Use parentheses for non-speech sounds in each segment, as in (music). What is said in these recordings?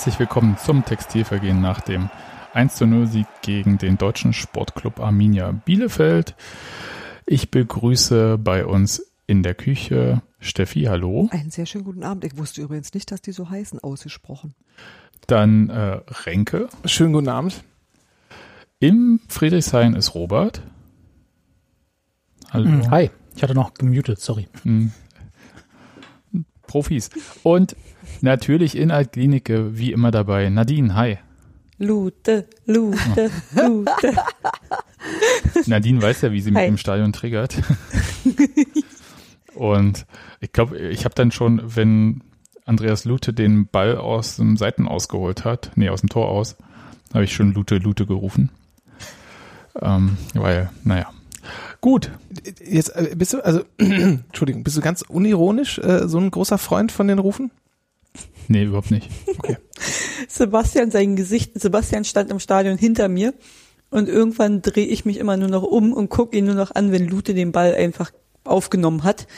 Herzlich willkommen zum Textilvergehen nach dem 1 zu 0 Sieg gegen den deutschen Sportclub Arminia Bielefeld. Ich begrüße bei uns in der Küche Steffi, hallo. Einen sehr schönen guten Abend. Ich wusste übrigens nicht, dass die so heißen, ausgesprochen. Dann äh, Renke. Schönen guten Abend. Im Friedrichshain ist Robert. Hallo. Hm, hi, ich hatte noch gemutet, sorry. Hm. Profis. Und natürlich in Altklinike wie immer dabei Nadine, hi. Lute, Lute, Lute. (laughs) Nadine weiß ja, wie sie hi. mit dem Stadion triggert. (laughs) Und ich glaube, ich habe dann schon, wenn Andreas Lute den Ball aus dem Seiten ausgeholt hat, nee, aus dem Tor aus, habe ich schon Lute, Lute gerufen. Ähm, weil, naja. Gut. Jetzt äh, bist du, also, (clears throat) Entschuldigung, bist du ganz unironisch äh, so ein großer Freund von den Rufen? Nee, überhaupt nicht. Okay. (laughs) Sebastian, sein Gesicht, Sebastian stand im Stadion hinter mir und irgendwann drehe ich mich immer nur noch um und gucke ihn nur noch an, wenn Lute den Ball einfach aufgenommen hat.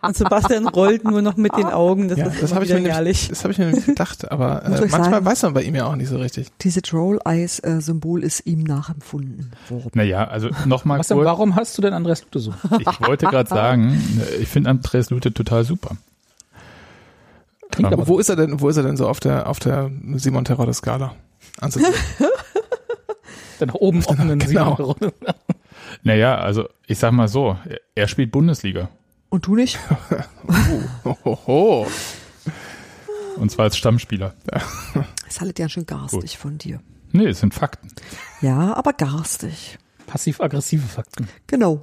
Und Sebastian rollt nur noch mit den Augen. Das ja, ist das habe ich, mir nämlich, das hab ich mir nämlich gedacht, aber (laughs) äh, manchmal sagen, weiß man bei ihm ja auch nicht so richtig. Diese Troll-Eyes-Symbol ist ihm nachempfunden worden. Naja, also nochmal kurz. Warum hast du denn Andreas Lute so? Ich wollte gerade (laughs) sagen, ich finde Andreas Lute total super. Klingt aber wo ist er denn, wo ist er denn so auf der, auf der Simon Terodde Skala? (laughs) Dann nach oben offenen genau. Simon (laughs) naja, also ich sag mal so, er spielt Bundesliga. Und du nicht? (laughs) oh, oh, oh. Und zwar als Stammspieler. Das haltet ja schön garstig Gut. von dir. Nee, es sind Fakten. Ja, aber garstig. Passiv-aggressive Fakten. Genau.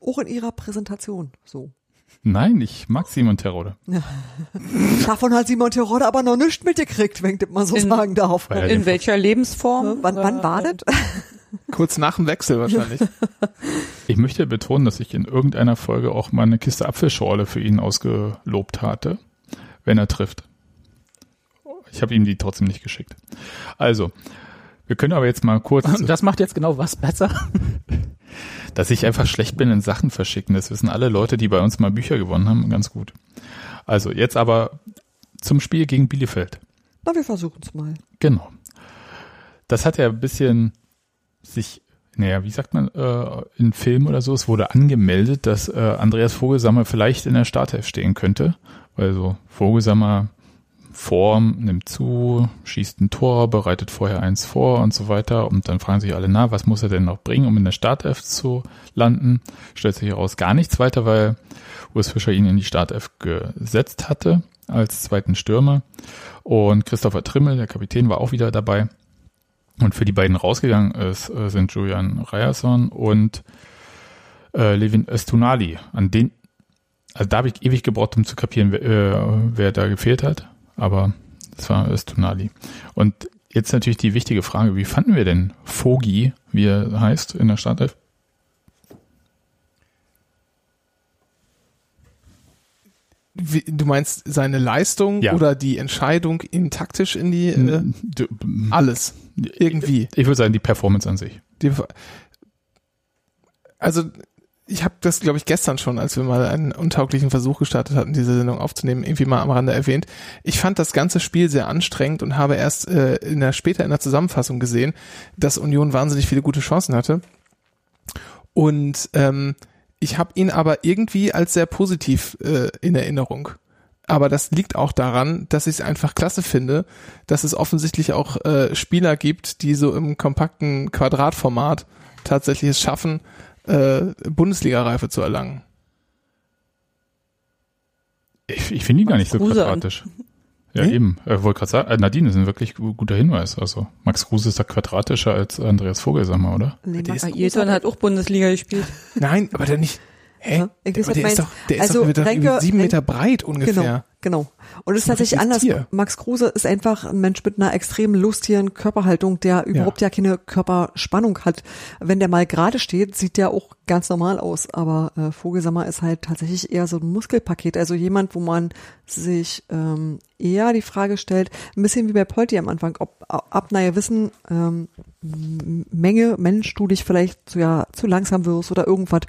Auch in ihrer Präsentation so. Nein, ich mag Simon Terode. (laughs) Davon hat Simon Terode aber noch nichts mitgekriegt, wenn ich mal so in, sagen darf. In welcher Lebensform? Wann, wann war das? (laughs) Kurz nach dem Wechsel wahrscheinlich. (laughs) Ich möchte betonen, dass ich in irgendeiner Folge auch mal eine Kiste Apfelschorle für ihn ausgelobt hatte, wenn er trifft. Ich habe ihm die trotzdem nicht geschickt. Also, wir können aber jetzt mal kurz. Das macht jetzt genau was besser? Dass ich einfach schlecht bin in Sachen verschicken. Das wissen alle Leute, die bei uns mal Bücher gewonnen haben, ganz gut. Also, jetzt aber zum Spiel gegen Bielefeld. Na, wir versuchen es mal. Genau. Das hat ja ein bisschen sich, naja, wie sagt man, äh, in Film oder so, es wurde angemeldet, dass äh, Andreas Vogelsammer vielleicht in der Startelf stehen könnte, weil so Vogelsammer Form nimmt zu, schießt ein Tor, bereitet vorher eins vor und so weiter. Und dann fragen sich alle, na, was muss er denn noch bringen, um in der Startelf zu landen? Stellt sich heraus gar nichts weiter, weil Urs Fischer ihn in die Startelf gesetzt hatte als zweiten Stürmer. Und Christopher Trimmel, der Kapitän, war auch wieder dabei. Und für die beiden rausgegangen ist, äh, sind Julian Ryerson und äh, Levin Östunali. An den, also da habe ich ewig gebraucht, um zu kapieren, wer, äh, wer da gefehlt hat. Aber das war Östunali. Und jetzt natürlich die wichtige Frage, wie fanden wir denn Fogi, wie er heißt, in der Startelf? Du meinst seine Leistung ja. oder die Entscheidung, ihn taktisch in die äh, alles irgendwie. Ich, ich würde sagen die Performance an sich. Die, also ich habe das, glaube ich, gestern schon, als wir mal einen untauglichen Versuch gestartet hatten, diese Sendung aufzunehmen, irgendwie mal am Rande erwähnt. Ich fand das ganze Spiel sehr anstrengend und habe erst äh, in der später in der Zusammenfassung gesehen, dass Union wahnsinnig viele gute Chancen hatte. Und ähm, ich habe ihn aber irgendwie als sehr positiv äh, in Erinnerung. Aber das liegt auch daran, dass ich es einfach klasse finde, dass es offensichtlich auch äh, Spieler gibt, die so im kompakten Quadratformat tatsächlich es schaffen, äh, Bundesliga-Reife zu erlangen. Ich, ich finde ihn gar nicht so quadratisch. Ja, hm? eben. Ich wollte gerade sagen, äh, Nadine ist ein wirklich guter Hinweis. Also Max Kruse ist da quadratischer als Andreas Vogelsammer, oder? Nee, Max Kruse hat auch Bundesliga gespielt. Nein, aber der nicht. Hä? Ja, der, der, ist doch, der also ist doch Renke, sieben Meter breit ungefähr. Genau, genau. Und es ist tatsächlich anders. Tier. Max Kruse ist einfach ein Mensch mit einer extrem lustigen Körperhaltung, der überhaupt ja, ja keine Körperspannung hat. Wenn der mal gerade steht, sieht der auch ganz normal aus. Aber äh, Vogelsammer ist halt tatsächlich eher so ein Muskelpaket. Also jemand, wo man sich ähm, eher die Frage stellt, ein bisschen wie bei Polti am Anfang, ob ab naja Wissen ähm, Menge Mensch du dich vielleicht zu, ja, zu langsam wirst oder irgendwas.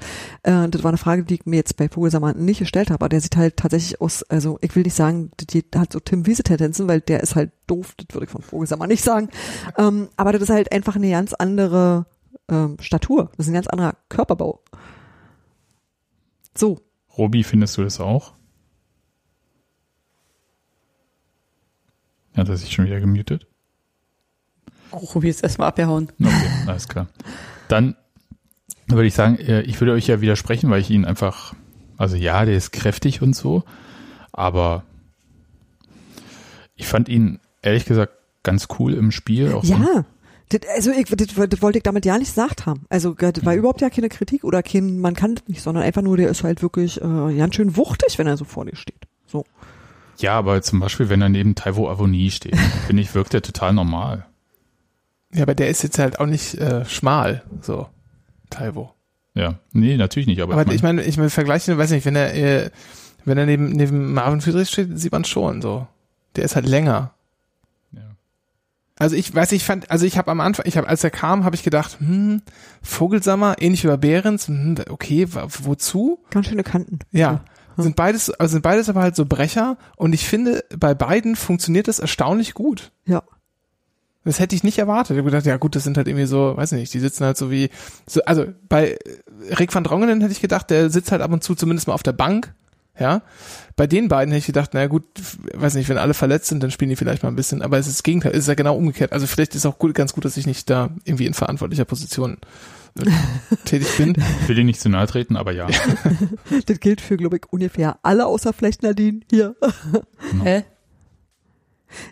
Äh, das war eine Frage, die ich mir jetzt bei Vogelsammer nicht gestellt habe, aber der sieht halt tatsächlich aus, also ich will nicht sagen, die, hat so Tim Wiese-Tendenzen, weil der ist halt doof, das würde ich von Vogelsammer nicht sagen. (laughs) Ähm, aber das ist halt einfach eine ganz andere ähm, Statur. Das ist ein ganz anderer Körperbau. So. Robi, findest du das auch? Hat er sich schon wieder gemutet? Robi ist erstmal abgehauen. Okay, alles klar. Dann würde ich sagen, äh, ich würde euch ja widersprechen, weil ich ihn einfach, also ja, der ist kräftig und so, aber ich fand ihn ehrlich gesagt ganz cool im Spiel. Auch ja. So das, also ich, das, das wollte ich damit ja nicht gesagt haben. Also das war mhm. überhaupt ja keine Kritik oder kein, man kann das nicht, sondern einfach nur, der ist halt wirklich äh, ganz schön wuchtig, wenn er so vor dir steht. So. Ja, aber zum Beispiel, wenn er neben Taiwo Avoni steht, (laughs) finde ich, wirkt er total normal. Ja, aber der ist jetzt halt auch nicht äh, schmal, so, Taiwo. Ja, nee, natürlich nicht. Aber, aber ich meine, ich meine, vergleichen, weiß nicht, wenn er, äh, wenn er neben, neben Marvin Friedrich steht, sieht man schon so. Der ist halt länger. Ja. Also ich weiß, ich fand, also ich habe am Anfang, ich habe, als er kam, habe ich gedacht, hm, Vogelsammer, ähnlich wie bei Behrens, hm, okay, wozu? Ganz schöne Kanten. Ja. Hm. Sind beides, also sind beides aber halt so Brecher und ich finde, bei beiden funktioniert das erstaunlich gut. Ja. Das hätte ich nicht erwartet. Ich habe gedacht, ja gut, das sind halt irgendwie so, weiß nicht, die sitzen halt so wie, so, also bei Rick van Drongelen hätte ich gedacht, der sitzt halt ab und zu zumindest mal auf der Bank, ja. Bei den beiden hätte ich gedacht, naja gut, weiß nicht, wenn alle verletzt sind, dann spielen die vielleicht mal ein bisschen, aber es ist das Gegenteil, es ist ja genau umgekehrt. Also vielleicht ist auch gut, ganz gut, dass ich nicht da irgendwie in verantwortlicher Position äh, (laughs) tätig bin. Ich will dir nicht zu nahe treten, aber ja. (laughs) das gilt für, glaube ich, ungefähr alle außer vielleicht Nadine hier. Genau. Hä?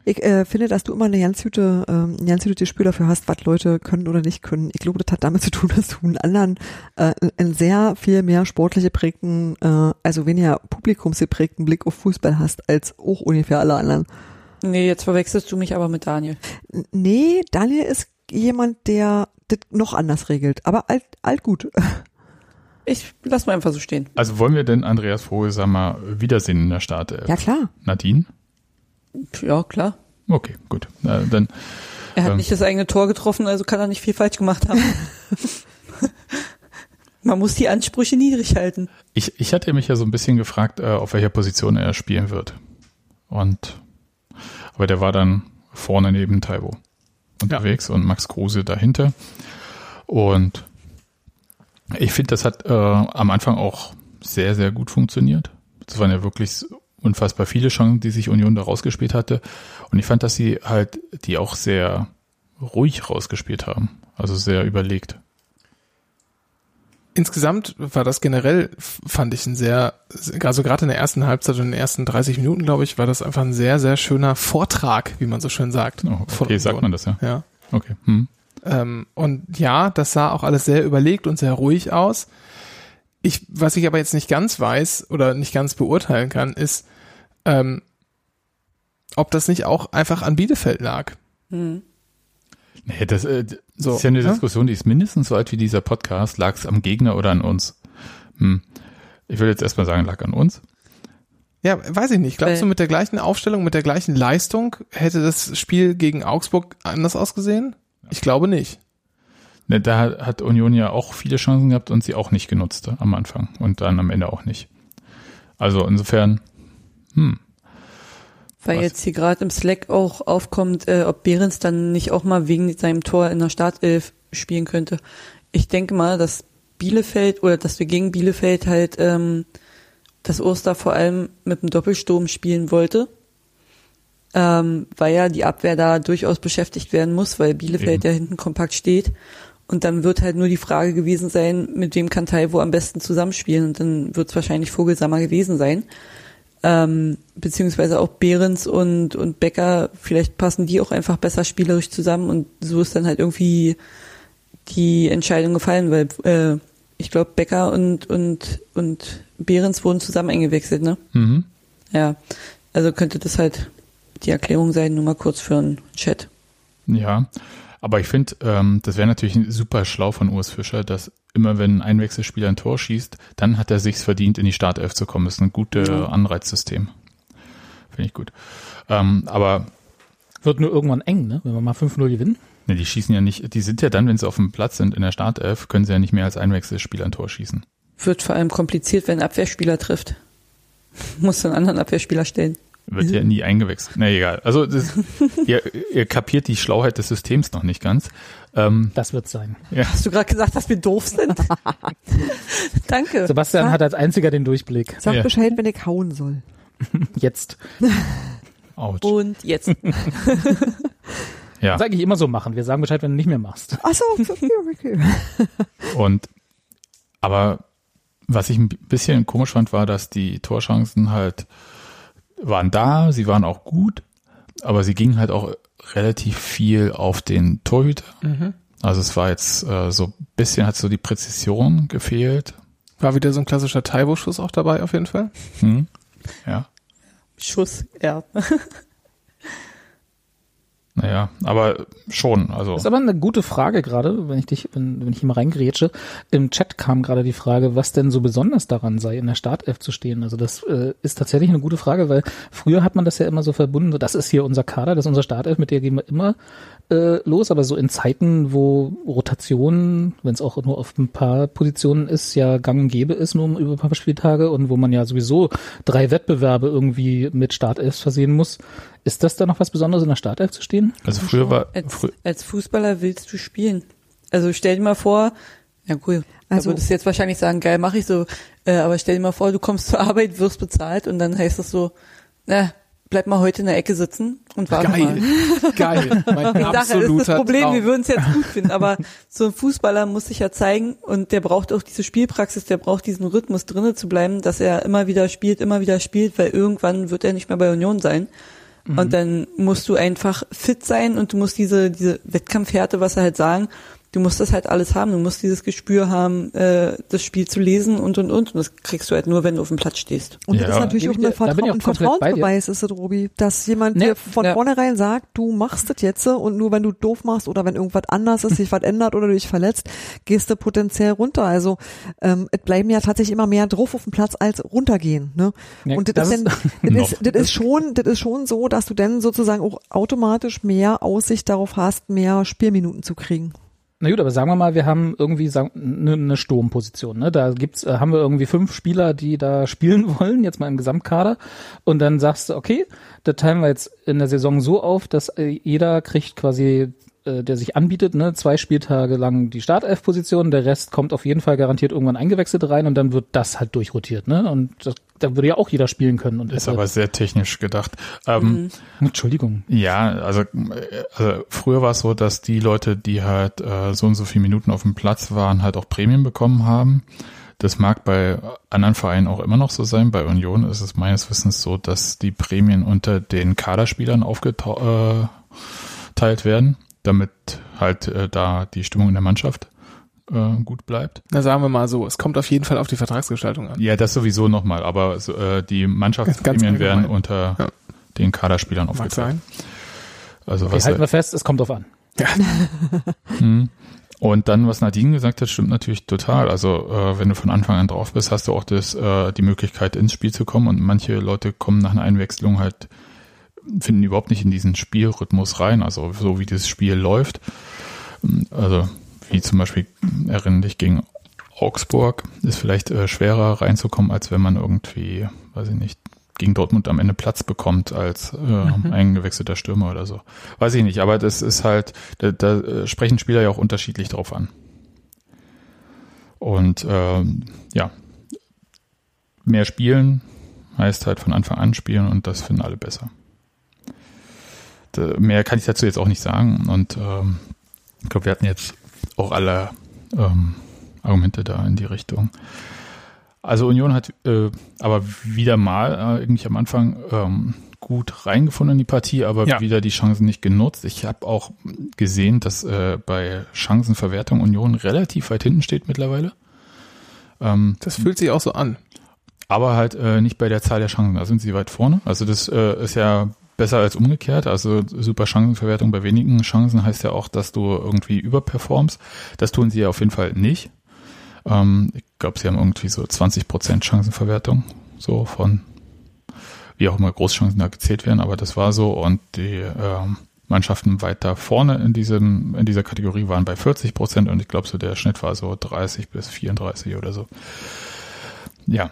Ich äh, finde, dass du immer eine ganz gute, ähm, ein ganz gutes Gespür dafür hast, was Leute können oder nicht können. Ich glaube, das hat damit zu tun, (laughs) dass du einen anderen, äh, einen sehr viel mehr sportlich geprägten, äh, also weniger publikumsgeprägten Blick auf Fußball hast, als auch ungefähr alle anderen. Nee, jetzt verwechselst du mich aber mit Daniel. Nee, Daniel ist jemand, der das noch anders regelt, aber alt, alt gut. (laughs) Ich lass mal einfach so stehen. Also wollen wir denn Andreas Vogelsammer wiedersehen in der Startelf? Ja, klar. Nadine? Ja, klar. Okay, gut. Na, dann, er hat ähm, nicht das eigene Tor getroffen, also kann er nicht viel falsch gemacht haben. (laughs) Man muss die Ansprüche niedrig halten. Ich, ich hatte mich ja so ein bisschen gefragt, äh, auf welcher Position er spielen wird. Und aber der war dann vorne neben Taibo unterwegs ja. und Max Kruse dahinter. Und ich finde, das hat äh, am Anfang auch sehr, sehr gut funktioniert. Das waren ja wirklich unfassbar viele Chancen, die sich Union da rausgespielt hatte. Und ich fand, dass sie halt die auch sehr ruhig rausgespielt haben. Also sehr überlegt. Insgesamt war das generell, fand ich ein sehr, also gerade in der ersten Halbzeit und in den ersten 30 Minuten, glaube ich, war das einfach ein sehr, sehr schöner Vortrag, wie man so schön sagt. Oh, okay, sagt man das ja. Ja. Okay. Hm. Ähm, und ja, das sah auch alles sehr überlegt und sehr ruhig aus. Ich, was ich aber jetzt nicht ganz weiß oder nicht ganz beurteilen kann, ist, ähm, ob das nicht auch einfach an Bielefeld lag. Hm. Nee, das, äh, das so, ist ja eine ja? Diskussion, die ist mindestens so alt wie dieser Podcast. Lag es am Gegner oder an uns? Hm. Ich würde jetzt erstmal sagen, lag an uns. Ja, weiß ich nicht. Glaubst du, mit der gleichen Aufstellung, mit der gleichen Leistung hätte das Spiel gegen Augsburg anders ausgesehen? Ich glaube nicht. Ne, da hat Union ja auch viele Chancen gehabt und sie auch nicht genutzt am Anfang und dann am Ende auch nicht. Also insofern, hm. Weil Was? jetzt hier gerade im Slack auch aufkommt, äh, ob Behrens dann nicht auch mal wegen seinem Tor in der Startelf spielen könnte. Ich denke mal, dass Bielefeld oder dass wir gegen Bielefeld halt ähm, das Oster vor allem mit dem Doppelsturm spielen wollte, ähm, weil ja die Abwehr da durchaus beschäftigt werden muss, weil Bielefeld Eben. ja hinten kompakt steht. Und dann wird halt nur die Frage gewesen sein, mit wem kann Taiwo am besten zusammenspielen. Und dann wird es wahrscheinlich Vogelsammer gewesen sein ähm, beziehungsweise auch Behrens und, und Becker, vielleicht passen die auch einfach besser spielerisch zusammen und so ist dann halt irgendwie die Entscheidung gefallen, weil äh, ich glaube Becker und, und, und Behrens wurden zusammen eingewechselt, ne? Mhm. Ja, also könnte das halt die Erklärung sein, nur mal kurz für einen Chat. Ja, aber ich finde, ähm, das wäre natürlich super schlau von Urs Fischer, dass immer wenn ein Einwechselspieler ein Tor schießt, dann hat er sich's verdient, in die Startelf zu kommen. Das ist ein gutes ja. Anreizsystem. Finde ich gut. Ähm, aber wird nur irgendwann eng, ne? Wenn wir mal 5-0 gewinnen. Ne, die schießen ja nicht, die sind ja dann, wenn sie auf dem Platz sind in der Startelf, können sie ja nicht mehr als Einwechselspieler ein Tor schießen. Wird vor allem kompliziert, wenn ein Abwehrspieler trifft. (laughs) Muss einen anderen Abwehrspieler stellen. Wird ja nie eingewechselt. Na egal. Also das, (laughs) ihr, ihr kapiert die Schlauheit des Systems noch nicht ganz. Ähm, das wird sein. Ja. Hast du gerade gesagt, dass wir doof sind? (laughs) Danke. Sebastian hat als einziger den Durchblick. Sag ja. Bescheid, wenn ich hauen soll. (laughs) Jetzt. Ouch. Und jetzt. ja. Sag ich immer so machen. Wir sagen Bescheid, wenn du nicht mehr machst. Ach so, okay, okay. Und aber was ich ein bisschen komisch fand, war, dass die Torchancen halt waren da, sie waren auch gut, aber sie gingen halt auch relativ viel auf den Torhüter. Mhm. Also es war jetzt äh, so ein bisschen hat so die Präzision gefehlt. War wieder so ein klassischer Taibo-Schuss auch dabei auf jeden Fall. Hm. Ja. Schuss, ja. (laughs) Naja, aber schon. Also. Ist aber eine gute Frage gerade, wenn ich dich, wenn, wenn ich hier mal reingrätsche. Im Chat kam gerade die Frage, was denn so besonders daran sei, in der Startelf zu stehen. Also das äh, ist tatsächlich eine gute Frage, weil früher hat man das ja immer so verbunden, das ist hier unser Kader, das ist unser Startelf, mit der gehen wir immer äh, los, aber so in Zeiten, wo Rotation, wenn es auch nur auf ein paar Positionen ist, ja gang und gäbe ist, nur über ein paar Spieltage und wo man ja sowieso drei Wettbewerbe irgendwie mit Startelfs versehen muss, ist das da noch was Besonderes in der Startelf zu stehen? Also früher war als, frü als Fußballer willst du spielen. Also stell dir mal vor, ja cool. Also du würdest jetzt wahrscheinlich sagen, geil, mache ich so. Äh, aber stell dir mal vor, du kommst (laughs) zur Arbeit, wirst bezahlt und dann heißt es so, na, bleib mal heute in der Ecke sitzen und warte geil, mal. (laughs) Geil, (laughs) mein ich sage, das ist das Problem, Traum. wir würden es jetzt gut finden, aber so ein Fußballer muss sich ja zeigen und der braucht auch diese Spielpraxis, der braucht diesen Rhythmus drinnen zu bleiben, dass er immer wieder spielt, immer wieder spielt, weil irgendwann wird er nicht mehr bei Union sein. Mhm. Und dann musst du einfach fit sein und du musst diese, diese Wettkampfhärte, was er halt sagen, du musst das halt alles haben. Du musst dieses Gespür haben, äh, das Spiel zu lesen und und und. Und das kriegst du halt nur, wenn du auf dem Platz stehst. Und ja. das ist natürlich auch, eine Vertra ein Vertrauensbeweis, ist es, Robi, dass jemand nee, dir von ja. vornherein sagt, du machst das jetzt und nur wenn du doof machst oder wenn irgendwas anders ist, sich was ändert oder du dich verletzt, gehst du potenziell runter. Also ähm, es bleiben ja tatsächlich immer mehr drauf auf dem Platz als runtergehen. Ne? Ja, und das, das, ist, denn, (laughs) das, ist, das ist schon, das ist schon so, dass du dann sozusagen auch automatisch mehr Aussicht darauf hast, mehr Spielminuten zu kriegen. Na gut, aber sagen wir mal, wir haben irgendwie eine, eine Sturmposition. Ne? Da gibt's, äh, haben wir irgendwie fünf Spieler, die da (laughs) spielen wollen, jetzt mal im Gesamtkader. Und dann sagst du, okay, da teilen wir jetzt in der Saison so auf, dass äh, jeder kriegt quasi äh, der sich anbietet, ne, zwei Spieltage lang die Startelf-Position, der Rest kommt auf jeden Fall garantiert irgendwann eingewechselt rein und dann wird das halt durchrotiert, ne? Und das, da würde ja auch jeder spielen können. Und ist aber sehr technisch gedacht. Ähm, mhm. Entschuldigung. Ja, also, also früher war es so, dass die Leute, die halt äh, so und so viele Minuten auf dem Platz waren, halt auch Prämien bekommen haben. Das mag bei anderen Vereinen auch immer noch so sein. Bei Union ist es meines Wissens so, dass die Prämien unter den Kaderspielern aufgeteilt äh, werden damit halt äh, da die Stimmung in der Mannschaft äh, gut bleibt. Na sagen wir mal so, es kommt auf jeden Fall auf die Vertragsgestaltung an. Ja, das sowieso nochmal, aber so, äh, die Mannschaftsprämien werden unter ja. den Kaderspielern aufgeteilt. Also okay, was halten wir fest, es kommt drauf an. Ja. (laughs) hm. Und dann, was Nadine gesagt hat, stimmt natürlich total. Also äh, wenn du von Anfang an drauf bist, hast du auch das, äh, die Möglichkeit ins Spiel zu kommen und manche Leute kommen nach einer Einwechslung halt finden überhaupt nicht in diesen Spielrhythmus rein, also so wie das Spiel läuft. Also wie zum Beispiel erinnere dich gegen Augsburg ist vielleicht äh, schwerer reinzukommen, als wenn man irgendwie, weiß ich nicht, gegen Dortmund am Ende Platz bekommt als äh, mhm. eingewechselter Stürmer oder so. Weiß ich nicht, aber das ist halt, da, da sprechen Spieler ja auch unterschiedlich drauf an. Und ähm, ja, mehr spielen heißt halt von Anfang an spielen und das finden alle besser. Äh, mehr kann ich dazu jetzt auch nicht sagen. Und ähm, ich glaube, wir hatten jetzt auch alle ähm, Argumente da in die Richtung. Also Union hat äh, aber wieder mal äh, irgendwie am Anfang ähm, gut reingefunden in die Partie, aber ja. wieder die Chancen nicht genutzt. Ich habe auch gesehen, dass äh, bei Chancenverwertung Union relativ weit hinten steht mittlerweile. Ähm, das fühlt sich auch so an. Aber halt äh, nicht bei der Zahl der Chancen. Da sind sie weit vorne. Also das äh, ist ja besser als umgekehrt. Also super Chancenverwertung bei wenigen Chancen heißt ja auch, dass du irgendwie überperformst. Das tun sie ja auf jeden Fall nicht. Ähm, ich glaube, sie haben irgendwie so 20 Prozent Chancenverwertung, so von wie auch immer Großchancen da gezählt werden, aber das war so und die ähm, Mannschaften weiter vorne in diesem in dieser Kategorie waren bei 40 Prozent und ich glaube so der Schnitt war so 30 bis 34 oder so. Ja,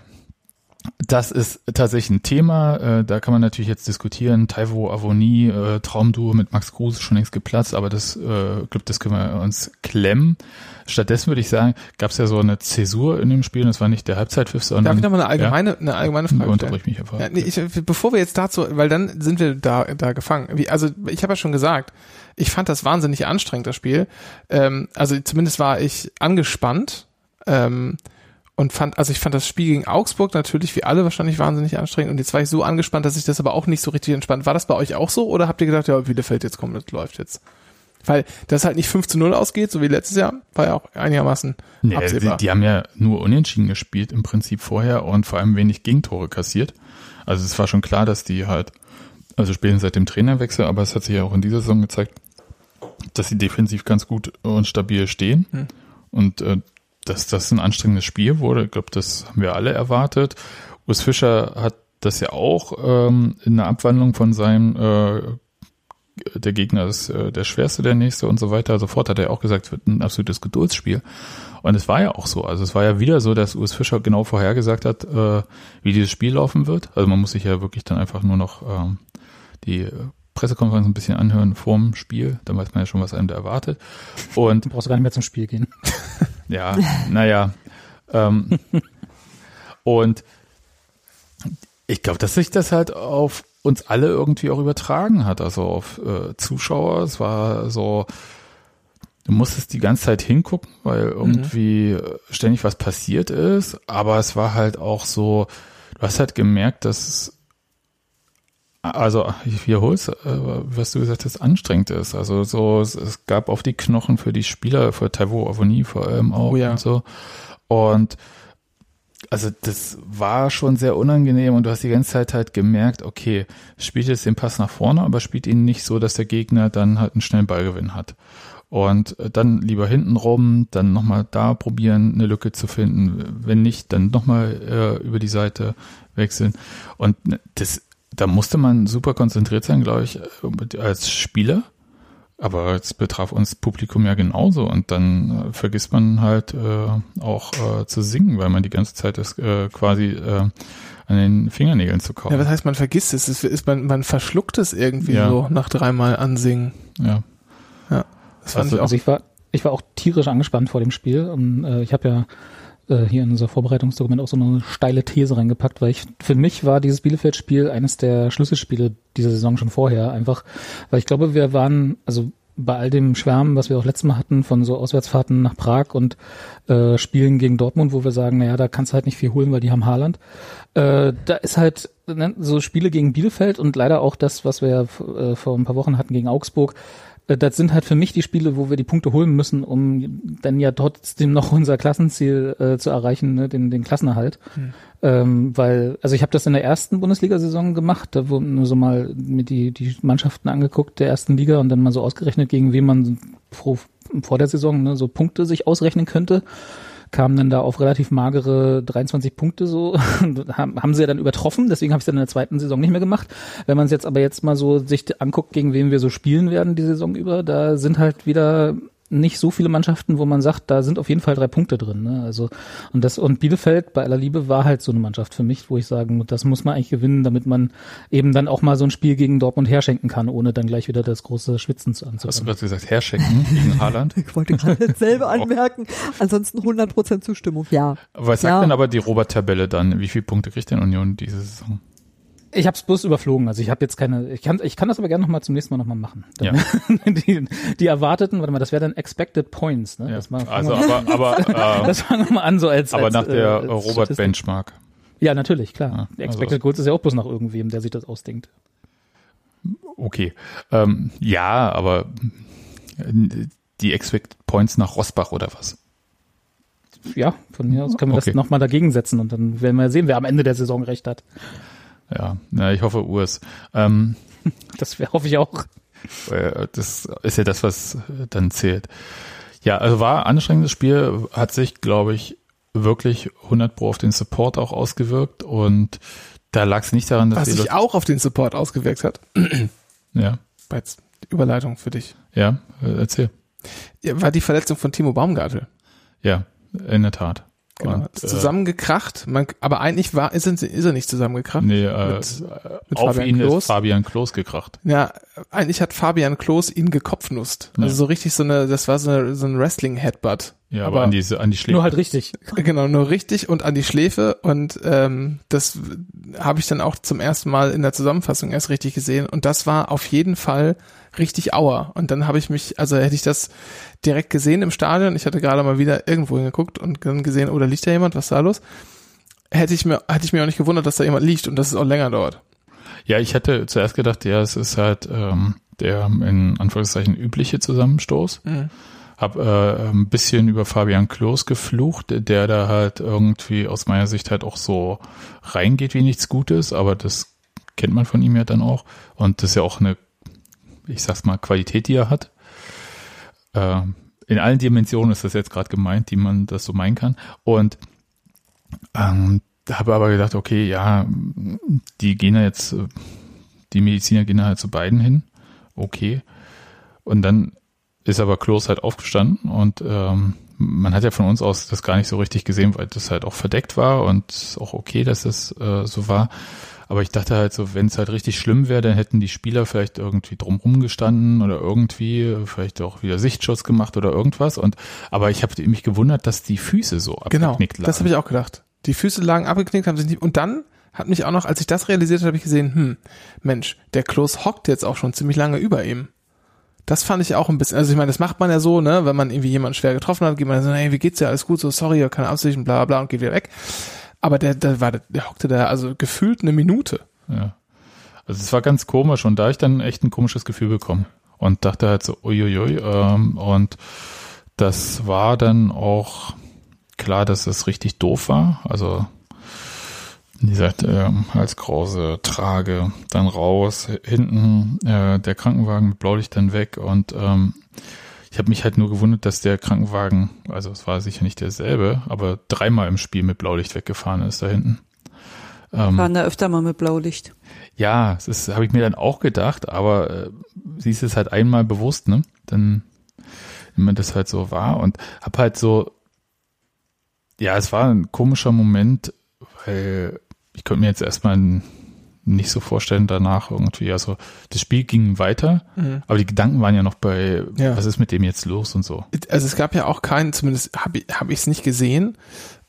Das ist tatsächlich ein Thema, äh, da kann man natürlich jetzt diskutieren. Taiwo Avoni, äh, Traumduo mit Max Kruse schon längst geplatzt, aber das, äh, glaub, das können wir uns klemmen. Stattdessen würde ich sagen, gab es ja so eine Zäsur in dem Spiel, das war nicht der Halbzeitpfiff, sondern... Darf ich nochmal eine allgemeine, ja? eine allgemeine Frage stellen? mich einfach. Ja, nee, ich, bevor wir jetzt dazu, weil dann sind wir da, da gefangen. Wie, also ich habe ja schon gesagt, ich fand das wahnsinnig anstrengend, das Spiel. Ähm, also zumindest war ich angespannt. Ähm, und fand, also ich fand das Spiel gegen Augsburg natürlich wie alle wahrscheinlich wahnsinnig anstrengend und jetzt war ich so angespannt, dass ich das aber auch nicht so richtig entspannt. War das bei euch auch so oder habt ihr gedacht, ja, Bielefeld jetzt kommt, das läuft jetzt? Weil das halt nicht 5 zu 0 ausgeht, so wie letztes Jahr, war ja auch einigermaßen nee, absehbar. Die, die haben ja nur unentschieden gespielt im Prinzip vorher und vor allem wenig Gegentore kassiert. Also es war schon klar, dass die halt, also spielen seit dem Trainerwechsel, aber es hat sich ja auch in dieser Saison gezeigt, dass sie defensiv ganz gut und stabil stehen. Hm. Und äh, dass das ein anstrengendes Spiel wurde. Ich glaube, das haben wir alle erwartet. Urs Fischer hat das ja auch ähm, in der Abwandlung von seinem äh, der Gegner ist äh, der schwerste, der nächste und so weiter. Sofort hat er auch gesagt, es wird ein absolutes Geduldsspiel. Und es war ja auch so. Also es war ja wieder so, dass Urs Fischer genau vorhergesagt hat, äh, wie dieses Spiel laufen wird. Also man muss sich ja wirklich dann einfach nur noch ähm, die Pressekonferenz ein bisschen anhören vorm Spiel, dann weiß man ja schon, was einem da erwartet. Und du brauchst gar nicht mehr zum Spiel gehen. (laughs) ja, naja. Ähm, und ich glaube, dass sich das halt auf uns alle irgendwie auch übertragen hat, also auf äh, Zuschauer. Es war so, du musstest die ganze Zeit hingucken, weil irgendwie mhm. ständig was passiert ist, aber es war halt auch so, du hast halt gemerkt, dass also ich wiederhole es, äh, was du gesagt hast, anstrengend ist. Also so, es, es gab auf die Knochen für die Spieler, für Taiwo Avoni vor allem auch oh, ja. und so. Und also das war schon sehr unangenehm und du hast die ganze Zeit halt gemerkt, okay, spielt jetzt den Pass nach vorne, aber spielt ihn nicht so, dass der Gegner dann halt einen schnellen Ballgewinn hat. Und dann lieber hinten rum, dann nochmal da probieren, eine Lücke zu finden. Wenn nicht, dann nochmal äh, über die Seite wechseln. Und das da musste man super konzentriert sein, glaube ich, als Spieler. Aber es betraf uns Publikum ja genauso und dann äh, vergisst man halt äh, auch äh, zu singen, weil man die ganze Zeit ist äh, quasi äh, an den Fingernägeln zu kauen. Ja, was heißt man vergisst es? es ist, man, man verschluckt es irgendwie ja. so nach dreimal ansingen. Ja. Ja. Das fand also, ich auch. Also ich war, ich war auch tierisch angespannt vor dem Spiel und äh, ich habe ja äh, hier in unser Vorbereitungsdokument auch so eine steile These reingepackt, weil ich für mich war dieses Bielefeld-Spiel eines der Schlüsselspiele dieser Saison schon vorher, einfach, weil ich glaube, wir waren, also bei all dem Schwärmen, was wir auch letztes Mal hatten, von so Auswärtsfahrten nach Prag und äh, Spielen gegen Dortmund, wo wir sagen, naja, da kannst du halt nicht viel holen, weil die haben Haaland. Äh, da ist halt ne, so Spiele gegen Bielefeld und leider auch das, was wir äh, vor ein paar Wochen hatten gegen Augsburg, das sind halt für mich die Spiele, wo wir die Punkte holen müssen, um dann ja trotzdem noch unser Klassenziel äh, zu erreichen, ne, den, den Klassenerhalt. Hm. Ähm, weil, also ich habe das in der ersten Bundesliga-Saison gemacht, da wurden nur so mal mir die, die Mannschaften angeguckt der ersten Liga und dann mal so ausgerechnet, gegen wen man vor, vor der Saison ne, so Punkte sich ausrechnen könnte kamen dann da auf relativ magere 23 Punkte so, (laughs) haben, sie ja dann übertroffen, deswegen habe ich es dann in der zweiten Saison nicht mehr gemacht. Wenn man es jetzt aber jetzt mal so sich anguckt, gegen wen wir so spielen werden die Saison über, da sind halt wieder nicht so viele Mannschaften, wo man sagt, da sind auf jeden Fall drei Punkte drin. Ne? Also und das und Bielefeld bei aller Liebe war halt so eine Mannschaft für mich, wo ich sagen, das muss man eigentlich gewinnen, damit man eben dann auch mal so ein Spiel gegen Dortmund herschenken kann, ohne dann gleich wieder das große Schwitzen zu anzufangen. Hast du gerade gesagt, herschenken gegen Haaland? (laughs) ich wollte gerade (laughs) dasselbe anmerken. Ansonsten 100% Zustimmung, ja. Was sagt ja. denn aber die Robert-Tabelle dann? Wie viele Punkte kriegt denn Union diese Saison? Ich habe es bloß überflogen, also ich habe jetzt keine, ich kann, ich kann das aber gerne nochmal zum nächsten Mal nochmal machen. Ja. (laughs) die, die erwarteten, warte mal, das wäre dann Expected Points. Ne? Ja. Das mal, also aber, aber (laughs) äh, das fangen wir mal an so als aber als, nach der äh, Robert. Benchmark. Ja, natürlich, klar. Ja, also Expected Goals ist ja auch bloß nach irgendwem, der sich das ausdenkt. Okay, ähm, ja, aber die Expected Points nach Rosbach oder was? Ja, von mir aus können wir okay. das nochmal dagegen setzen und dann werden wir sehen, wer am Ende der Saison recht hat. Ja, na, ich hoffe Urs. Ähm, (laughs) das hoffe ich auch. Das ist ja das, was dann zählt. Ja, also war ein anstrengendes Spiel, hat sich, glaube ich, wirklich 100 Pro auf den Support auch ausgewirkt und da lag es nicht daran, dass was sich auch auf den Support ausgewirkt hat. (clears throat) ja. Bei Überleitung für dich. Ja, erzähl. Ja, war die Verletzung von Timo Baumgartel. Ja, in der Tat. Genau, Und, äh, zusammengekracht, man, aber eigentlich war, ist, er- ist er nicht zusammengekracht. Nee, äh, Mit- mit auf Fabian ihn Klos. ist Fabian Klos gekracht. Ja, eigentlich hat Fabian Klos ihn gekopfnusst. Also Ja. so richtig so eine, das war so, eine, so ein Wrestling-Headbutt. Ja, aber, an diese, an die Schläge. Nur halt richtig. (laughs) Genau, nur richtig und an die Schläfe und ähm, das habe ich dann auch zum ersten Mal in der Zusammenfassung erst richtig gesehen und das war auf jeden Fall richtig Auer und dann habe ich mich, also hätte ich das direkt gesehen im Stadion, ich hatte gerade mal wieder irgendwo hingeguckt und dann gesehen, oh, da liegt ja jemand, was ist da los? Hätte ich mir, hätte ich mir auch nicht gewundert, dass da jemand liegt und dass es auch länger dauert. Ja, ich hatte zuerst gedacht, ja, es ist halt ähm, der in Anführungszeichen übliche Zusammenstoß. Hab äh, ein bisschen über Fabian Klos geflucht, der da halt irgendwie aus meiner Sicht halt auch so reingeht wie nichts Gutes, aber das kennt man von ihm ja dann auch. Und das ist ja auch eine, ich sag's mal, Qualität, die er hat. Äh, in allen Dimensionen ist das jetzt gerade gemeint, die man das so meinen kann. Und ähm, habe aber gedacht, okay, ja, die gehen ja jetzt, die Mediziner gehen halt zu beiden hin. Okay. Und dann ist aber Klos halt aufgestanden und ähm, man hat ja von uns aus das gar nicht so richtig gesehen, weil das halt auch verdeckt war und auch okay, dass das äh, so war. Aber ich dachte halt so, wenn es halt richtig schlimm wäre, dann hätten die Spieler vielleicht irgendwie drumrum gestanden oder irgendwie äh, vielleicht auch wieder Sichtschutz gemacht oder irgendwas. Und aber ich habe mich gewundert, dass die Füße so Genau, abgeknickt lagen. das habe ich auch gedacht. Die Füße lagen abgeknickt, haben sich nicht, und dann hat mich auch noch, als ich das realisiert habe, habe ich gesehen, hm, Mensch, der Klos hockt jetzt auch schon ziemlich lange über ihm. Das fand ich auch ein bisschen, also ich meine, das macht man ja so, ne, wenn man irgendwie jemanden schwer getroffen hat, geht man so, hey, wie geht's dir, alles gut, so, sorry, keine Absicht, bla, bla, und geht wieder weg. Aber der, der war, der hockte da, also gefühlt eine Minute. Ja. Also es war ganz komisch und da ich dann echt ein komisches Gefühl bekommen und dachte halt so, uiuiui, ähm, und das war dann auch klar, dass es richtig doof war. Also wie gesagt, ähm, Halskrause, Trage, dann raus, hinten äh, der Krankenwagen mit Blaulicht dann weg und ähm, ich habe mich halt nur gewundert, dass der Krankenwagen, also es war sicher nicht derselbe, aber dreimal im Spiel mit Blaulicht weggefahren ist da hinten. Ähm, Waren da öfter mal mit Blaulicht. ja, das habe ich mir dann auch gedacht, aber äh, siehst es halt einmal bewusst, ne? Dann wenn man das halt so war und hab halt so, ja, es war ein komischer Moment, weil ich konnte mir jetzt erstmal nicht so vorstellen danach irgendwie, also das Spiel ging weiter, aber die Gedanken waren ja noch bei, Ja. was ist mit dem jetzt los und so. Also es gab ja auch keinen, zumindest habe ich es hab ich's nicht gesehen,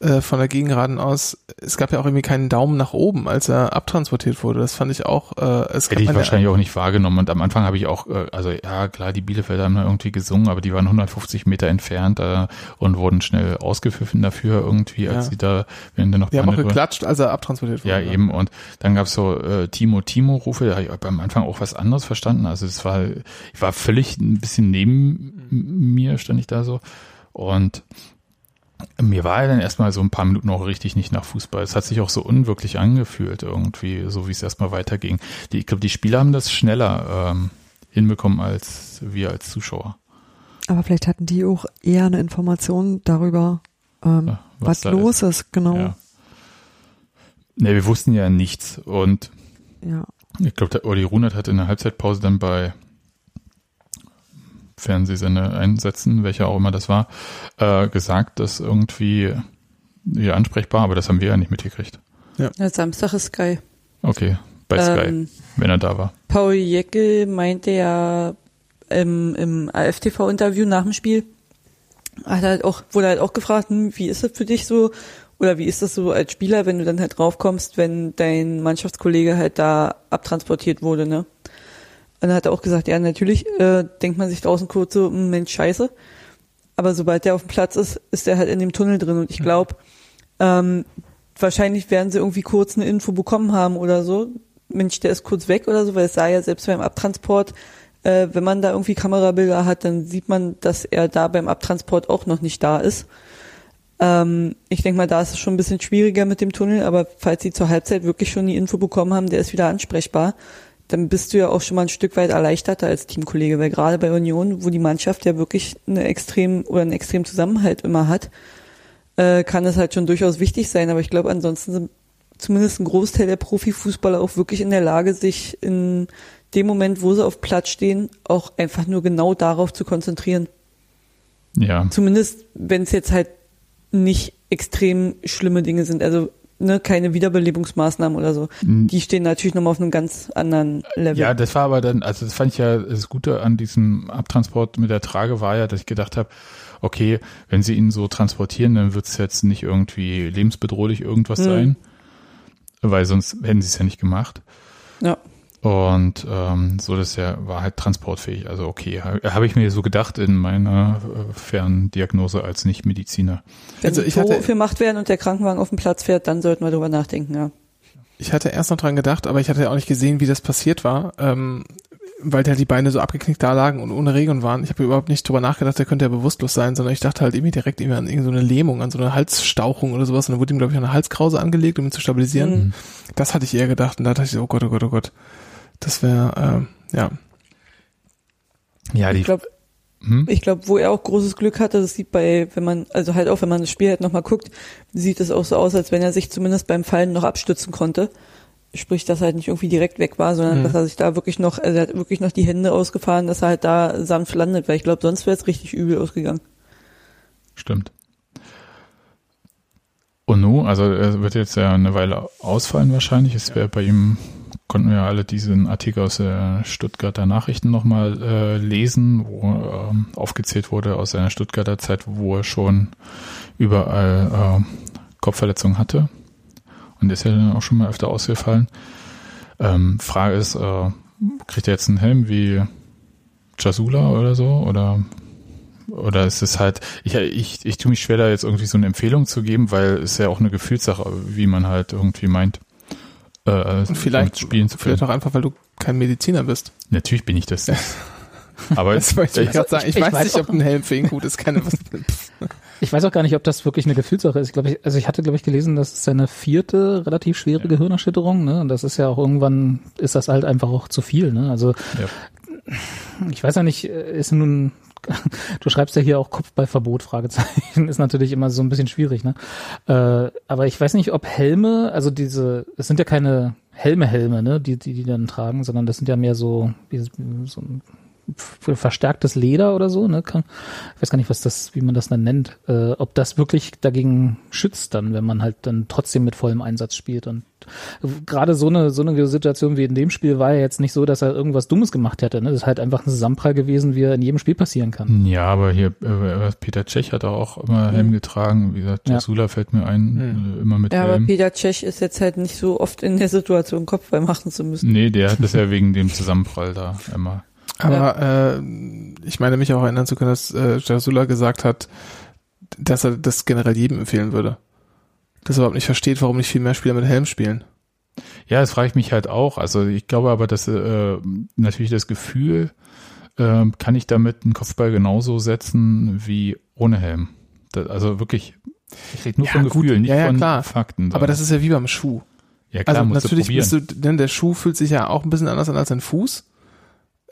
äh, von der Gegenraden aus, es gab ja auch irgendwie keinen Daumen nach oben, als er abtransportiert wurde. Das fand ich auch, äh, es Hätte ich wahrscheinlich auch nicht wahrgenommen. Und am Anfang habe ich auch, äh, also ja, klar, die Bielefelder haben da irgendwie gesungen, aber die waren 150 Meter entfernt äh, und wurden schnell ausgepfiffen dafür irgendwie, als Ja. sie da, wenn dann noch Die haben auch geklatscht, als er abtransportiert wurde. Ja, eben. Und dann gab's so äh, Timo Timo Rufe, da habe ich am Anfang auch was anderes verstanden. Also es war, ich war völlig ein bisschen neben mir, stand ich da so. Und mir war dann erstmal so ein paar Minuten auch richtig nicht nach Fußball. Es hat sich auch so unwirklich angefühlt irgendwie, so wie es erstmal weiterging. Die, ich glaube, die Spieler haben das schneller ähm, hinbekommen als wir als Zuschauer. Aber vielleicht hatten die auch eher eine Information darüber, ähm, Ja, was was, los ist. Genau. Ja. Ja. Ne, wir wussten ja nichts. Und Ich glaube, der Uli Runert hat in der Halbzeitpause dann bei Fernsehsender einsetzen, welcher auch immer das war, äh, gesagt, dass irgendwie ja ansprechbar, aber das haben wir ja nicht mitgekriegt. Ja, Samstag ist Sky. Okay, bei Sky, Ähm, wenn er da war. Paul Jeckel meinte ja im, im AFTV-Interview nach dem Spiel, hat halt auch, wurde halt auch gefragt, hm, wie ist das für dich so? Oder wie ist das so als Spieler, wenn du dann halt draufkommst, wenn dein Mannschaftskollege halt da abtransportiert wurde, ne? Und dann hat er auch gesagt, ja, natürlich äh, denkt man sich draußen kurz so, hm, Mensch, scheiße. Aber sobald der auf dem Platz ist, ist der halt in dem Tunnel drin. Und ich glaube, ähm, wahrscheinlich werden sie irgendwie kurz eine Info bekommen haben oder so. Mensch, der ist kurz weg oder so, weil es sah ja selbst beim Abtransport, äh, wenn man da irgendwie Kamerabilder hat, dann sieht man, dass er da beim Abtransport auch noch nicht da ist. Ähm, ich denke mal, da ist es schon ein bisschen schwieriger mit dem Tunnel, aber falls sie zur Halbzeit wirklich schon die Info bekommen haben, der ist wieder ansprechbar, dann bist du ja auch schon mal ein Stück weit erleichterter als Teamkollege, weil gerade bei Union, wo die Mannschaft ja wirklich eine extrem oder einen extremen Zusammenhalt immer hat, äh, kann es halt schon durchaus wichtig sein. Aber ich glaube, ansonsten sind zumindest ein Großteil der Profifußballer auch wirklich in der Lage, sich in dem Moment, wo sie auf Platz stehen, auch einfach nur genau darauf zu konzentrieren. Ja, Zumindest, wenn es jetzt halt nicht extrem schlimme Dinge sind. Also ne, keine Wiederbelebungsmaßnahmen oder so. Mhm. Die stehen natürlich nochmal auf einem ganz anderen Level. Ja, das war aber dann, also das fand ich ja das Gute an diesem Abtransport mit der Trage war ja, dass ich gedacht habe, okay, wenn sie ihn so transportieren, dann wird es jetzt nicht irgendwie lebensbedrohlich irgendwas Mhm. sein, weil sonst hätten sie es ja nicht gemacht. Ja. Und ähm, so, das ja war halt transportfähig. Also okay, habe hab ich mir so gedacht in meiner äh, Ferndiagnose als Nicht-Mediziner. Wenn Also ich hatte- gemacht werden und der Krankenwagen auf den Platz fährt, dann sollten wir drüber nachdenken, ja. Ich hatte erst noch dran gedacht, aber ich hatte ja auch nicht gesehen, wie das passiert war, ähm, weil halt die Beine so abgeknickt da lagen und ohne Regung waren. Ich habe überhaupt nicht drüber nachgedacht, der könnte ja bewusstlos sein, sondern ich dachte halt irgendwie direkt irgendwie an irgendeine Lähmung, an so eine Halsstauchung oder sowas. Und dann wurde ihm, glaube ich, eine Halskrause angelegt, um ihn zu stabilisieren. Mhm. Das hatte ich eher gedacht und da dachte ich, oh Gott, oh Gott, oh Gott. Das wäre, ähm, ja. Ja, die Ich glaube, hm? ich glaube, wo er auch großes Glück hatte, das sieht bei, wenn man, also halt auch, wenn man das Spiel halt nochmal guckt, sieht es auch so aus, als wenn er sich zumindest beim Fallen noch abstützen konnte. Sprich, dass er halt nicht irgendwie direkt weg war, sondern Mhm. dass er sich da wirklich noch, also er hat wirklich noch die Hände ausgefahren, dass er halt da sanft landet, weil ich glaube, sonst wäre es richtig übel ausgegangen. Stimmt. Und nun, also er wird jetzt ja eine Weile ausfallen wahrscheinlich. Es wäre bei ihm, konnten wir alle diesen Artikel aus der Stuttgarter Nachrichten nochmal äh, lesen, wo ähm, aufgezählt wurde aus seiner Stuttgarter Zeit, wo er schon überall äh, Kopfverletzungen hatte. Und ist ja dann auch schon mal öfter ausgefallen. Ähm, Frage ist, äh, kriegt er jetzt einen Helm wie Jasula oder so? Oder oder ist es halt, ich, ich, ich tue mich schwer, da jetzt irgendwie so eine Empfehlung zu geben, weil es ja auch eine Gefühlssache, wie man halt irgendwie meint, äh, Und vielleicht, spielen zu können. vielleicht auch einfach, weil du kein Mediziner bist. Natürlich bin ich das. (laughs) Aber Das wollte ich ich, gerade sagen. Ich, ich weiß, weiß nicht, ob ein Helm für ihn gut ist. Keine, (laughs) Ich weiß auch gar nicht, ob das wirklich eine Gefühlssache ist. Ich glaube, ich, also ich hatte, glaube ich, gelesen, das ist seine vierte relativ schwere Gehirnerschütterung. Ne? Und das ist ja auch irgendwann, ist das halt einfach auch zu viel. Ne? Also ja. ich weiß ja nicht, ist nun, (laughs) du schreibst ja hier auch Kopfballverbot, Fragezeichen, (laughs) ist natürlich immer so ein bisschen schwierig, ne? Äh, aber ich weiß nicht, ob Helme, also diese, es sind ja keine Helme-Helme, ne, die, die die dann tragen, sondern das sind ja mehr so, wie, so ein verstärktes Leder oder so, ne? Kann, ich weiß gar nicht, was das, wie man das dann nennt, äh, ob das wirklich dagegen schützt dann, wenn man halt dann trotzdem mit vollem Einsatz spielt und gerade so eine so eine Situation wie in dem Spiel war ja jetzt nicht so, dass er irgendwas Dummes gemacht hätte. Ne? Das ist halt einfach ein Zusammenprall gewesen, wie er in jedem Spiel passieren kann. ja, aber hier, äh, Peter Tschech hat auch immer Helm getragen. Wie gesagt, Ja. Jasula fällt mir ein, Mhm. äh, immer mit Ja, aber Helm. Peter Tschech ist jetzt halt nicht so oft in der Situation, Kopfball machen zu müssen. Nee, der hat das ja wegen dem Zusammenprall da immer. Aber äh, ich meine mich auch erinnern zu können, dass äh, Jasula gesagt hat, dass er das generell jedem empfehlen würde. Dass er überhaupt nicht versteht, warum nicht viel mehr Spieler mit Helm spielen. Ja, das frage ich mich halt auch. Also ich glaube aber, dass äh, natürlich das Gefühl, äh, kann ich damit einen Kopfball genauso setzen wie ohne Helm. Das, also wirklich, ich rede nur Ja, von. Gefühlen, nicht Ja, ja, von klar. Fakten. Aber das ist ja wie beim Schuh. ja klar, also musst natürlich bist du, denn der Schuh fühlt sich ja auch ein bisschen anders an als dein Fuß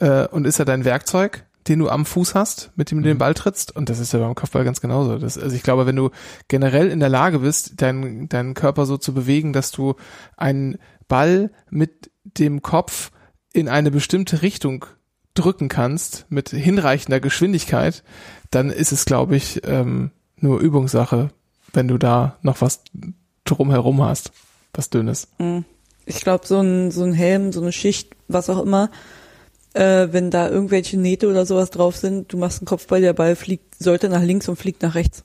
äh, und ist ja dein Werkzeug, den du am Fuß hast, mit dem du den Mhm. Ball trittst. Und das ist ja beim Kopfball ganz genauso. Das, also ich glaube, wenn du generell in der Lage bist, deinen deinen Körper so zu bewegen, dass du einen Ball mit dem Kopf in eine bestimmte Richtung drücken kannst, mit hinreichender Geschwindigkeit, dann ist es, glaube ich, ähm, nur Übungssache, wenn du da noch was drumherum hast, was Dünnes. Mhm. Ich glaube, so ein, so ein Helm, so eine Schicht, was auch immer, äh, wenn da irgendwelche Nähte oder sowas drauf sind, du machst einen Kopfball, der Ball fliegt, sollte nach links und fliegt nach rechts.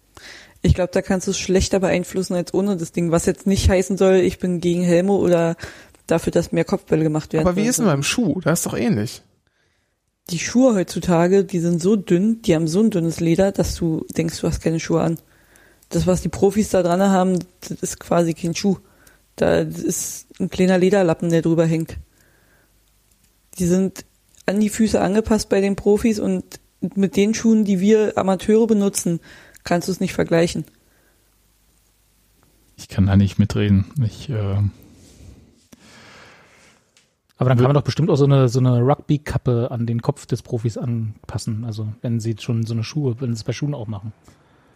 Ich glaube, da kannst du es schlechter beeinflussen als ohne das Ding, was jetzt nicht heißen soll, ich bin gegen Helme oder dafür, dass mehr Kopfbälle gemacht werden. Aber wie ist denn beim Schuh? Da ist doch ähnlich. Die Schuhe heutzutage, die sind so dünn, die haben so ein dünnes Leder, dass du denkst, du hast keine Schuhe an. Das, was die Profis da dran haben, das ist quasi kein Schuh. Da ist ein kleiner Lederlappen, der drüber hängt. Die sind an die Füße angepasst bei den Profis und mit den Schuhen, die wir Amateure benutzen, kannst du es nicht vergleichen. Ich kann da nicht mitreden. Ich, äh, Aber dann kann man doch bestimmt auch so eine, so eine Rugby-Kappe an den Kopf des Profis anpassen. Also wenn sie schon so eine Schuhe, wenn sie es bei Schuhen auch machen.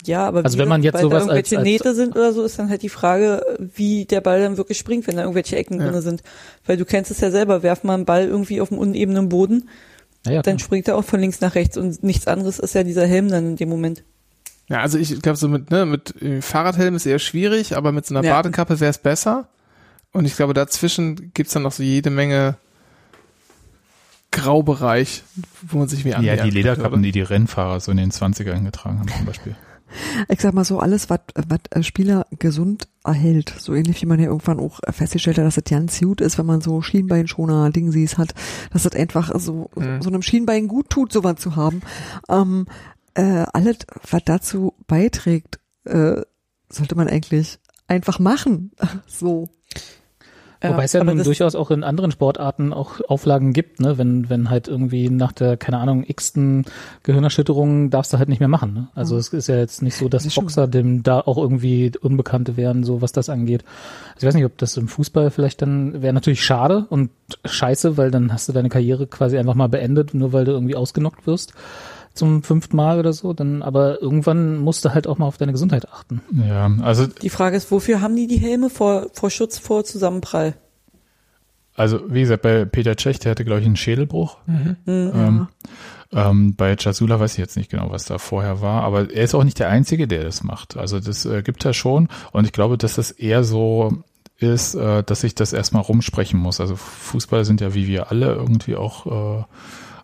Ja, aber Also wie wenn man jetzt weil da sowas als- irgendwelche als- Nähte sind oder so, ist dann halt die Frage, wie der Ball dann wirklich springt, wenn da irgendwelche Ecken Ja. drinne sind. Weil du kennst es ja selber, werf mal einen Ball irgendwie auf einem unebenen Boden, Naja, dann klar. springt er auch von links nach rechts und nichts anderes ist ja dieser Helm dann in dem Moment. Ja, also ich glaube so mit, ne, mit Fahrradhelm ist eher schwierig, aber mit so einer ja. Badekappe wäre es besser. Und ich glaube, dazwischen gibt's dann noch so jede Menge Graubereich, wo man sich wie Ja, die Lederkappen, die die Rennfahrer so in den 20ern getragen haben zum Beispiel. Ich sag mal so, alles, was Spieler gesund erhält, so ähnlich wie man ja irgendwann auch festgestellt hat, dass es ganz gut ist, wenn man so Schienbeinschoner, Dingsies hat, dass es einfach so, mhm. so einem Schienbein gut tut, sowas zu haben. Ähm, äh, alles, was dazu beiträgt, äh, sollte man eigentlich einfach machen. (laughs) so. Wobei es ja nun durchaus auch in anderen Sportarten auch Auflagen gibt, ne? Wenn, wenn halt irgendwie nach der, keine Ahnung, x-ten Gehirnerschütterung darfst du halt nicht mehr machen. Ne? Also mhm. es ist ja jetzt nicht so, dass das Boxer dem da auch irgendwie Unbekannte wären, so was das angeht. Also ich weiß nicht, ob das im Fußball vielleicht dann wäre natürlich schade und scheiße, weil dann hast du deine Karriere quasi einfach mal beendet, nur weil du irgendwie ausgenockt wirst zum fünften Mal oder so, dann aber irgendwann musst du halt auch mal auf deine Gesundheit achten. Ja, also die Frage ist, wofür haben die die Helme vor vor Schutz vor Zusammenprall? Also wie gesagt, bei Peter Cech, der hatte glaube ich einen Schädelbruch. Mhm. Ähm, ähm, bei Chasula weiß ich jetzt nicht genau, was da vorher war, aber er ist auch nicht der Einzige, der das macht. Also das äh, gibt er schon und ich glaube, dass das eher so ist, äh, dass ich das erstmal rumsprechen muss. Also Fußballer sind ja wie wir alle irgendwie auch äh,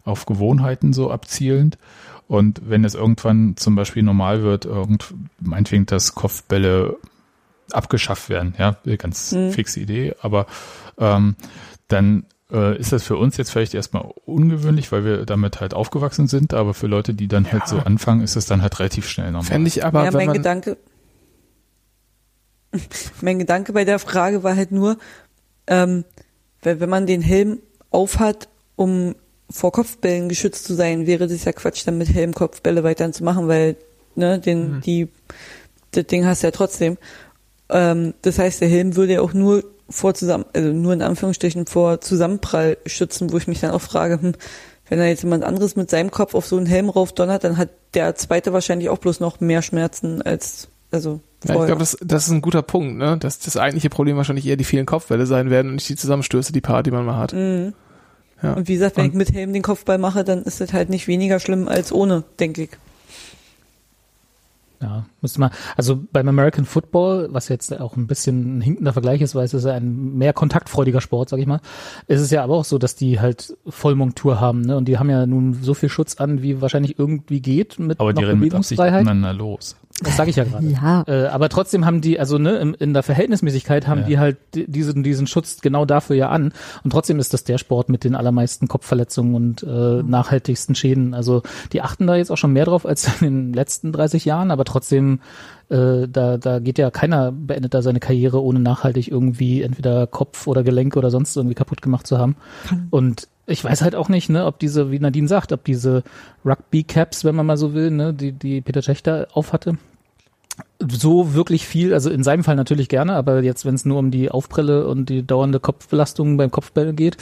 auf Gewohnheiten so abzielend. Und wenn es irgendwann zum Beispiel normal wird, irgend, meinetwegen, dass Kopfbälle abgeschafft werden, ja, ganz mhm. fixe Idee, aber ähm, dann äh, ist das für uns jetzt vielleicht erstmal ungewöhnlich, weil wir damit halt aufgewachsen sind, aber für Leute, die dann ja. halt so anfangen, ist es dann halt relativ schnell normal. Fände ich aber, ja, mein Gedanke, (laughs) mein Gedanke bei der Frage war halt nur, ähm, wenn, wenn man den Helm aufhat, um vor Kopfbällen geschützt zu sein, wäre das ja Quatsch, dann mit Helm Kopfbälle weiter zu machen, weil ne, den, mhm. die, das Ding hast du ja trotzdem. Ähm, das heißt, der Helm würde ja auch nur vor zusammen, also nur in Anführungsstrichen vor Zusammenprall schützen, wo ich mich dann auch frage, hm, wenn da jetzt jemand anderes mit seinem Kopf auf so einen Helm raufdonnert, dann hat der zweite wahrscheinlich auch bloß noch mehr Schmerzen als, also ja, ich glaube, das, das ist ein guter Punkt, ne? Dass das eigentliche Problem wahrscheinlich eher die vielen Kopfwelle sein werden und nicht die Zusammenstöße, die paar, die man mal hat. Mhm. Ja. Und wie gesagt, wenn und ich mit Helm den Kopfball mache, dann ist das halt nicht weniger schlimm als ohne, denke ich. Ja, müsste man, also beim American Football, was jetzt auch ein bisschen ein hinkender Vergleich ist, weil es ist ja ein mehr kontaktfreudiger Sport, sag ich mal, ist es ja aber auch so, dass die halt Vollmontur haben, ne? Und die haben ja nun so viel Schutz an, wie wahrscheinlich irgendwie geht mit aber die rennen mit Absicht miteinander los. Das sage ich ja gerade. Ja. Äh, aber trotzdem haben die, also ne, in, in der Verhältnismäßigkeit haben ja. die halt diesen, diesen Schutz genau dafür ja an. Und trotzdem ist das der Sport mit den allermeisten Kopfverletzungen und äh, nachhaltigsten Schäden. Also die achten da jetzt auch schon mehr drauf als in den letzten 30 Jahren, aber trotzdem äh, da, da geht ja keiner, beendet da seine Karriere, ohne nachhaltig irgendwie entweder Kopf oder Gelenk oder sonst irgendwie kaputt gemacht zu haben. Und ich weiß halt auch nicht, ne, ob diese, wie Nadine sagt, ob diese Rugby-Caps, wenn man mal so will, ne, die, die Peter Schächter aufhatte, so wirklich viel, also in seinem Fall natürlich gerne, aber jetzt, wenn es nur um die Aufprelle und die dauernde Kopfbelastung beim Kopfball geht,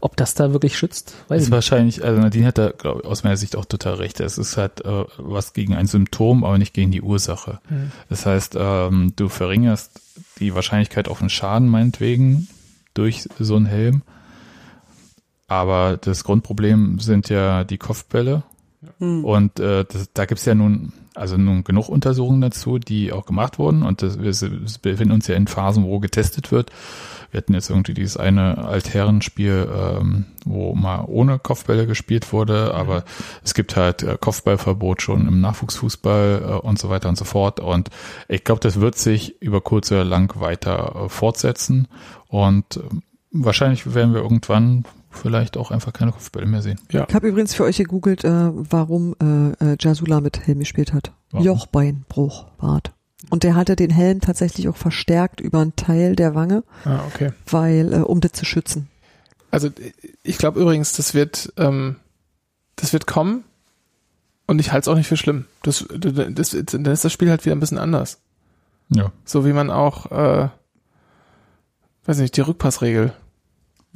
ob das da wirklich schützt, weiß ist ich wahrscheinlich, also Nadine hat da, glaube ich, aus meiner Sicht auch total recht. Es ist halt äh, was gegen ein Symptom, aber nicht gegen die Ursache. Mhm. Das heißt, ähm, du verringerst die Wahrscheinlichkeit auf einen Schaden meinetwegen durch so einen Helm. Aber das Grundproblem sind ja die Kopfbälle. Mhm. Und äh, das, da gibt's ja nun also nun genug Untersuchungen dazu, die auch gemacht wurden. Und das, wir befinden uns ja in Phasen, wo getestet wird. Wir hatten jetzt irgendwie dieses eine Altherrenspiel, ähm, wo mal ohne Kopfbälle gespielt wurde, aber es gibt halt äh, Kopfballverbot schon im Nachwuchsfußball äh, und so weiter und so fort. Und ich glaube, das wird sich über kurz oder lang weiter äh, fortsetzen. Und äh, wahrscheinlich werden wir irgendwann vielleicht auch einfach keine Kopfbälle mehr sehen. Ja. Ich habe übrigens für euch gegoogelt, äh, warum äh, äh, Jasula mit Helm gespielt hat. Warum? Jochbeinbruch, Bart. Und der hatte den Helm tatsächlich auch verstärkt über einen Teil der Wange, ah, okay. weil, äh, um das zu schützen. Also ich glaube übrigens, das wird, ähm, das wird kommen und ich halte es auch nicht für schlimm. Das, das, das, dann ist das Spiel halt wieder ein bisschen anders. Ja. So wie man auch, äh, weiß nicht, die Rückpassregel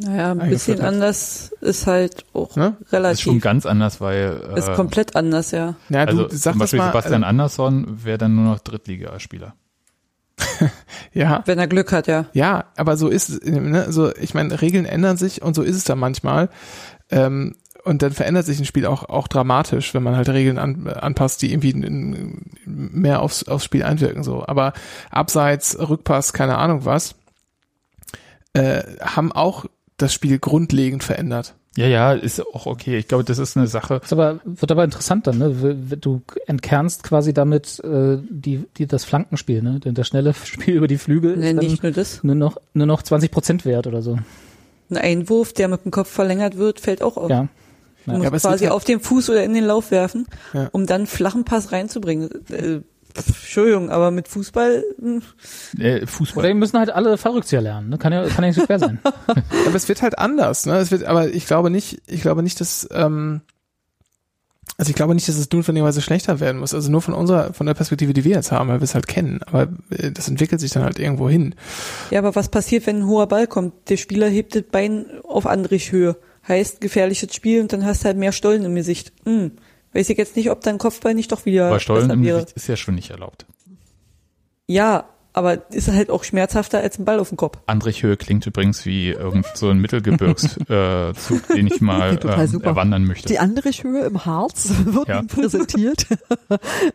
naja, ein bisschen hat. anders ist halt auch ne? relativ. Ist schon ganz anders, weil. Äh, ist komplett anders, ja. ja du, also sag zum Beispiel mal, Sebastian äh, Andersson wäre dann nur noch Drittligaspieler. (laughs) ja. Wenn er Glück hat, ja. Ja, aber so ist es, ne, so, ich meine, Regeln ändern sich und so ist es dann manchmal. Ähm, und dann verändert sich ein Spiel auch, auch dramatisch, wenn man halt Regeln an, anpasst, die irgendwie mehr aufs, aufs Spiel einwirken, so. Aber abseits, Rückpass, keine Ahnung was, äh, haben auch das Spiel grundlegend verändert. Ja, ja, ist auch okay. Ich glaube, das ist eine Sache. Ist aber, wird aber interessant dann, ne? Du entkernst quasi damit äh, die, die, das Flankenspiel, ne? Denn das schnelle (laughs) Spiel über die Flügel nee, ist nicht nur das. Nur noch, nur noch 20 Prozent wert oder so. Ein Einwurf, der mit dem Kopf verlängert wird, fällt auch auf. Ja. Du musst ja, quasi halt auf den Fuß oder in den Lauf werfen, ja. um dann flachen Pass reinzubringen. Äh, Entschuldigung, aber mit Fußball. Hm. Äh, Fußball. Oder die müssen halt alle Fallrückzieher lernen. Ne? Kann ja, kann ja nicht so schwer sein. (laughs) aber es wird halt anders. Ne? Es wird, aber ich glaube nicht, ich glaube nicht, dass ähm, also ich glaube nicht, dass es notwendigerweise schlechter werden muss. Also nur von unserer, von der Perspektive, die wir jetzt haben, weil wir es halt kennen. Aber äh, das entwickelt sich dann halt irgendwo hin. Ja, aber was passiert, wenn ein hoher Ball kommt? Der Spieler hebt das Bein auf Andrich-Höhe. Heißt gefährliches Spiel und dann hast du halt mehr Stollen im Gesicht. Hm. Weiß ich jetzt nicht, ob dein Kopfball nicht doch wieder. Aber Stollen im wäre. Gesicht ist ja schon nicht erlaubt. Ja, aber ist halt auch schmerzhafter als ein Ball auf dem Kopf. Andrichhöhe klingt übrigens wie irgend so ein Mittelgebirgszug, (laughs) äh, den ich mal (laughs) ähm, erwandern möchte. Die Andrichhöhe im Harz (laughs) wird ja. präsentiert.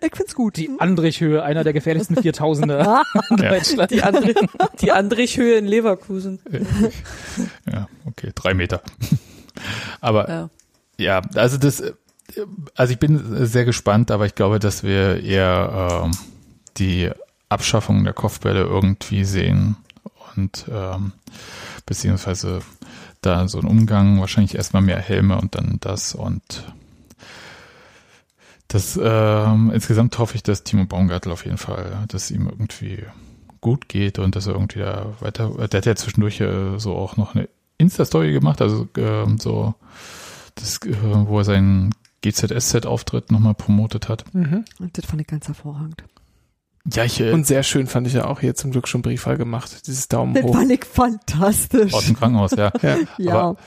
ich find's gut. Die Andrichhöhe, einer der gefährlichsten Viertausender in Deutschland. Die, Andrich, die Andrichhöhe in Leverkusen. Ja, okay, drei Meter. Aber ja, ja also das also ich bin sehr gespannt, aber ich glaube, dass wir eher äh, die Abschaffung der Kopfbälle irgendwie sehen und ähm, beziehungsweise da so ein Umgang, wahrscheinlich erstmal mehr Helme und dann das und das ähm, insgesamt hoffe ich, dass Timo Baumgartel auf jeden Fall, dass ihm irgendwie gut geht und dass er irgendwie da weiter, der hat ja zwischendurch äh, so auch noch eine Insta-Story gemacht, also äh, so das, äh, wo er seinen GZSZ-Auftritt nochmal promotet hat. Mhm. Und das fand ich ganz hervorragend. Ja, ich, äh, und sehr schön fand ich ja auch hier zum Glück schon Brieffall gemacht, dieses Daumen das hoch. Das fand ich fantastisch. Aus dem Krankenhaus, ja. ja. (laughs) ja. Aber,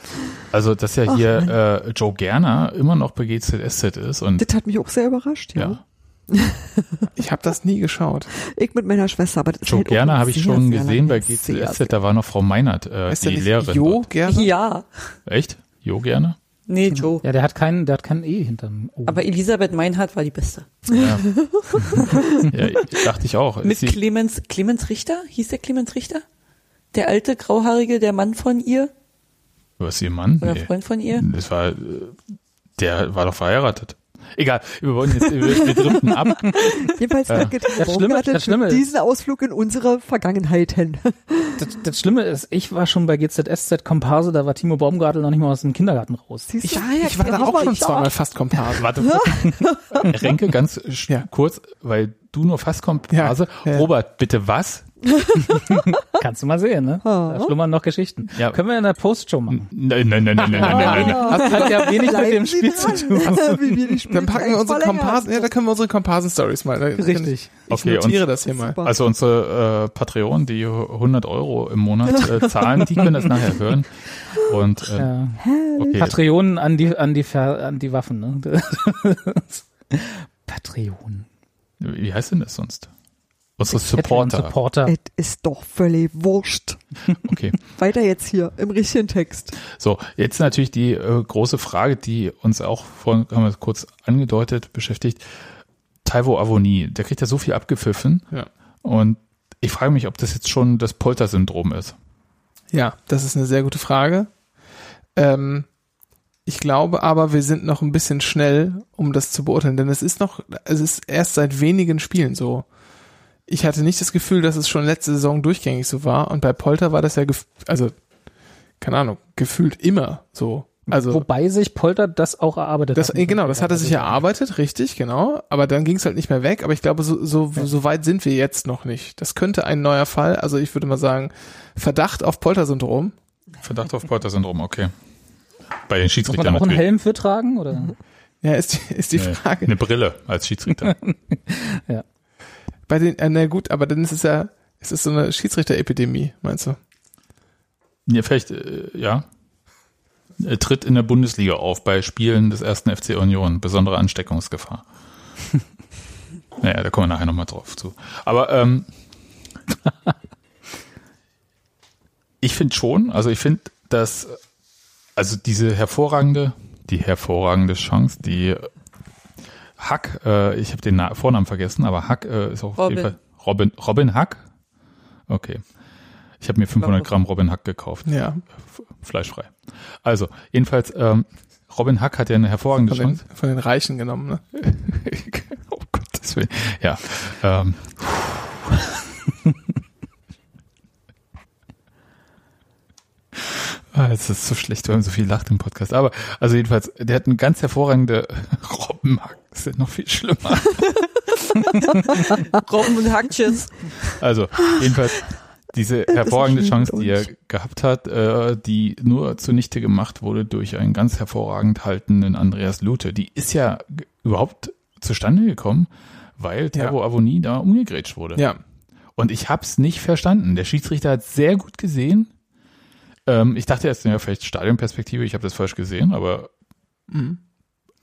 also, dass ja hier äh, Joe Gerner immer noch bei GZSZ ist. und Das hat mich auch sehr überrascht, ja. ja. (laughs) ich habe das nie geschaut. Ich mit meiner Schwester, aber das Joe Gerner habe ich schon gesehen bei GZSZ, da war noch Frau Meinert, äh, die Lehrerin. Jo Gerner? Ja. Echt? Jo Gerner? Nee, Joe. Ja, der hat keinen, der hat keinen E hinterm O. Aber Elisabeth Meinhardt war die beste. Ja, (laughs) ja dachte ich auch. Mit Clemens, Clemens Richter? Hieß der Clemens Richter? Der alte, grauhaarige, der Mann von ihr? Was ihr Mann? Oder nee. Freund von ihr? Das war, der war doch verheiratet. Egal, wir wollen jetzt, wir, wir driften ab. (laughs) Jedenfalls ja. das Schlimme, das Schlimme diesen Ausflug in unsere Vergangenheit hin. (laughs) Das, das, Schlimme ist, ich war schon bei GZSZ Komparse, da war Timo Baumgartel noch nicht mal aus dem Kindergarten raus. Ich, ich, ich war da auch schon zweimal fast Komparse. (laughs) Warte, Renke, ganz ja. kurz, weil du nur fast Komparse. Ja, Robert, bitte was? (laughs) Kannst du mal sehen, ne? Da schlummern noch Geschichten. Ja. Können wir in der Postshow machen? Nein, nein, nein, nein, nein, nein, nein. Das hat ja wenig mit dem Spiel zu tun. (laughs) Dann packen wir unsere Komparsen, ja, da können wir unsere Komparsen-Stories mal. Richtig. Ich okay, notiere das hier mal. Also unsere äh, Patreon, die 100 Euro im Monat (laughs) äh, zahlen, die können das nachher hören. Und äh, ja. okay. Patreon an die an die Ver, an die Waffen, ne? Patreon. Wie heißt denn das sonst? Unsere Supporter. Supporter. Es ist doch völlig wurscht. (laughs) Okay. Weiter jetzt hier im richtigen Text. So, jetzt natürlich die äh, große Frage, die uns auch vorhin, haben wir kurz angedeutet, beschäftigt. Taiwo Avoni, der kriegt ja so viel abgepfiffen. Ja. Und ich frage mich, ob das jetzt schon das Polter-Syndrom ist. Ja, das ist eine sehr gute Frage. Ähm, ich glaube aber, wir sind noch ein bisschen schnell, um das zu beurteilen, denn es ist noch, es ist erst seit wenigen Spielen so ich hatte nicht das Gefühl, dass es schon letzte Saison durchgängig so war. Und bei Polter war das ja, also, keine Ahnung, gefühlt immer so. Also, Wobei sich Polter das auch erarbeitet das, hat. Genau, das hatte sich erarbeitet, richtig, genau. Aber dann ging es halt nicht mehr weg. Aber ich glaube, so, so, ja. so weit sind wir jetzt noch nicht. Das könnte ein neuer Fall. Also ich würde mal sagen, Verdacht auf Polter-Syndrom. Verdacht auf Polter-Syndrom, okay. Bei den Schiedsrichtern Muss man auch einen Helm für tragen, oder? Ja, ist die, ist die nee, Frage. Eine Brille als Schiedsrichter. (laughs) ja. Bei den, äh, na gut, aber dann ist es ja, ist es so eine Schiedsrichterepidemie, meinst du? Ja, vielleicht, äh, ja. Er tritt in der Bundesliga auf bei Spielen des ersten FC Union. Besondere Ansteckungsgefahr. (laughs) naja, da kommen wir nachher nochmal drauf zu. Aber ähm, (laughs) ich finde schon, also ich finde, dass also diese hervorragende die hervorragende Chance, die Hack, äh, ich habe den Na Vornamen vergessen, aber Hack äh, ist auch Robin. auf jeden Fall Robin, Robin Hack? Okay. Ich habe mir 500 Gramm Robin Hack gekauft. Ja. Fleischfrei. Also, jedenfalls, ähm, Robin Hack hat ja eine hervorragende Von den, Chance. von den Reichen genommen, ne? (laughs) oh Gottes Willen. Ja. Ähm. (laughs) Ah, Es ist so schlecht, wenn man so viel lacht im Podcast. Aber, also jedenfalls, der hat eine ganz hervorragende (laughs) Robbenhack. Das ist ja noch viel schlimmer. (laughs) Robben und Hackches. Also, jedenfalls, diese hervorragende Chance, die er gehabt hat, äh, die nur zunichte gemacht wurde durch einen ganz hervorragend haltenden Andreas Lute, die ist ja überhaupt zustande gekommen, weil Terbo Avoni da umgegrätscht wurde. Ja. Und ich hab's nicht verstanden. Der Schiedsrichter hat sehr gut gesehen. Ähm, ich dachte erst, ja, vielleicht Stadionperspektive, ich habe das falsch gesehen, aber Mhm.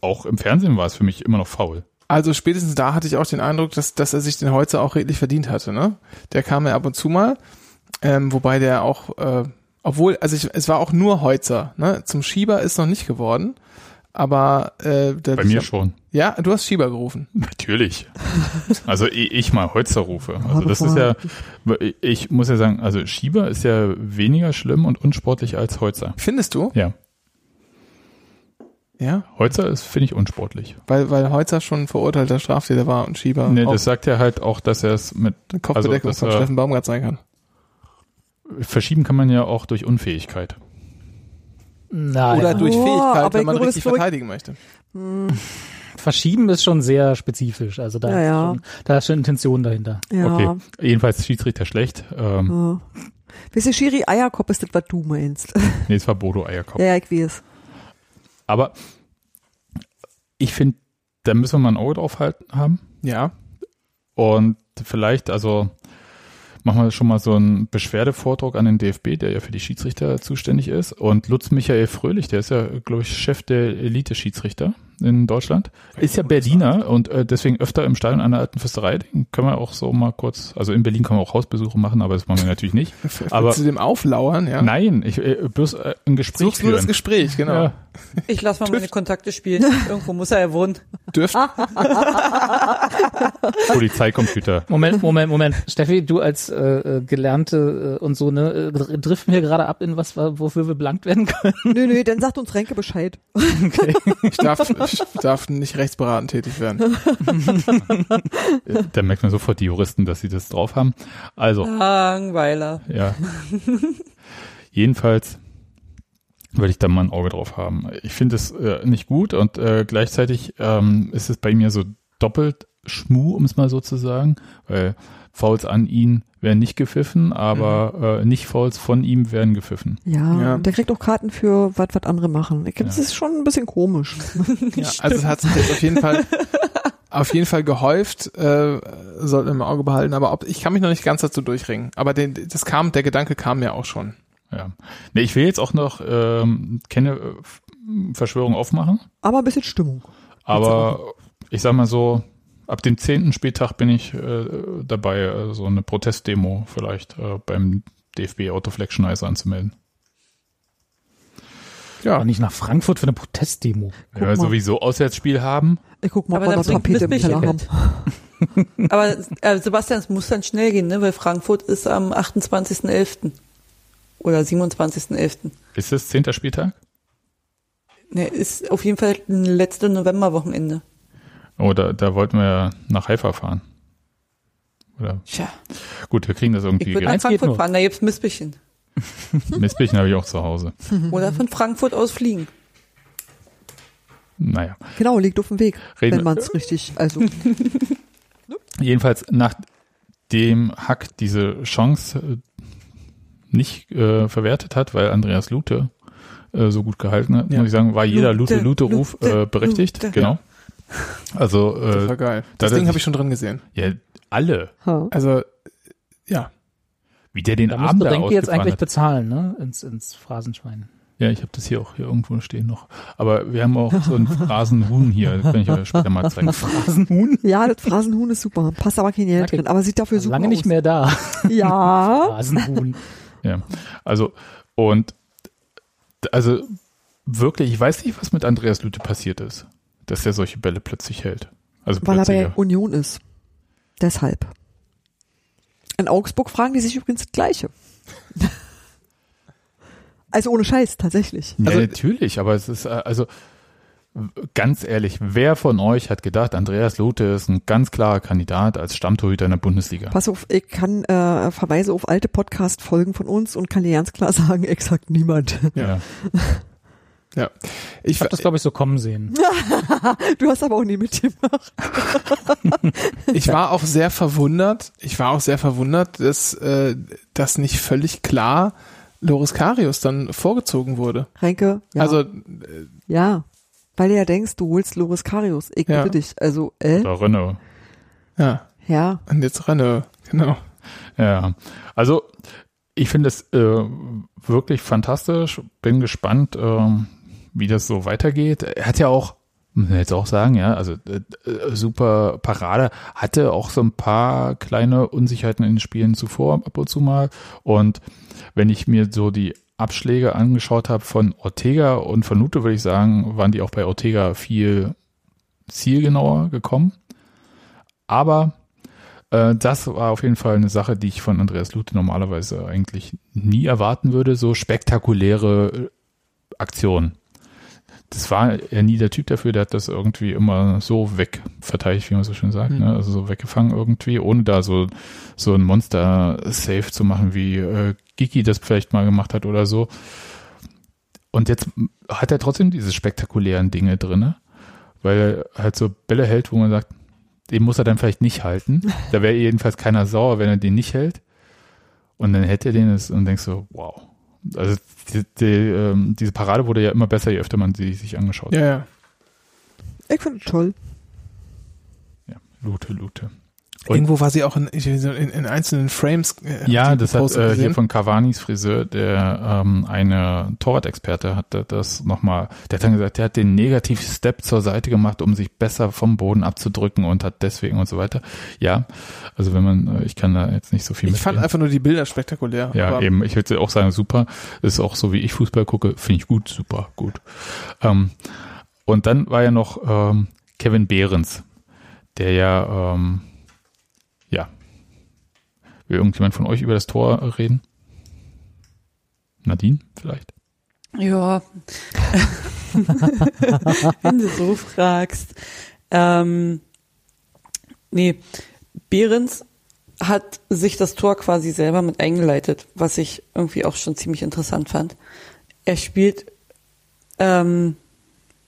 Auch im Fernsehen war es für mich immer noch faul. Also spätestens da hatte ich auch den Eindruck, dass, dass er sich den Holzer auch redlich verdient hatte. Ne? Der kam ja ab und zu mal, ähm, wobei der auch, äh, obwohl, also ich, es war auch nur Holzer. Ne? Zum Schieber ist noch nicht geworden, aber äh, der, Bei mir schon. Ja, du hast Schieber gerufen. (laughs) Natürlich. Also ich mal Holzer rufe. Also das ist ja, ich muss ja sagen, also Schieber ist ja weniger schlimm und unsportlich als Holzer. Findest du? Ja, Ja, Holzer ist, finde ich, unsportlich. weil, weil Holzer schon ein verurteilter Straftäter war und Schieber Nee, auch das sagt er halt auch, dass er es mit Kopfbedeckung also, von er- Steffen Baumgart sein kann. verschieben kann man ja auch durch Unfähigkeit. Naja, Oder durch Oh, Fähigkeit, wenn man richtig verteidigen möchte. verschieben ist schon sehr spezifisch. Also da, Ja, ist, ja. Schon, da ist schon Intention dahinter. Ja. Okay. Jedenfalls Schiedsrichter schlecht. Ähm, ja. Weißt du, Schiri Eierkopf ist das, was du meinst. Nee, es war Bodo Eierkopf. ja, ich weiß. Aber ich finde, da müssen wir mal ein Auge drauf halten haben. Ja. Und vielleicht, also machen wir schon mal so einen Beschwerdevordruck an den DFB, der ja für die Schiedsrichter zuständig ist. Und Lutz Michael Fröhlich, der ist ja, glaube ich, Chef der Elite-Schiedsrichter in Deutschland. Ist ja Berliner und äh, deswegen öfter im Stadion an der alten Fürsterei. Den können wir auch so mal kurz, also in Berlin können wir auch Hausbesuche machen, aber das machen wir natürlich nicht. (laughs) Aber zu dem auflauern, ja. nein, ich äh, bloß äh, ein Gespräch Suchst nur das führen. Gespräch, genau. Ja, (laughs) Ich lasse mal meine Kontakte spielen. (laughs) Irgendwo muss er ja wohnen. Dürft, Polizeicomputer. Moment, Moment, Moment. Steffi, du als äh, äh, Gelernte äh, und so, ne, äh, dr- driften wir gerade ab in was, wofür wir belangt werden können. Nö, nö, dann sagt uns Renke Bescheid. Okay. ich darf, ich darf nicht rechtsberatend tätig werden. Da merkt man sofort die Juristen, dass sie das drauf haben. Also, Langweiler. Ja. Jedenfalls würde ich da mal ein Auge drauf haben. Ich finde es äh, nicht gut und äh, gleichzeitig ähm, ist es bei mir so doppelt Schmu, um es mal so zu sagen, weil Fouls an ihn werden nicht gepfiffen, aber äh, nicht Fouls von ihm werden gepfiffen. Ja, Ja. der kriegt auch Karten für was, was andere machen. Ich glaube, das Ja. ist schon ein bisschen komisch. (laughs) Ja, also es hat sich jetzt auf jeden Fall (laughs) auf jeden Fall gehäuft, äh, sollten wir im Auge behalten, aber ob, ich kann mich noch nicht ganz dazu durchringen. Aber den, das kam, der Gedanke kam mir auch schon. Ja. Nee, ich will jetzt auch noch ähm, keine äh, Verschwörung aufmachen, Aber ein bisschen Stimmung. aber ich sag mal so, ab dem zehnten Spieltag bin ich äh, dabei, äh, so eine Protestdemo vielleicht äh, beim DFB Autoflex Schneise anzumelden. Ja, Aber nicht nach Frankfurt für eine Protestdemo. Guck wir mal. sowieso Auswärtsspiel haben, Ich guck mal, Aber ob wir noch Tapete im. Keller haben. Aber äh, Sebastian, es muss dann schnell gehen, ne? weil Frankfurt ist am 28.11. oder 27.11. ist es zehnter Spieltag? Ne, ist auf jeden Fall ein letzte Novemberwochenende. Oh, da, da wollten wir ja nach Haifa fahren. Oder Tja, gut, wir kriegen das ich irgendwie würde nach Frankfurt fahren, da gibt's Missbächen. (laughs) Mistbächen habe ich auch zu Hause. (laughs) Oder von Frankfurt aus fliegen. Naja. Genau, liegt auf dem Weg, Reden wenn wir- man es richtig, also (laughs) Jedenfalls, nachdem Hack diese Chance äh, nicht äh, verwertet hat, weil Andreas Lute äh, so gut gehalten hat, Ja. muss ich sagen, war jeder Lute, Lute-Lute-Ruf Lute, äh, berechtigt. Lute. Genau. Also das äh, war geil. da Das Ding habe ich schon drin gesehen. ja, alle, ha. Also, ja. wie der den Da Arm da Renke jetzt ausgefahren eigentlich hat. bezahlen, ne? Ins, ins Phrasenschwein. Ja, ich habe das hier auch hier irgendwo stehen noch. Aber wir haben auch so ein (laughs) Phrasenhuhn hier, das kann ich euch später mal zeigen. (laughs) Phrasenhuhn? Ja, das Phrasenhuhn ist super. Passt aber kein Geld Okay. drin, aber sieht dafür super Lange aus. nicht mehr da. Ja. (laughs) Phrasenhuhn. Ja, also und also wirklich, ich weiß nicht, was mit Andreas Lüte passiert ist, dass er solche Bälle plötzlich hält. Also Weil er bei Union ist. Deshalb. In Augsburg fragen die sich übrigens das Gleiche. (laughs) also ohne Scheiß, tatsächlich. Ja, also, natürlich, aber es ist, äh, also ganz ehrlich, wer von euch hat gedacht, Andreas Lute ist ein ganz klarer Kandidat als Stammtorhüter in der Bundesliga? Pass auf, ich kann äh, verweise auf alte Podcast-Folgen von uns und kann dir ganz klar sagen, (laughs) exakt niemand. Ja. (laughs) Ja. Ich, ich habe das, glaube ich, so kommen sehen. (laughs) du hast aber auch nie mitgemacht. (laughs) ich war auch sehr verwundert, ich war auch sehr verwundert, dass äh, das nicht völlig klar Loris Karius dann vorgezogen wurde. Renke, ja. Also äh, ja, weil du ja denkst, du holst Loris Karius. Ich bitte dich. Also, äh? Oder Renault. Ja. Ja. Und jetzt Renault, genau. Ja. Also ich finde es äh, wirklich fantastisch. Bin gespannt, äh, wie das so weitergeht. Er hat ja auch, muss man jetzt auch sagen, ja, also äh, äh, super Parade, hatte auch so ein paar kleine Unsicherheiten in den Spielen zuvor ab und zu mal. Und wenn ich mir so die Abschläge angeschaut habe von Ortega und von Nute, würde ich sagen, waren die auch bei Ortega viel zielgenauer gekommen. Aber äh, das war auf jeden Fall eine Sache, die ich von Andreas Lute normalerweise eigentlich nie erwarten würde, so spektakuläre äh, Aktionen das war er nie der Typ dafür, der hat das irgendwie immer so wegverteidigt, wie man so schön sagt, mhm. ne? also so weggefangen irgendwie, ohne da so so ein Monster-Safe zu machen, wie äh, Giki das vielleicht mal gemacht hat oder so. Und jetzt hat er trotzdem diese spektakulären Dinge drinne, weil er halt so Bälle hält, wo man sagt, den muss er dann vielleicht nicht halten. Da wäre jedenfalls keiner sauer, wenn er den nicht hält. Und dann hätte er den und denkst so, wow, also die, die, ähm, diese Parade wurde ja immer besser, je öfter man sie sich angeschaut hat. Ja, ja. Ich finde es toll. Ja, Lute, Lute. Und Irgendwo war sie auch in, in, in einzelnen Frames. Äh, ja, das hat äh, hier von Cavanis Friseur, der ähm, eine Torwart-Experte hatte das nochmal, der hat dann gesagt, der hat den Negativ-Step zur Seite gemacht, um sich besser vom Boden abzudrücken und hat deswegen und so weiter. Ja, also wenn man, äh, ich kann da jetzt nicht so viel Ich fand einfach nur die Bilder spektakulär. Ja, eben, ich würde auch sagen, super. Das ist auch so, wie ich Fußball gucke, finde ich gut, super, gut. Ähm, und dann war ja noch ähm, Kevin Behrens, der ja ähm, ja. Will irgendjemand von euch über das Tor reden? Nadine vielleicht? Ja. (laughs) Wenn du so fragst. Ähm, nee, Behrens hat sich das Tor quasi selber mit eingeleitet, was ich irgendwie auch schon ziemlich interessant fand. Er spielt ähm,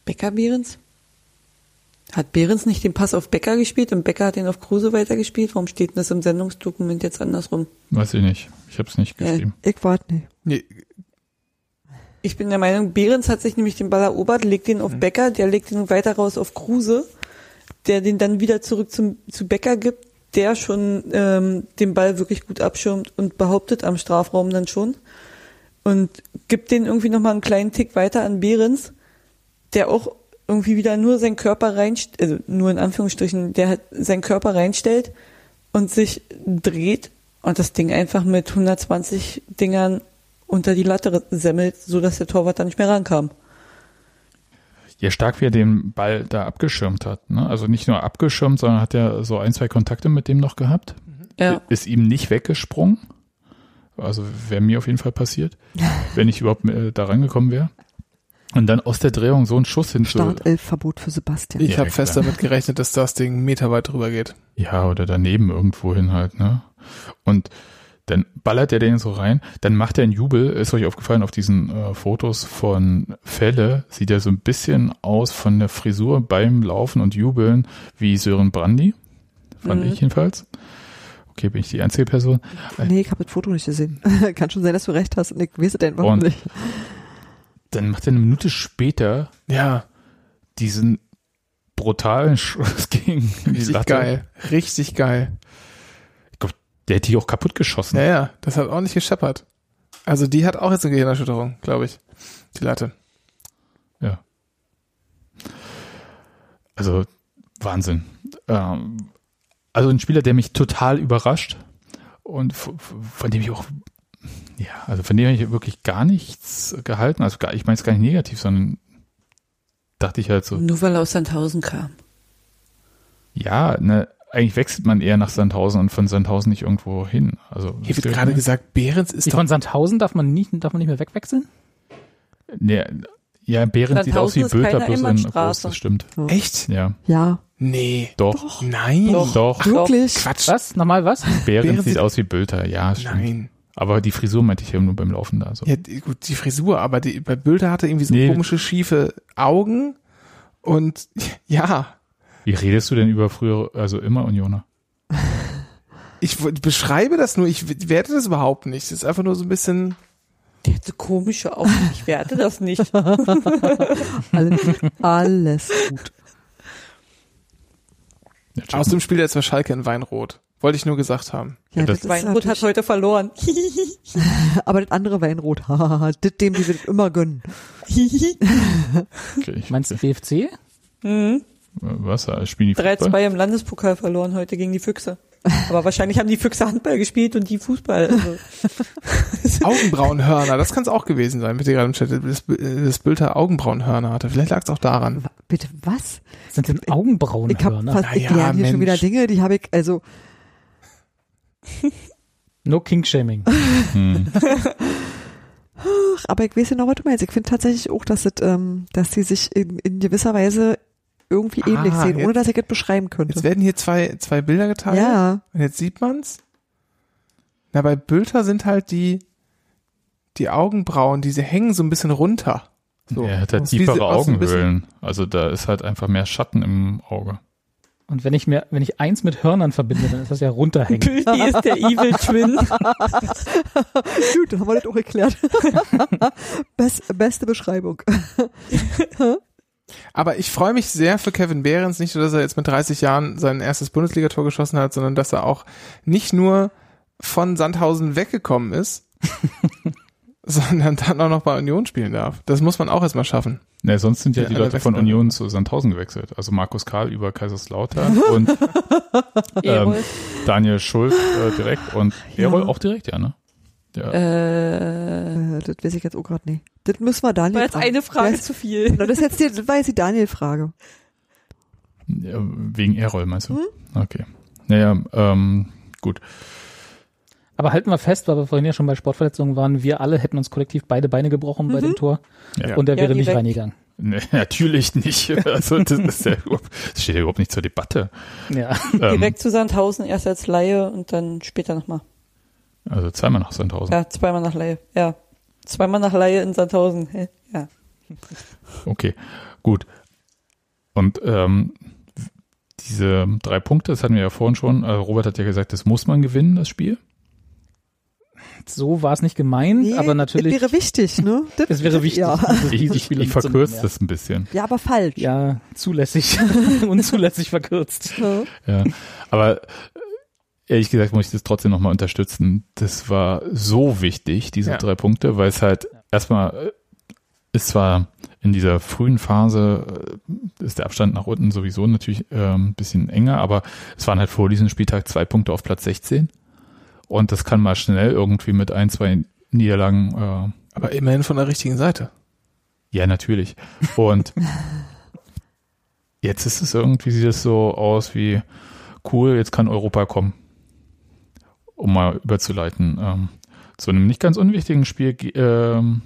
Becker Behrens? Hat Behrens nicht den Pass auf Becker gespielt und Becker hat den auf Kruse weitergespielt? Warum steht denn das im Sendungsdokument jetzt andersrum? Weiß ich nicht. Ich habe es nicht geschrieben. Ja, ich warte nicht. Nee. Ich bin der Meinung, Behrens hat sich nämlich den Ball erobert, legt den auf mhm. Becker, der legt ihn weiter raus auf Kruse, der den dann wieder zurück zum, zu Becker gibt, der schon ähm, den Ball wirklich gut abschirmt und behauptet am Strafraum dann schon und gibt den irgendwie nochmal einen kleinen Tick weiter an Behrens, der auch irgendwie wieder nur seinen Körper reinstellt, also nur in Anführungsstrichen, der hat seinen Körper reinstellt und sich dreht und das Ding einfach mit 120 Dingern unter die Latte semmelt, so dass der Torwart da nicht mehr rankam. Ja, stark wie er den Ball da abgeschirmt hat. Ne? Also nicht nur abgeschirmt, sondern hat er so ein, zwei Kontakte mit dem noch gehabt. Ja. Ist ihm nicht weggesprungen. Also wäre mir auf jeden Fall passiert, (laughs) wenn ich überhaupt äh, da rangekommen wäre. Und dann aus der Drehung so ein Schuss hin Startelfverbot für Sebastian. Ich ja, habe fest damit gerechnet, dass das Ding meterweit drüber geht. Ja, oder daneben irgendwo hin halt, ne? Und dann ballert er den so rein, dann macht er einen Jubel. Ist euch aufgefallen auf diesen äh, Fotos von Fälle, sieht er so ein bisschen aus von der Frisur beim Laufen und Jubeln wie Sören Brandy. Fand mhm. ich jedenfalls. Okay, bin ich die einzige Person? Nee, ich habe das Foto nicht gesehen. (laughs) Kann schon sein, dass du recht hast und ich weiß es einfach und nicht dann macht er eine Minute später ja diesen brutalen (laughs) Schuss gegen die Richtig Latte. geil. Richtig geil. Ich glaube, der hätte die auch kaputt geschossen. Ja, ja, das hat auch nicht gescheppert. Also die hat auch jetzt eine Gehirnerschütterung, glaube ich. Die Latte. Ja. Also Wahnsinn. Ähm, also ein Spieler, der mich total überrascht und von dem ich auch Ja, also von dem habe ich wirklich gar nichts gehalten. Also gar, ich meine es gar nicht negativ, sondern dachte ich halt so. Nur weil er aus Sandhausen kam. Ja, ne, eigentlich wechselt man eher nach Sandhausen und von Sandhausen nicht irgendwo hin. Also Hier wird gerade gesagt, Behrens ist doch von Sandhausen darf man nicht, darf man nicht mehr wegwechseln? Nee, ja, Behrens sieht aus wie Bülter plus in groß, das stimmt. echt? Ja, Ja, Nee. doch. Nein. Doch. Doch, wirklich. Quatsch. Was? Nochmal was? Behrens, Behrens sieht sieht- aus wie Bülter, ja, stimmt. Nein. Aber die Frisur meinte ich ja nur beim Laufen da. So. Ja, die, gut, die Frisur, aber die, bei Bülter hatte irgendwie so Nee. komische, schiefe Augen und (laughs) ja, Wie redest du denn über früher, also immer Unioner? ich beschreibe das nur, ich werte das überhaupt nicht. Es ist einfach nur so ein bisschen, Der hatte komische Augen. Ich werte das nicht. (laughs) Alles, alles gut. Ja, aus dem Spiel jetzt war Schalke in Weinrot. Wollte ich nur gesagt haben. Ja, Ja, das, das- Weinrot hat heute verloren. (laughs) (laughs) aber das andere Weinrot, hahaha, (laughs) das dem, die wir das immer gönnen. okay, ich, Meinst du BFC? mhm. was? äh, Spielen die 3-2 Fußball? im Landespokal verloren heute gegen die Füchse. Aber wahrscheinlich haben die Füchse Handball gespielt und die Fußball. Also. Augenbrauenhörner, das kann es auch gewesen sein, bitte gerade im Chat, das, das Bülter Augenbrauenhörner hatte. Vielleicht lag es auch daran. Bitte, was? Sind denn Ich habe Augenbrauenhörner? fast, ich ja, lerne hier schon Mensch. wieder Dinge, die habe ich, also, No King-Shaming. Hm. ach, aber ich weiß ja noch, was du meinst. Ich finde tatsächlich auch, dass, das, ähm, dass die sich in, in gewisser Weise irgendwie ähnlich Ah, sehen, ohne jetzt- dass ich es beschreiben könnte. Jetzt werden hier zwei, zwei Bilder geteilt. ja, Und jetzt sieht man's. Na, bei Bülter sind halt die, die Augenbrauen, diese hängen so ein bisschen runter. So. Er hat halt tiefere sie- Augenhöhlen. Also da ist halt einfach mehr Schatten im Auge. Und wenn ich mir, wenn ich eins mit Hörnern verbinde, dann ist das ja runterhängen. (laughs) Gülti ist der Evil Twin. (laughs) gut, haben wir das auch erklärt. (laughs) Best, beste Beschreibung. Aber ich freue mich sehr für Kevin Behrens, nicht nur, dass er jetzt mit 30 Jahren sein erstes Bundesligator geschossen hat, sondern dass er auch nicht nur von Sandhausen weggekommen ist, (laughs) sondern dann auch noch bei Union spielen darf. Das muss man auch erstmal schaffen. Ne, sonst sind ja Ja, die Leute von. Union zu Sandhausen gewechselt. Also Markus Karl über Kaiserslautern (laughs) und ähm, Daniel Schulz äh, direkt und Ja. Erol auch direkt, ja, ne? Ja. äh, Äh, das weiß ich jetzt auch gerade nicht. Das müssen wir Daniel war jetzt fragen. eine Frage Das, zu viel. das, ist jetzt die, das war jetzt die Daniel-Frage. Ja, Wegen Erol, meinst du? Hm? Okay. Naja, ähm, gut. Aber halten wir fest, weil wir vorhin ja schon bei Sportverletzungen waren, wir alle hätten uns kollektiv beide Beine gebrochen bei dem Tor Ja. und der Ja, wäre nicht reingegangen. Nee, (laughs) natürlich nicht. Also das, ist ja, das steht ja überhaupt nicht zur Debatte. Ja. Ähm, Direkt zu Sandhausen, erst als Laie und dann später nochmal. also zweimal nach Sandhausen. Ja, zweimal nach Laie. Ja. Zweimal nach Laie in Sandhausen. Ja. Okay, gut. Und ähm, diese drei Punkte, das hatten wir ja vorhin schon. Also Robert hat ja gesagt, das muss man gewinnen, das Spiel. So war es nicht gemeint, Nee, aber natürlich. Das wäre wichtig, ne? Das, (laughs) Es wäre wichtig, Ja, Ich, ich, ich verkürze ja. das ein bisschen. ja aber falsch. Ja, zulässig, (laughs) unzulässig verkürzt. Ja. Ja, aber äh, ehrlich gesagt muss ich das trotzdem nochmal unterstützen. Das war so wichtig, diese Ja. drei Punkte, weil es halt erstmal äh, ist zwar in dieser frühen Phase äh, ist der Abstand nach unten sowieso natürlich ähm, ein bisschen enger, aber es waren halt vor diesem Spieltag zwei Punkte auf Platz 16 und das kann mal schnell irgendwie mit ein, zwei Niederlagen äh, Aber immerhin von der richtigen Seite. ja, natürlich. Und (laughs) jetzt ist es irgendwie, sieht es so aus wie, cool, jetzt kann Europa kommen. Um mal überzuleiten. Ähm, zu einem nicht ganz unwichtigen Spiel, ge- ähm,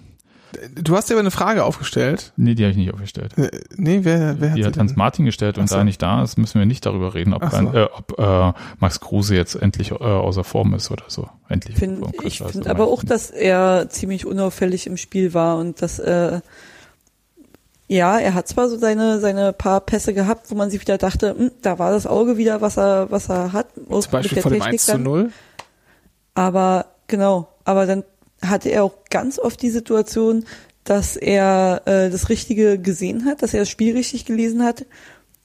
Du hast dir aber eine Frage aufgestellt. nee, die habe ich nicht aufgestellt. Äh, Nee, wer, wer hat Die hat Hans denn? Martin gestellt und so. da er nicht da ist, müssen wir nicht darüber reden, ob, so. Rein- äh, ob äh, Max Kruse jetzt endlich äh, außer Form ist oder so. Endlich. Find, Form, ich finde aber auch, dass er ziemlich unauffällig im Spiel war und dass äh, ja, er hat zwar so seine seine paar Pässe gehabt, wo man sich wieder dachte, hm, da war das Auge wieder, was er was er hat, Zum Beispiel der dem Technik 1 zu dann. 0. Aber genau, aber dann hatte er auch ganz oft die Situation, dass er äh, das Richtige gesehen hat, dass er das Spiel richtig gelesen hat,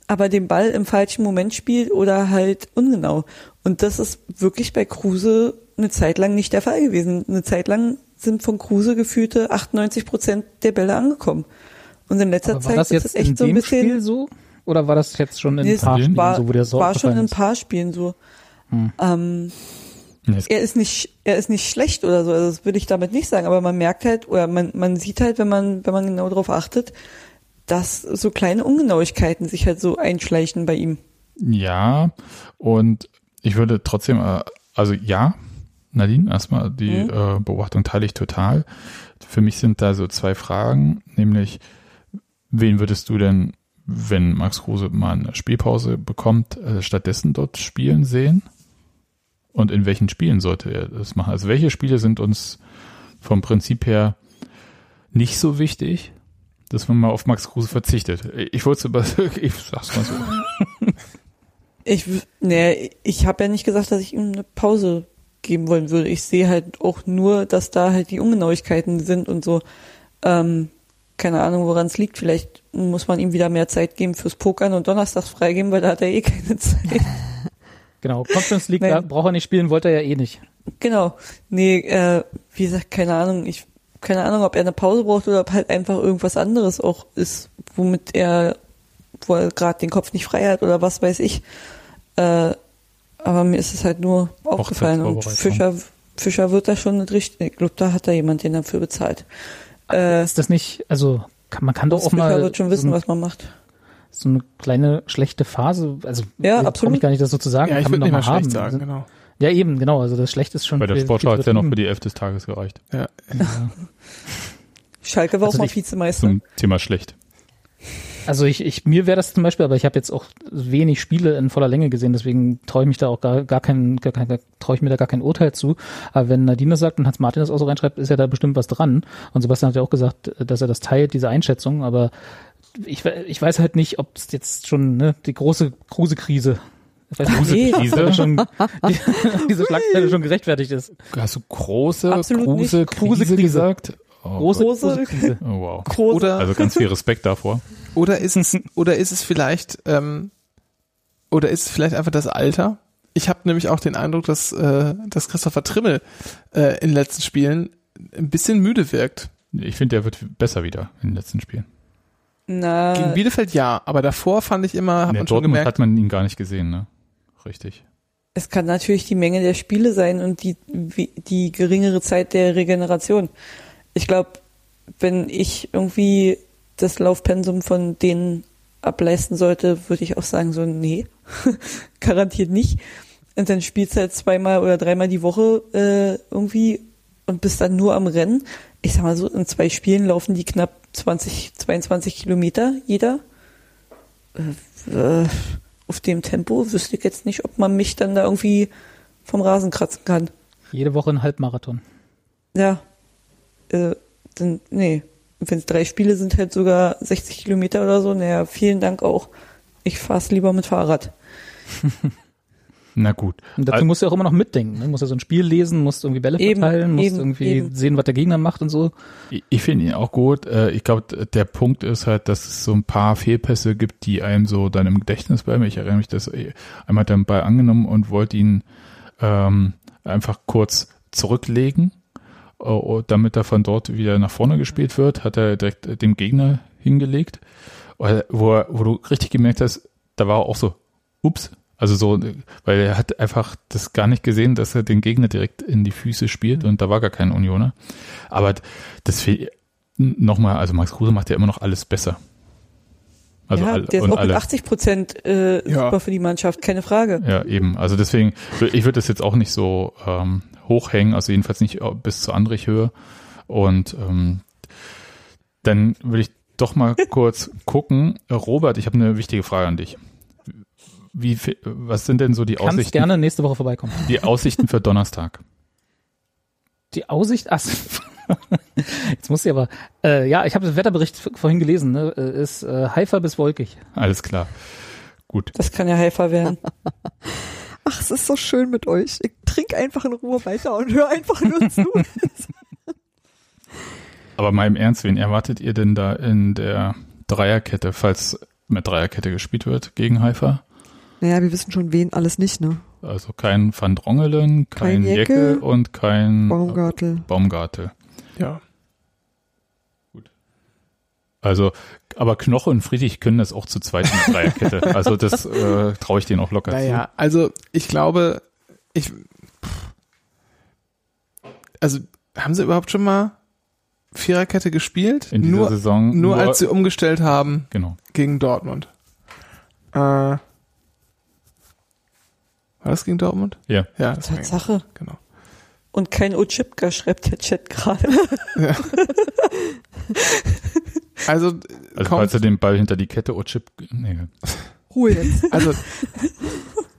aber den Ball im falschen Moment spielt oder halt ungenau. Und das ist wirklich bei Kruse eine Zeit lang nicht der Fall gewesen. Eine Zeit lang sind von Kruse gefühlte 98 Prozent der Bälle angekommen. Und in letzter Zeit das ist es echt so ein bisschen Spiel so? Oder war das jetzt schon in Nee, ein paar Spielen war, so, wo der so war schon in ein paar Spielen so. Hm. Ähm, er ist nicht, er ist nicht schlecht oder so, also das würde ich damit nicht sagen, aber man merkt halt, oder man, man sieht halt, wenn man, wenn man genau darauf achtet, dass so kleine Ungenauigkeiten sich halt so einschleichen bei ihm. Ja, und ich würde trotzdem, äh, also ja, Nadine, erstmal die mhm. äh, Beobachtung teile ich total. Für mich sind da so zwei Fragen, nämlich, wen würdest du denn, wenn Max Kruse mal eine Spielpause bekommt, äh, stattdessen dort spielen sehen? Und in welchen Spielen sollte er das machen? Also welche Spiele sind uns vom Prinzip her nicht so wichtig, dass man mal auf Max Kruse verzichtet? Ich wollte es (laughs) ich sag's mal so. (laughs) Ich, nee, ich habe ja nicht gesagt, dass ich ihm eine Pause geben wollen würde. Ich sehe halt auch nur, dass da halt die Ungenauigkeiten sind und so. Ähm, keine Ahnung, woran es liegt. Vielleicht muss man ihm wieder mehr Zeit geben fürs Pokern und donnerstags freigeben, weil da hat er eh keine Zeit. (laughs) Genau, Conference League da braucht er nicht spielen, wollte er ja eh nicht. Genau. Nee, äh, wie gesagt, keine Ahnung. Ich keine Ahnung, ob er eine Pause braucht oder ob halt einfach irgendwas anderes auch ist, womit er, wo er gerade den Kopf nicht frei hat oder was weiß ich. Äh, aber mir ist es halt nur aufgefallen und Fischer, Fischer wird da schon nicht richtig, ich glaube, da hat da jemand den dafür bezahlt. Äh, ist das nicht, also kann, man kann doch auch Fischer mal. wird schon wissen, so was man macht. So eine kleine schlechte Phase, also ja, absolut. ich gar nicht, das so zu sagen. Ja, ich würde nicht mal schlecht haben. sagen, also, genau. Ja, eben, genau. Also das Schlechte ist schon. Bei der Sportschau hat es ja noch für die Elf des Tages gereicht. Ja. ja. (laughs) Schalke war also auch mal Vizemeister. Zum Thema schlecht. Also ich, ich mir wäre das zum Beispiel, aber ich habe jetzt auch wenig Spiele in voller Länge gesehen, deswegen traue ich mich da auch gar, gar kein, gar kein traue ich mir da gar kein Urteil zu. Aber wenn Nadine das sagt und Hans Martin das auch so reinschreibt, ist ja da bestimmt was dran. Und Sebastian hat ja auch gesagt, dass er das teilt, diese Einschätzung, aber ich, ich weiß halt nicht, ob es jetzt schon ne, die große Kruse-Krise Kruse-Krise (laughs) schon, die, diese Schlagzeile schon gerechtfertigt ist. Hast du große Kruse-Krise Kruse gesagt? Oh, große, große Krise. Oh, wow. Große. Oder, also ganz viel Respekt davor. Oder ist es, oder ist es vielleicht, ähm, oder ist es vielleicht einfach das Alter? Ich habe nämlich auch den Eindruck, dass, äh, dass Christopher Trimmel äh, in den letzten Spielen ein bisschen müde wirkt. Ich finde, der wird besser wieder in den letzten Spielen. Na, Gegen Bielefeld ja, aber davor fand ich immer, hat man schon gemerkt, hat man ihn gar nicht gesehen, ne? Richtig. Es kann natürlich die Menge der Spiele sein und die, die geringere Zeit der Regeneration. Ich glaube, wenn ich irgendwie das Laufpensum von denen ableisten sollte, würde ich auch sagen, so, nee, (laughs) garantiert nicht. Und dann spielst du halt zweimal oder dreimal die Woche äh, irgendwie und bist dann nur am Rennen. Ich sag mal so, in zwei Spielen laufen die knapp 20, 22 Kilometer jeder. Äh, äh, auf dem Tempo wüsste ich jetzt nicht, ob man mich dann da irgendwie vom Rasen kratzen kann. Jede Woche ein Halbmarathon. Ja. Äh, dann, nee. Wenn es drei Spiele sind, halt sogar 60 Kilometer oder so. Naja, vielen Dank auch. Ich fahre lieber mit Fahrrad. (laughs) Na gut. Und dazu musst du auch immer noch mitdenken. Ne? Musst ja so ein Spiel lesen, musst irgendwie Bälle eben, verteilen, musst eben, irgendwie eben. sehen, was der Gegner macht und so. Ich, ich finde ihn auch gut. Äh, ich glaube, der Punkt ist halt, dass es so ein paar Fehlpässe gibt, die einem so dann im Gedächtnis bleiben. Ich erinnere mich, dass einmal hat er den Ball angenommen und wollte ihn ähm, einfach kurz zurücklegen, uh, damit er von dort wieder nach vorne gespielt wird, hat er direkt dem Gegner hingelegt, wo, wo du richtig gemerkt hast, da war auch so, ups, also so, weil er hat einfach das gar nicht gesehen, dass er den Gegner direkt in die Füße spielt und da war gar kein Unioner. Aber das nochmal, also Max Kruse macht ja immer noch alles besser. Also ja, alle, der ist auch alle. mit 80 Prozent äh, ja. super für die Mannschaft, keine Frage. Ja, eben. Also deswegen, ich würde das jetzt auch nicht so ähm, hochhängen, also jedenfalls nicht bis zur Andrich-Höhe. Und ähm, dann würde ich doch mal (laughs) kurz gucken. Robert, ich habe eine wichtige Frage an dich. Wie, was sind denn so die Kannst Aussichten? gerne nächste Woche vorbeikommen. Die Aussichten für Donnerstag. Die Aussicht, ach, (laughs) jetzt muss ich aber, äh, ja, ich habe den Wetterbericht vorhin gelesen, ne? Äh, ist äh, Haifa bis wolkig. Alles klar. Gut. Das kann ja Haifa werden. (laughs) Ach, es ist so schön mit euch. Ich trinke einfach in Ruhe weiter und höre einfach nur zu. (laughs) aber mal im Ernst, wen erwartet ihr denn da in der Dreierkette, falls mit Dreierkette gespielt wird gegen Haifa? Naja, wir wissen schon, wen alles nicht, ne? Also kein Van Drongelen, kein, kein Jecke, Jecke, und kein Baumgartel. Baumgartel. Ja. Gut. Also, aber Knoche und Friedrich können das auch zu zweit in der Dreierkette. (laughs) also das äh, traue ich denen auch locker naja, zu. also ich glaube, ich also haben sie überhaupt schon mal Viererkette gespielt? In dieser nur, Saison. Nur, nur als sie umgestellt haben genau. gegen Dortmund. Äh, war das gegen Dortmund? Ja. Ja, das Tatsache. War genau. Und kein Ochipka schreibt der Chat gerade. Ja. also, also falls er den Ball hinter die Kette Ochip, nee. Ruhe jetzt. (laughs) Also,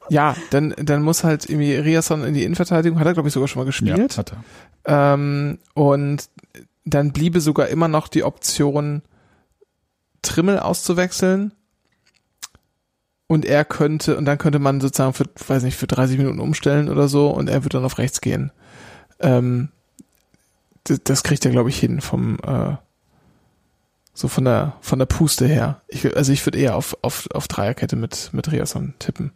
ja, dann, dann muss halt irgendwie Riasson in die Innenverteidigung, hat er glaube ich sogar schon mal gespielt. Ja, hat er. Ähm, und dann bliebe sogar immer noch die Option, Trimmel auszuwechseln. Und er könnte, und dann könnte man sozusagen für, weiß nicht, für 30 Minuten umstellen oder so und er wird dann auf rechts gehen. Ähm, das, das kriegt er, glaube ich, hin vom, äh, so von der, von der Puste her. Ich, also ich würde eher auf, auf, auf Dreierkette mit, mit Riasson tippen.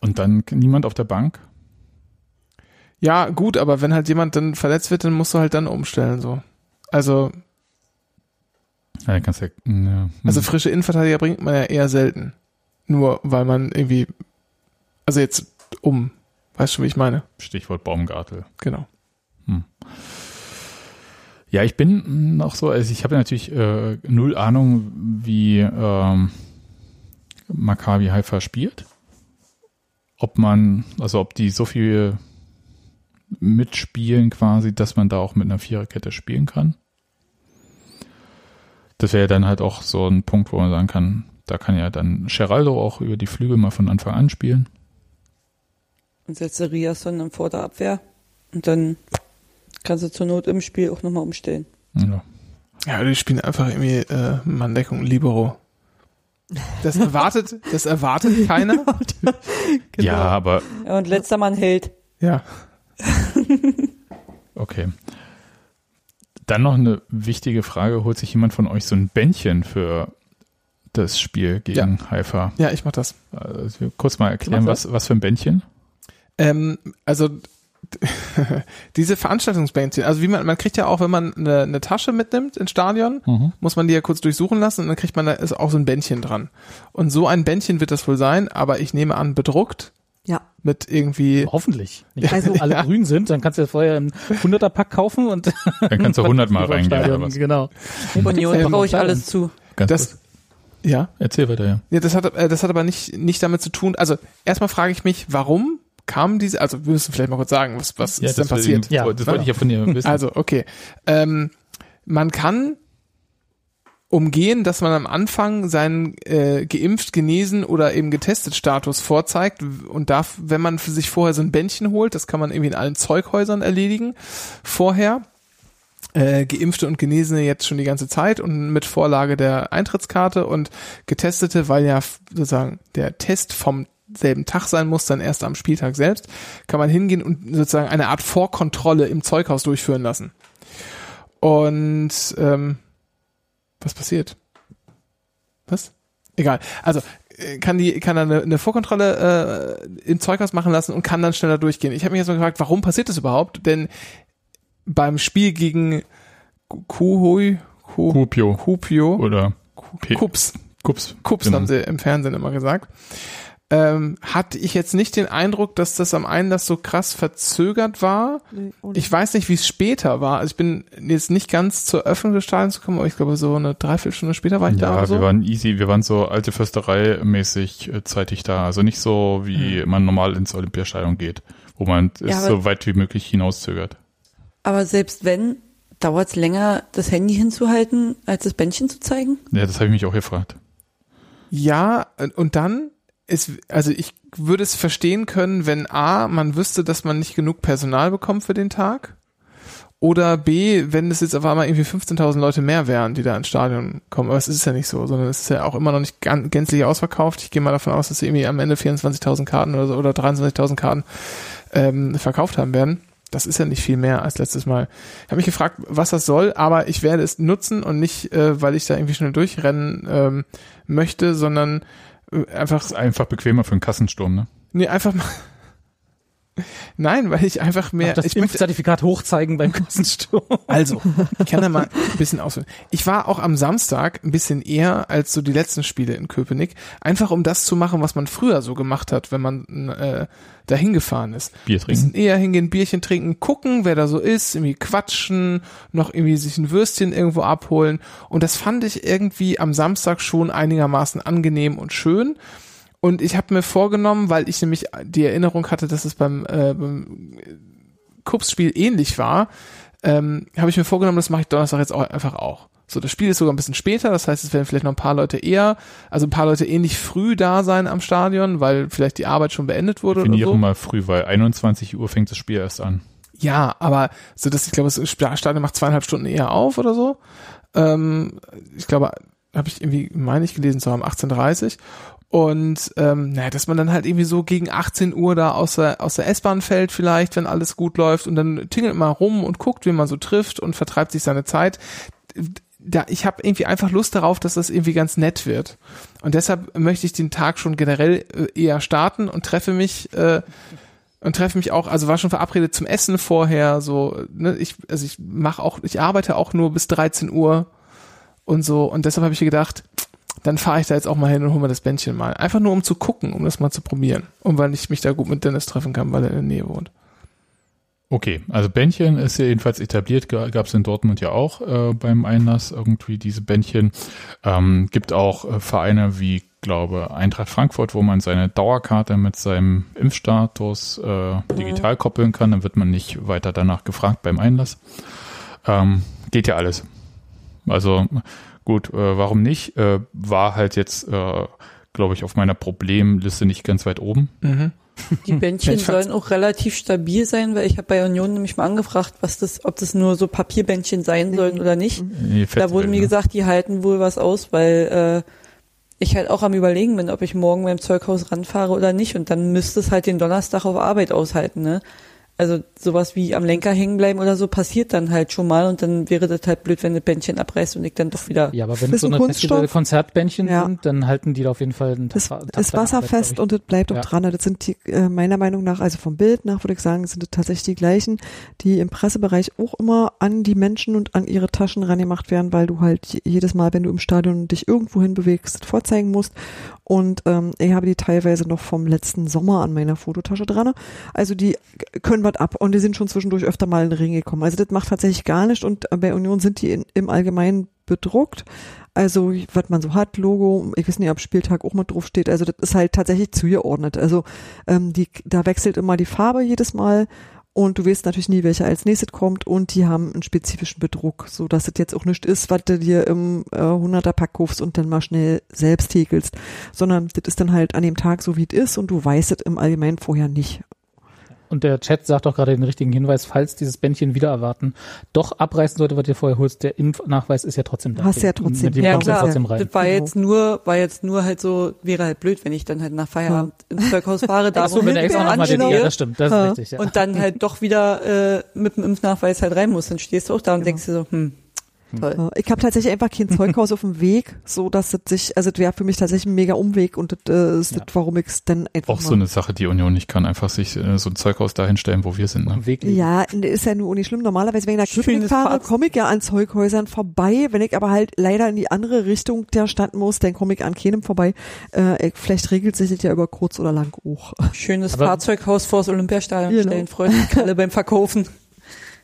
Und dann niemand auf der Bank? Ja, gut, aber wenn halt jemand dann verletzt wird, dann musst du halt dann umstellen, so. Also. Ja, kannst ja, ja. Hm. Also frische Innenverteidiger bringt man ja eher selten. Nur weil man irgendwie, also jetzt um, weißt du, wie ich meine? Stichwort Baumgartel. Genau. Hm. Ja, ich bin noch so, also ich habe natürlich äh, null Ahnung, wie ähm, Maccabi Haifa spielt. Ob man, also ob die so viel mitspielen quasi, dass man da auch mit einer Viererkette spielen kann. Das wäre dann halt auch so ein Punkt, wo man sagen kann, da kann ja dann Geraldo auch über die Flügel mal von Anfang an spielen. Und setze Riasson dann vor der Abwehr und dann kannst du zur Not im Spiel auch nochmal umstellen. Ja. Ja, die spielen einfach irgendwie äh, Manndeckung Libero. Das (laughs) erwartet, das erwartet keiner. (laughs) genau. Ja, aber. Ja, und letzter Mann hält. Ja. (laughs) okay. Dann noch eine wichtige Frage. Holt sich jemand von euch so ein Bändchen für das Spiel gegen ja. Haifa? Ja, ich mach das. Also, kurz mal erklären, was, was für ein Bändchen? Ähm, also (laughs) diese Veranstaltungsbändchen, also wie man, man kriegt ja auch, wenn man eine, eine Tasche mitnimmt ins Stadion, mhm. muss man die ja kurz durchsuchen lassen und dann kriegt man da ist auch so ein Bändchen dran. Und so ein Bändchen wird das wohl sein, aber ich nehme an, bedruckt. Ja. Mit irgendwie. Hoffentlich. Nicht, also alle (laughs) ja. grün sind, dann kannst du ja vorher einen 100er Pack kaufen und dann kannst du (laughs) 100 mal reingehen oder was. Genau. Union ähm, traue ich alles zu. Ganz das, ja. Erzähl weiter, ja. Ja, das hat, äh, das hat aber nicht, nicht damit zu tun. Also, erstmal frage ich mich, warum kam diese, also wir müssen vielleicht mal kurz sagen, was, was ja, ist denn passiert? Ich, ja, das wollte ich ja von dir wissen. (laughs) Also, okay. Ähm, man kann umgehen, dass man am Anfang seinen äh, geimpft, genesen oder eben getestet Status vorzeigt und darf, wenn man für sich vorher so ein Bändchen holt, das kann man irgendwie in allen Zeughäusern erledigen, vorher äh, geimpfte und Genesene jetzt schon die ganze Zeit und mit Vorlage der Eintrittskarte und getestete, weil ja sozusagen der Test vom selben Tag sein muss, dann erst am Spieltag selbst, kann man hingehen und sozusagen eine Art Vorkontrolle im Zeughaus durchführen lassen. Und ähm, was passiert? Was? Egal. Also kann die kann er eine, eine Vorkontrolle äh, im Zeughaus machen lassen und kann dann schneller durchgehen. Ich habe mich jetzt mal gefragt, warum passiert das überhaupt? Denn beim Spiel gegen Kuhui, Kupio. Kupio oder Kups. Kups. Kups genau. haben sie im Fernsehen immer gesagt ähm, hatte ich jetzt nicht den Eindruck, dass das am einen das so krass verzögert war. Nee, ich weiß nicht, wie es später war. Also ich bin jetzt nicht ganz zur Öffnung des Stadions gekommen, aber ich glaube so eine Dreiviertelstunde später war ich ja, da. Ja, so. wir waren easy, wir waren so alte Försterei mäßig äh, zeitig da. Also nicht so, wie hm. man normal ins Olympiastadion geht, wo man ja, es so weit wie möglich hinauszögert. Aber selbst wenn, dauert es länger, das Handy hinzuhalten, als das Bändchen zu zeigen? Ja, das habe ich mich auch gefragt. Ja, und dann es, also ich würde es verstehen können, wenn A, man wüsste, dass man nicht genug Personal bekommt für den Tag. Oder B, wenn es jetzt auf einmal irgendwie 15.000 Leute mehr wären, die da ins Stadion kommen. Aber es ist ja nicht so, sondern es ist ja auch immer noch nicht gänzlich ausverkauft. Ich gehe mal davon aus, dass sie irgendwie am Ende 24.000 Karten oder so oder 23.000 Karten ähm, verkauft haben werden. Das ist ja nicht viel mehr als letztes Mal. Ich habe mich gefragt, was das soll, aber ich werde es nutzen und nicht, äh, weil ich da irgendwie schnell durchrennen ähm, möchte, sondern einfach. Das ist einfach bequemer für einen Kassensturm, ne? Nee, einfach mal. Nein, weil ich einfach mehr. das ich Impfzertifikat hochzeigen beim Kassensturm. Also, ich kann da mal (laughs) ein bisschen ausführen. Ich war auch am Samstag ein bisschen eher als so die letzten Spiele in Köpenick, einfach um das zu machen, was man früher so gemacht hat, wenn man äh, dahin gefahren ist. Bier trinken. Eher hingehen, Bierchen trinken, gucken, wer da so ist, irgendwie quatschen, noch irgendwie sich ein Würstchen irgendwo abholen. Und das fand ich irgendwie am Samstag schon einigermaßen angenehm und schön. Und ich habe mir vorgenommen, weil ich nämlich die Erinnerung hatte, dass es beim, äh, beim Kups-Spiel ähnlich war, ähm, habe ich mir vorgenommen, das mache ich Donnerstag jetzt auch einfach auch. So, das Spiel ist sogar ein bisschen später, das heißt, es werden vielleicht noch ein paar Leute eher, also ein paar Leute ähnlich früh da sein am Stadion, weil vielleicht die Arbeit schon beendet wurde Definiere oder so. mal früh, weil 21 Uhr fängt das Spiel erst an. Ja, aber so dass ich glaube, das Stadion macht zweieinhalb Stunden eher auf oder so. Ähm, ich glaube, habe ich irgendwie, meine ich gelesen zu haben, 18.30 und ähm, naja, dass man dann halt irgendwie so gegen 18 Uhr da aus der, aus der S-Bahn fällt vielleicht, wenn alles gut läuft und dann tingelt man rum und guckt, wie man so trifft und vertreibt sich seine Zeit. Da, ich habe irgendwie einfach Lust darauf, dass das irgendwie ganz nett wird. Und deshalb möchte ich den Tag schon generell äh, eher starten und treffe mich äh, und treffe mich auch, also war schon verabredet zum Essen vorher, so, ne, ich, also ich mache auch, ich arbeite auch nur bis 13 Uhr und so und deshalb habe ich gedacht, dann fahre ich da jetzt auch mal hin und hole mir das Bändchen mal. Einfach nur um zu gucken, um das mal zu probieren. Und weil ich mich da gut mit Dennis treffen kann, weil er in der Nähe wohnt. Okay, also Bändchen ist ja jedenfalls etabliert, gab es in Dortmund ja auch äh, beim Einlass irgendwie diese Bändchen. Ähm, gibt auch äh, Vereine wie, glaube Eintracht Frankfurt, wo man seine Dauerkarte mit seinem Impfstatus äh, digital koppeln kann. Dann wird man nicht weiter danach gefragt beim Einlass. Ähm, geht ja alles. Also Gut, äh, warum nicht? Äh, war halt jetzt, äh, glaube ich, auf meiner Problemliste nicht ganz weit oben. Mhm. Die Bändchen sollen auch relativ stabil sein, weil ich habe bei Union nämlich mal angefragt, was das, ob das nur so Papierbändchen sein sollen oder nicht. Nee, da wurde mir ne? gesagt, die halten wohl was aus, weil äh, ich halt auch am überlegen bin, ob ich morgen beim Zeughaus ranfahre oder nicht. Und dann müsste es halt den Donnerstag auf Arbeit aushalten, ne? Also sowas wie am Lenker hängen bleiben oder so passiert dann halt schon mal und dann wäre das halt blöd, wenn das Bändchen abreißt und ich dann doch wieder. Ja, aber wenn es so eine Konzertbändchen ja. sind, dann halten die da auf jeden Fall einen Das Tag, ist wasserfest Arbeit, und das bleibt auch ja. dran. Das sind die, äh, meiner Meinung nach, also vom Bild nach würde ich sagen, sind das tatsächlich die gleichen, die im Pressebereich auch immer an die Menschen und an ihre Taschen rangemacht werden, weil du halt jedes Mal, wenn du im Stadion dich irgendwo hin bewegst, vorzeigen musst. Und ähm, ich habe die teilweise noch vom letzten Sommer an meiner Fototasche dran. Also die können wir ab und die sind schon zwischendurch öfter mal in den Ring gekommen. Also das macht tatsächlich gar nicht und bei Union sind die in, im Allgemeinen bedruckt. Also was man so hat, Logo, ich weiß nicht, ob Spieltag auch mal drauf steht. Also das ist halt tatsächlich zugeordnet. Also ähm, die, da wechselt immer die Farbe jedes Mal und du weißt natürlich nie, welcher als nächstes kommt und die haben einen spezifischen Bedruck, so dass es jetzt auch nicht ist, was du dir im äh, 100er Pack kaufst und dann mal schnell selbst häkelst, sondern das ist dann halt an dem Tag so, wie es ist und du weißt es im Allgemeinen vorher nicht. Und der Chat sagt auch gerade den richtigen Hinweis, falls dieses Bändchen wieder erwarten, doch abreißen sollte, was ihr vorher holst, der Impfnachweis ist ja trotzdem da. Hast ja trotzdem. Ja, klar. Trotzdem rein. Das war jetzt nur, war jetzt nur halt so, wäre halt blöd, wenn ich dann halt nach Feierabend ja. ins Zeughaus fahre, (laughs) da Ach so, wenn er extra nochmal den, ja, das stimmt, das ist richtig, ja. Und dann halt doch wieder, äh, mit dem Impfnachweis halt rein muss, dann stehst du auch da und genau. denkst dir so, hm, Toll. Ich habe tatsächlich einfach kein Zeughaus auf dem Weg, so dass es sich, also es wäre für mich tatsächlich ein mega Umweg und das äh, ist ja. das, warum ich es dann einfach. Auch so eine Sache, die Union nicht kann, einfach sich äh, so ein Zeughaus dahin stellen, wo wir sind. Ne? Weg ja, ist ja nur nicht schlimm. Normalerweise, wenn ich nach Köpenick fahre, komme ich ja an Zeughäusern vorbei. Wenn ich aber halt leider in die andere Richtung der Stadt muss, dann komme ich an keinem vorbei. Äh, vielleicht regelt sich das ja über kurz oder lang auch. Schönes aber Fahrzeughaus vor das Olympiastadion genau. stellen, freuen sich alle beim Verkaufen.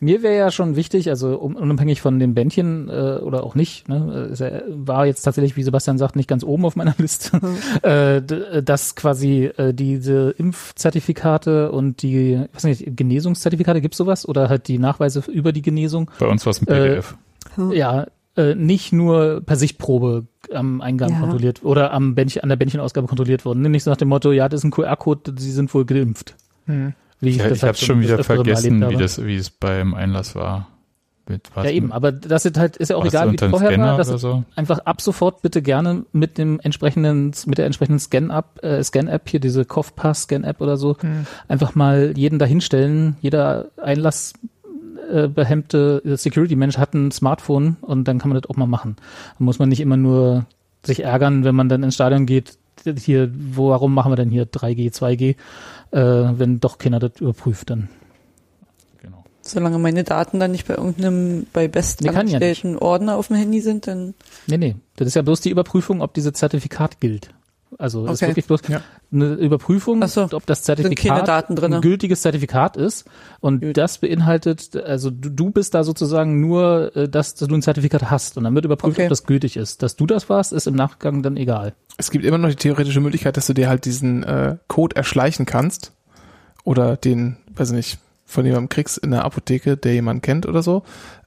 Mir wäre ja schon wichtig, also unabhängig von dem Bändchen äh, oder auch nicht, ne, es war jetzt tatsächlich, wie Sebastian sagt, nicht ganz oben auf meiner (laughs) Liste, mhm. äh, dass quasi äh, diese Impfzertifikate und die, was nicht, Genesungszertifikate, gibt's sowas? Oder halt die Nachweise über die Genesung? Bei uns war es ein PDF. Äh, ja, äh, nicht nur per Sichtprobe am Eingang ja. kontrolliert oder am Bändchen, an der Bändchenausgabe kontrolliert wurden. Nicht so nach dem Motto, ja, das ist ein QR-Code, Sie sind wohl geimpft. Hm. Wie ich ja, ich habe schon wieder vergessen, wie das, wie es beim Einlass war. Mit, ja eben, aber das ist halt ist ja auch egal, wie vorher Scanner war. Das so? einfach ab sofort bitte gerne mit dem entsprechenden mit der entsprechenden Scan-App äh, Scan-App hier diese Kopfpass Scan-App oder so hm. einfach mal jeden dahinstellen. Jeder Einlass äh, behemmte Security-Mensch hat ein Smartphone und dann kann man das auch mal machen. Da muss man nicht immer nur sich ärgern, wenn man dann ins Stadion geht, hier, wo, warum machen wir denn hier 3G, 2G, äh, wenn doch keiner das überprüft dann. Genau. Solange meine Daten dann nicht bei irgendeinem, bei bestangestellten ja Ordner auf dem Handy sind, dann. Nee, nee. Das ist ja bloß die Überprüfung, ob dieses Zertifikat gilt. Also okay. ist wirklich bloß ja. eine Überprüfung, so. ob das Zertifikat ein gültiges Zertifikat ist. Und Gut. das beinhaltet, also du, du bist da sozusagen nur, äh, dass du ein Zertifikat hast. Und dann wird überprüft, okay. ob das gültig ist. Dass du das warst, ist im Nachgang dann egal. Es gibt immer noch die theoretische Möglichkeit, dass du dir halt diesen äh, Code erschleichen kannst. Oder den, weiß nicht, von jemandem kriegst in der Apotheke, der jemanden kennt oder so.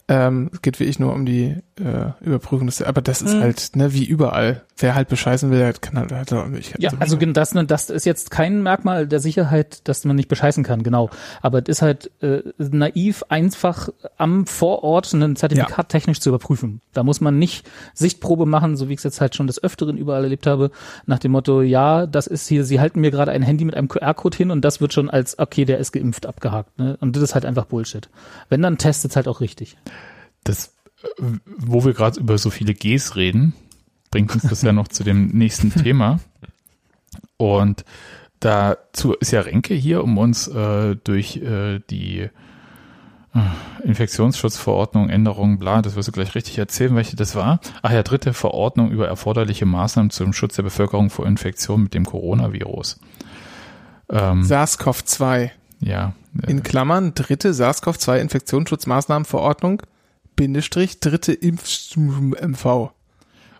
Ähm, es geht wirklich nur um die äh, Überprüfung des, aber das ist mhm. halt, ne, wie überall. Wer halt bescheißen will, kann halt, halt auch nicht. Ja, also das, ne, das ist jetzt kein Merkmal der Sicherheit, dass man nicht bescheißen kann, genau. Aber es ist halt äh, naiv, einfach am Vorort ein Zertifikat ja. technisch zu überprüfen. Da muss man nicht Sichtprobe machen, so wie ich es jetzt halt schon des Öfteren überall erlebt habe, nach dem Motto, ja, das ist hier, sie halten mir gerade ein Handy mit einem QR-Code hin und das wird schon als, okay, der ist geimpft, abgehakt. Ne? Und das ist halt einfach Bullshit. Wenn, dann testet es halt auch richtig. Das, wo wir gerade über so viele Gs reden, bringt uns das ja noch zu dem nächsten Thema. Und dazu ist ja Renke hier, um uns äh, durch äh, die äh, Infektionsschutzverordnung, Änderungen, bla, das wirst du gleich richtig erzählen, welche das war. Ach ja, dritte Verordnung über erforderliche Maßnahmen zum Schutz der Bevölkerung vor Infektion mit dem Coronavirus. Ähm, SARS-CoV-2. Ja. In Klammern, dritte SARS-CoV-2 Infektionsschutzmaßnahmenverordnung Bindestrich dritte Impf-MV.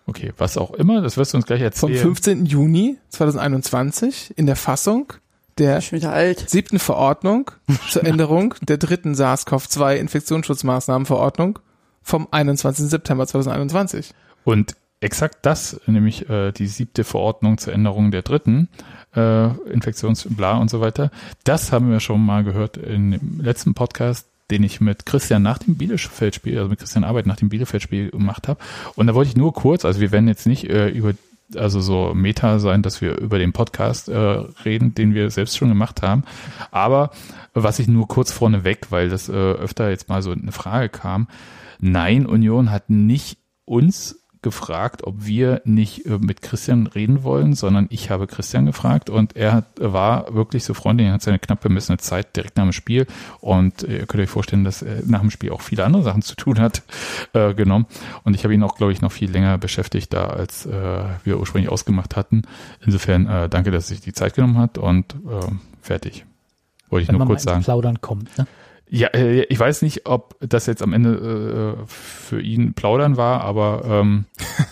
Okay, was auch immer, das wirst du uns gleich erzählen. Vom 15. Juni 2021 in der Fassung der siebten Verordnung (laughs) zur Änderung der dritten SARS-CoV-2 Infektionsschutzmaßnahmenverordnung vom 21. September 2021. Und exakt das, nämlich äh, die siebte Verordnung zur Änderung der dritten äh, Infektionsbla und so weiter, das haben wir schon mal gehört im letzten Podcast den ich mit Christian nach dem Bielefeld-Spiel, also mit Christian Arbeit nach dem Bielefeld-Spiel gemacht habe. Und da wollte ich nur kurz, also wir werden jetzt nicht äh, über also so Meta sein, dass wir über den Podcast äh, reden, den wir selbst schon gemacht haben. Aber was ich nur kurz vorneweg, weil das äh, öfter jetzt mal so eine Frage kam, nein, Union hat nicht uns gefragt, ob wir nicht äh, mit Christian reden wollen, sondern ich habe Christian gefragt und er hat, war wirklich so freundlich, er hat seine knapp bemessene Zeit direkt nach dem Spiel und ihr könnt euch vorstellen, dass er nach dem Spiel auch viele andere Sachen zu tun hat, (laughs) äh, genommen und ich habe ihn auch, glaube ich, noch viel länger beschäftigt da, als äh, wir ursprünglich ausgemacht hatten. Insofern äh, danke, dass er sich die Zeit genommen hat und äh, fertig. Wollte ich Wenn nur kurz sagen. Plaudern kommt, ne? Ja, äh, ich weiß nicht, ob das jetzt am Ende äh, für ihn plaudern war, aber ähm,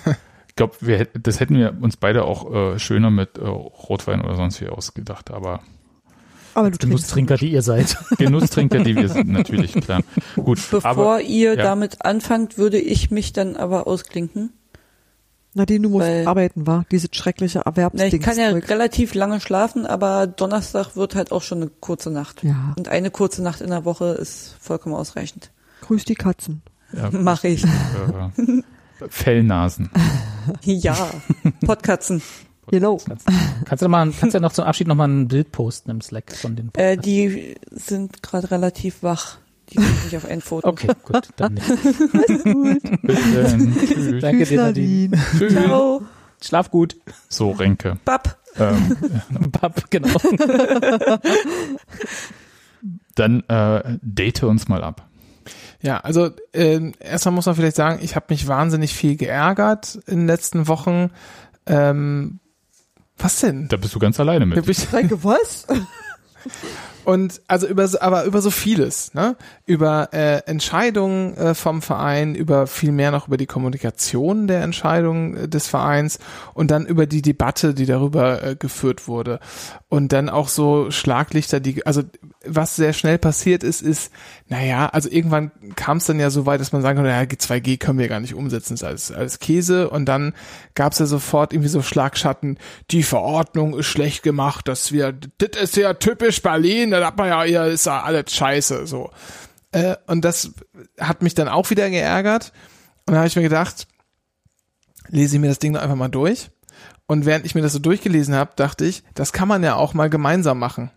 (laughs) ich glaube, wir, das hätten wir uns beide auch äh, schöner mit äh, Rotwein oder sonst wie ausgedacht, aber aber du Genusstrinker, die ihr seid. (laughs) Genusstrinker, die wir sind, natürlich, klar. Gut. Bevor aber, ihr ja. damit anfangt, würde ich mich dann aber ausklinken. Nadine, du musst Weil, arbeiten, war Diese schreckliche Erwerbsding. Ich kann ja relativ lange schlafen, aber Donnerstag wird halt auch schon eine kurze Nacht. Ja. Und eine kurze Nacht in der Woche ist vollkommen ausreichend. Grüß die Katzen. Ja, (laughs) Mach ich. Äh, Fellnasen. (laughs) ja, Podkatzen. Genau. Kannst du mal, kannst du ja noch zum Abschied noch mal ein Bild posten im Slack von den Podcasts? Äh, die sind gerade relativ wach. Die kriege ich auf ein Foto. Okay, gut, dann nicht. Alles gut. Bis Danke dir, Nadine. Tschüss. Ciao. Schlaf gut. So, Renke. Bab. Ähm, (laughs) Bab, genau. dann äh, date uns mal ab. Ja, also äh, erstmal muss man vielleicht sagen, ich habe mich wahnsinnig viel geärgert in den letzten Wochen. Ähm, was denn? Da bist du ganz alleine mit. Renke, was? (laughs) Und also über aber über so vieles, ne? Über äh, Entscheidungen äh, vom Verein, über viel mehr noch über die Kommunikation der Entscheidungen äh, des Vereins und dann über die Debatte, die darüber äh, geführt wurde. Und dann auch so Schlaglichter, die, also was sehr schnell passiert ist, ist, naja, also irgendwann kam es dann ja so weit, dass man sagen konnte, naja, G2G können wir gar nicht umsetzen, ist alles, alles Käse. Und dann gab es ja sofort irgendwie so Schlagschatten, die Verordnung ist schlecht gemacht, dass wir, das ist ja typisch Berlin, da hat man ja, hier ist ja alles scheiße, so. Äh, und das hat mich dann auch wieder geärgert. Und da habe ich mir gedacht, lese ich mir das Ding doch einfach mal durch. Und während ich mir das so durchgelesen habe, dachte ich, das kann man ja auch mal gemeinsam machen.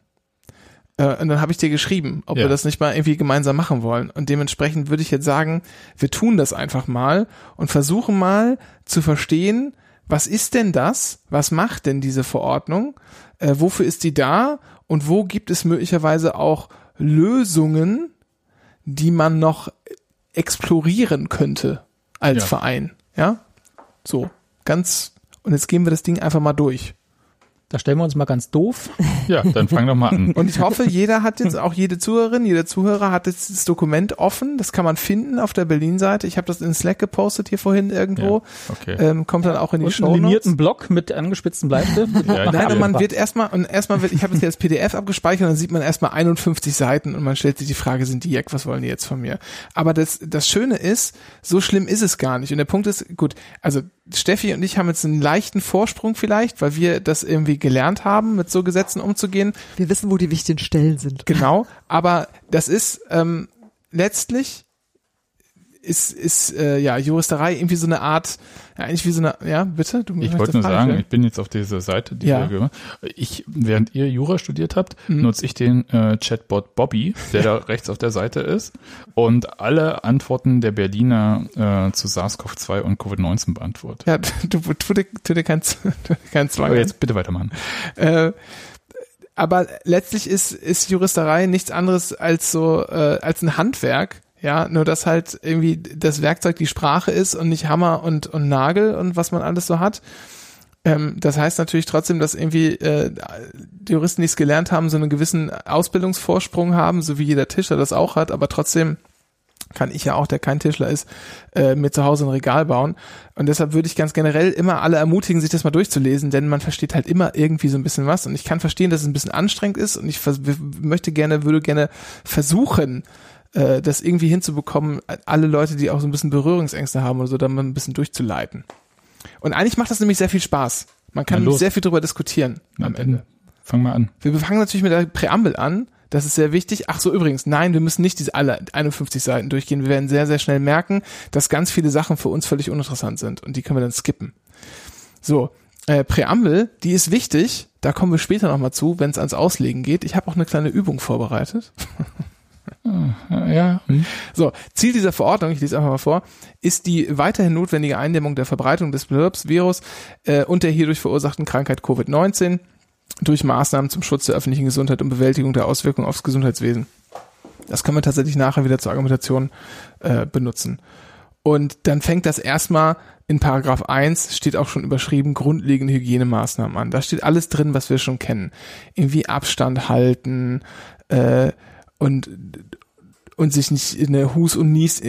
Äh, und dann habe ich dir geschrieben, ob ja. wir das nicht mal irgendwie gemeinsam machen wollen. Und dementsprechend würde ich jetzt sagen, wir tun das einfach mal und versuchen mal zu verstehen, was ist denn das? Was macht denn diese Verordnung? Äh, wofür ist die da? Und wo gibt es möglicherweise auch Lösungen, die man noch explorieren könnte als ja. Verein? Ja, so ganz. Und jetzt gehen wir das Ding einfach mal durch. Da stellen wir uns mal ganz doof. Ja, dann fang doch mal an. Und ich hoffe, jeder hat jetzt, auch jede Zuhörerin, jeder Zuhörer hat jetzt das Dokument offen. Das kann man finden auf der Berlin-Seite. Ich habe das in Slack gepostet hier vorhin irgendwo. Ja, okay. Ähm, kommt dann auch in die und Show einen linierten Block mit angespitzten Bleistift. ja, Nein, und man wird erstmal, und erstmal wird, ich habe es hier als PDF abgespeichert, und dann sieht man erstmal 51 Seiten und man stellt sich die Frage, sind die Jack, was wollen die jetzt von mir? Aber das, das Schöne ist, so schlimm ist es gar nicht. Und der Punkt ist, gut, also Steffi und ich haben jetzt einen leichten Vorsprung vielleicht, weil wir das irgendwie gelernt haben, mit so Gesetzen umzugehen. Wir wissen, wo die wichtigen Stellen sind. Genau, aber das ist ähm, letztlich ist, ist äh, ja Juristerei irgendwie so eine Art, ja, eigentlich wie so eine, ja, bitte? Du ich wollte nur sagen, stellen? ich bin jetzt auf dieser Seite, die ja. wir, ich, während ihr Jura studiert habt, mhm. nutze ich den äh, Chatbot Bobby, der da (laughs) rechts auf der Seite ist und alle Antworten der Berliner äh, zu SARS-CoV-2 und Covid-19 beantwortet. Ja, du, tu dir, tu dir kein, (laughs) tu dir kein Zwang. Aber jetzt bitte weitermachen. Äh, aber letztlich ist, ist Juristerei nichts anderes als so, äh, als ein Handwerk, ja, nur dass halt irgendwie das Werkzeug die Sprache ist und nicht Hammer und, und Nagel und was man alles so hat. Ähm, das heißt natürlich trotzdem, dass irgendwie äh, die Juristen, die es gelernt haben, so einen gewissen Ausbildungsvorsprung haben, so wie jeder Tischler das auch hat, aber trotzdem kann ich ja auch, der kein Tischler ist, äh, mir zu Hause ein Regal bauen. Und deshalb würde ich ganz generell immer alle ermutigen, sich das mal durchzulesen, denn man versteht halt immer irgendwie so ein bisschen was. Und ich kann verstehen, dass es ein bisschen anstrengend ist und ich möchte gerne, würde gerne versuchen, äh, das irgendwie hinzubekommen, alle Leute, die auch so ein bisschen Berührungsängste haben oder so, da mal ein bisschen durchzuleiten. Und eigentlich macht das nämlich sehr viel Spaß. Man kann sehr viel darüber diskutieren Na, am Ende. Fang mal an. Wir fangen natürlich mit der Präambel an. Das ist sehr wichtig. Ach so, übrigens, nein, wir müssen nicht diese alle 51 Seiten durchgehen. Wir werden sehr, sehr schnell merken, dass ganz viele Sachen für uns völlig uninteressant sind und die können wir dann skippen. So, äh, Präambel, die ist wichtig. Da kommen wir später nochmal zu, wenn es ans Auslegen geht. Ich habe auch eine kleine Übung vorbereitet. (laughs) Ja. Hm. So, Ziel dieser Verordnung, ich lese einfach mal vor, ist die weiterhin notwendige Eindämmung der Verbreitung des Virus äh, und der hierdurch verursachten Krankheit Covid-19 durch Maßnahmen zum Schutz der öffentlichen Gesundheit und Bewältigung der Auswirkungen aufs Gesundheitswesen. Das können wir tatsächlich nachher wieder zur Argumentation äh, benutzen. Und dann fängt das erstmal in Paragraph 1 steht auch schon überschrieben grundlegende Hygienemaßnahmen an. Da steht alles drin, was wir schon kennen. Irgendwie Abstand halten, äh, und und sich nicht in eine Hust und Nies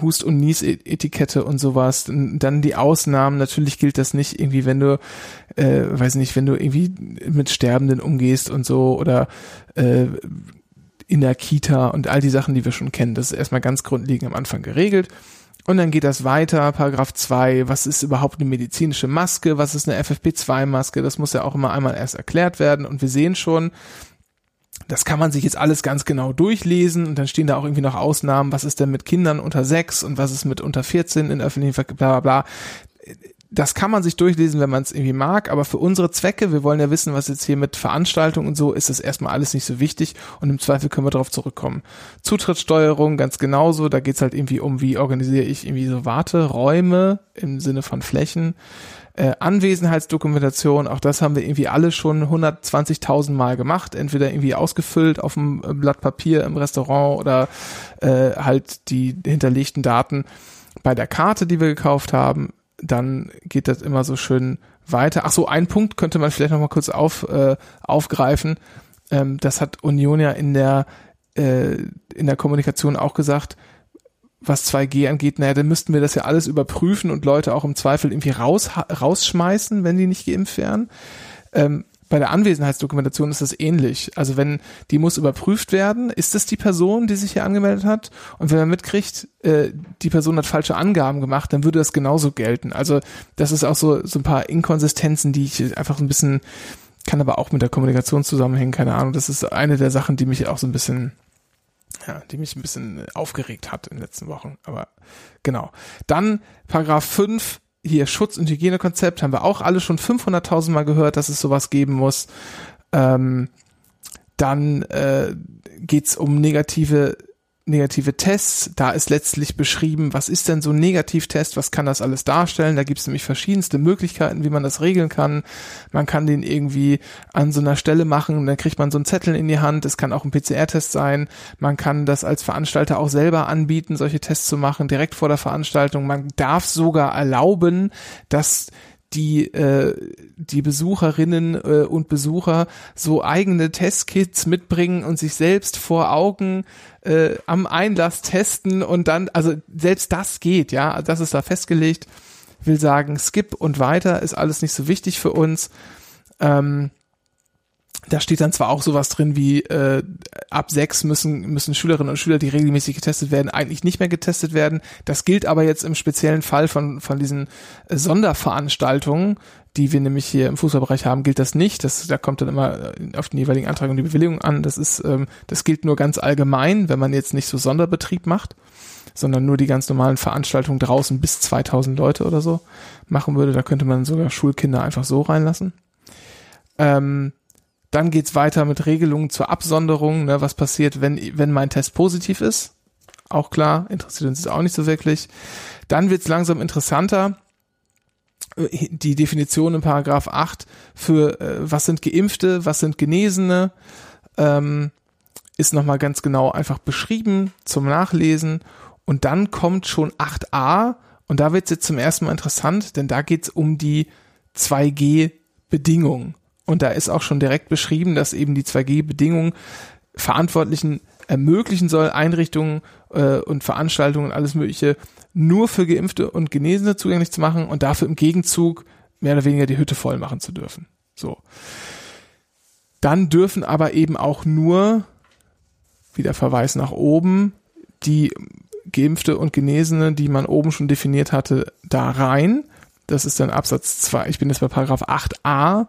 Hust und Nies Etikette und sowas. dann die Ausnahmen. Natürlich gilt das nicht irgendwie, wenn du, äh, weiß nicht, wenn du irgendwie mit Sterbenden umgehst und so oder äh, in der Kita und all die Sachen, die wir schon kennen. Das ist erstmal ganz grundlegend am Anfang geregelt. Und dann geht das weiter, Paragraph 2, was ist überhaupt eine medizinische Maske, was ist eine FFP2-Maske, das muss ja auch immer einmal erst erklärt werden. Und wir sehen schon, das kann man sich jetzt alles ganz genau durchlesen und dann stehen da auch irgendwie noch Ausnahmen, was ist denn mit Kindern unter sechs und was ist mit unter 14 in öffentlichen Verkehr, bla bla bla. Das kann man sich durchlesen, wenn man es irgendwie mag, aber für unsere Zwecke, wir wollen ja wissen, was jetzt hier mit Veranstaltungen und so, ist das erstmal alles nicht so wichtig und im Zweifel können wir darauf zurückkommen. Zutrittssteuerung ganz genauso, da geht's halt irgendwie um, wie organisiere ich irgendwie so Warteräume im Sinne von Flächen äh, Anwesenheitsdokumentation, auch das haben wir irgendwie alle schon 120.000 Mal gemacht, entweder irgendwie ausgefüllt auf dem äh, Blatt Papier im Restaurant oder äh, halt die hinterlegten Daten bei der Karte, die wir gekauft haben. Dann geht das immer so schön weiter. Ach so, ein Punkt könnte man vielleicht noch mal kurz auf, äh, aufgreifen. Ähm, das hat Union ja in der äh, in der Kommunikation auch gesagt was 2G angeht, naja, dann müssten wir das ja alles überprüfen und Leute auch im Zweifel irgendwie raus, rausschmeißen, wenn die nicht geimpft wären. Ähm, bei der Anwesenheitsdokumentation ist das ähnlich. Also wenn die muss überprüft werden, ist es die Person, die sich hier angemeldet hat? Und wenn man mitkriegt, äh, die Person hat falsche Angaben gemacht, dann würde das genauso gelten. Also das ist auch so, so ein paar Inkonsistenzen, die ich einfach ein bisschen, kann aber auch mit der Kommunikation zusammenhängen, keine Ahnung. Das ist eine der Sachen, die mich auch so ein bisschen ja, die mich ein bisschen aufgeregt hat in den letzten Wochen. Aber genau. Dann Paragraph 5, hier Schutz- und Hygienekonzept, haben wir auch alle schon 500.000 Mal gehört, dass es sowas geben muss. Ähm, dann äh, geht um negative negative Tests. Da ist letztlich beschrieben, was ist denn so ein Negativtest, was kann das alles darstellen. Da gibt es nämlich verschiedenste Möglichkeiten, wie man das regeln kann. Man kann den irgendwie an so einer Stelle machen, dann kriegt man so einen Zettel in die Hand. Es kann auch ein PCR-Test sein. Man kann das als Veranstalter auch selber anbieten, solche Tests zu machen, direkt vor der Veranstaltung. Man darf sogar erlauben, dass die äh, die Besucherinnen äh, und Besucher so eigene Testkits mitbringen und sich selbst vor Augen äh, am Einlass testen und dann also selbst das geht ja das ist da festgelegt. Will sagen skip und weiter ist alles nicht so wichtig für uns. Ähm, da steht dann zwar auch sowas drin wie äh, ab sechs müssen müssen Schülerinnen und Schüler, die regelmäßig getestet werden, eigentlich nicht mehr getestet werden. Das gilt aber jetzt im speziellen Fall von von diesen äh, Sonderveranstaltungen, die wir nämlich hier im Fußballbereich haben, gilt das nicht. Das da kommt dann immer äh, auf den jeweiligen Antrag und die Bewilligung an. Das ist ähm, das gilt nur ganz allgemein, wenn man jetzt nicht so Sonderbetrieb macht, sondern nur die ganz normalen Veranstaltungen draußen bis 2000 Leute oder so machen würde. Da könnte man sogar Schulkinder einfach so reinlassen. Ähm, dann geht's weiter mit Regelungen zur Absonderung. Ne, was passiert, wenn, wenn mein Test positiv ist? Auch klar, interessiert uns auch nicht so wirklich. Dann wird's langsam interessanter. Die Definition in Paragraph 8 für äh, was sind Geimpfte, was sind Genesene, ähm, ist nochmal ganz genau einfach beschrieben zum Nachlesen. Und dann kommt schon 8a und da wird's jetzt zum ersten Mal interessant, denn da geht's um die 2G-Bedingungen. Und da ist auch schon direkt beschrieben, dass eben die 2G-Bedingungen Verantwortlichen ermöglichen soll, Einrichtungen äh, und Veranstaltungen, alles Mögliche nur für Geimpfte und Genesene zugänglich zu machen und dafür im Gegenzug mehr oder weniger die Hütte voll machen zu dürfen. So. Dann dürfen aber eben auch nur, wieder Verweis nach oben, die Geimpfte und Genesene, die man oben schon definiert hatte, da rein. Das ist dann Absatz 2. Ich bin jetzt bei Paragraph 8a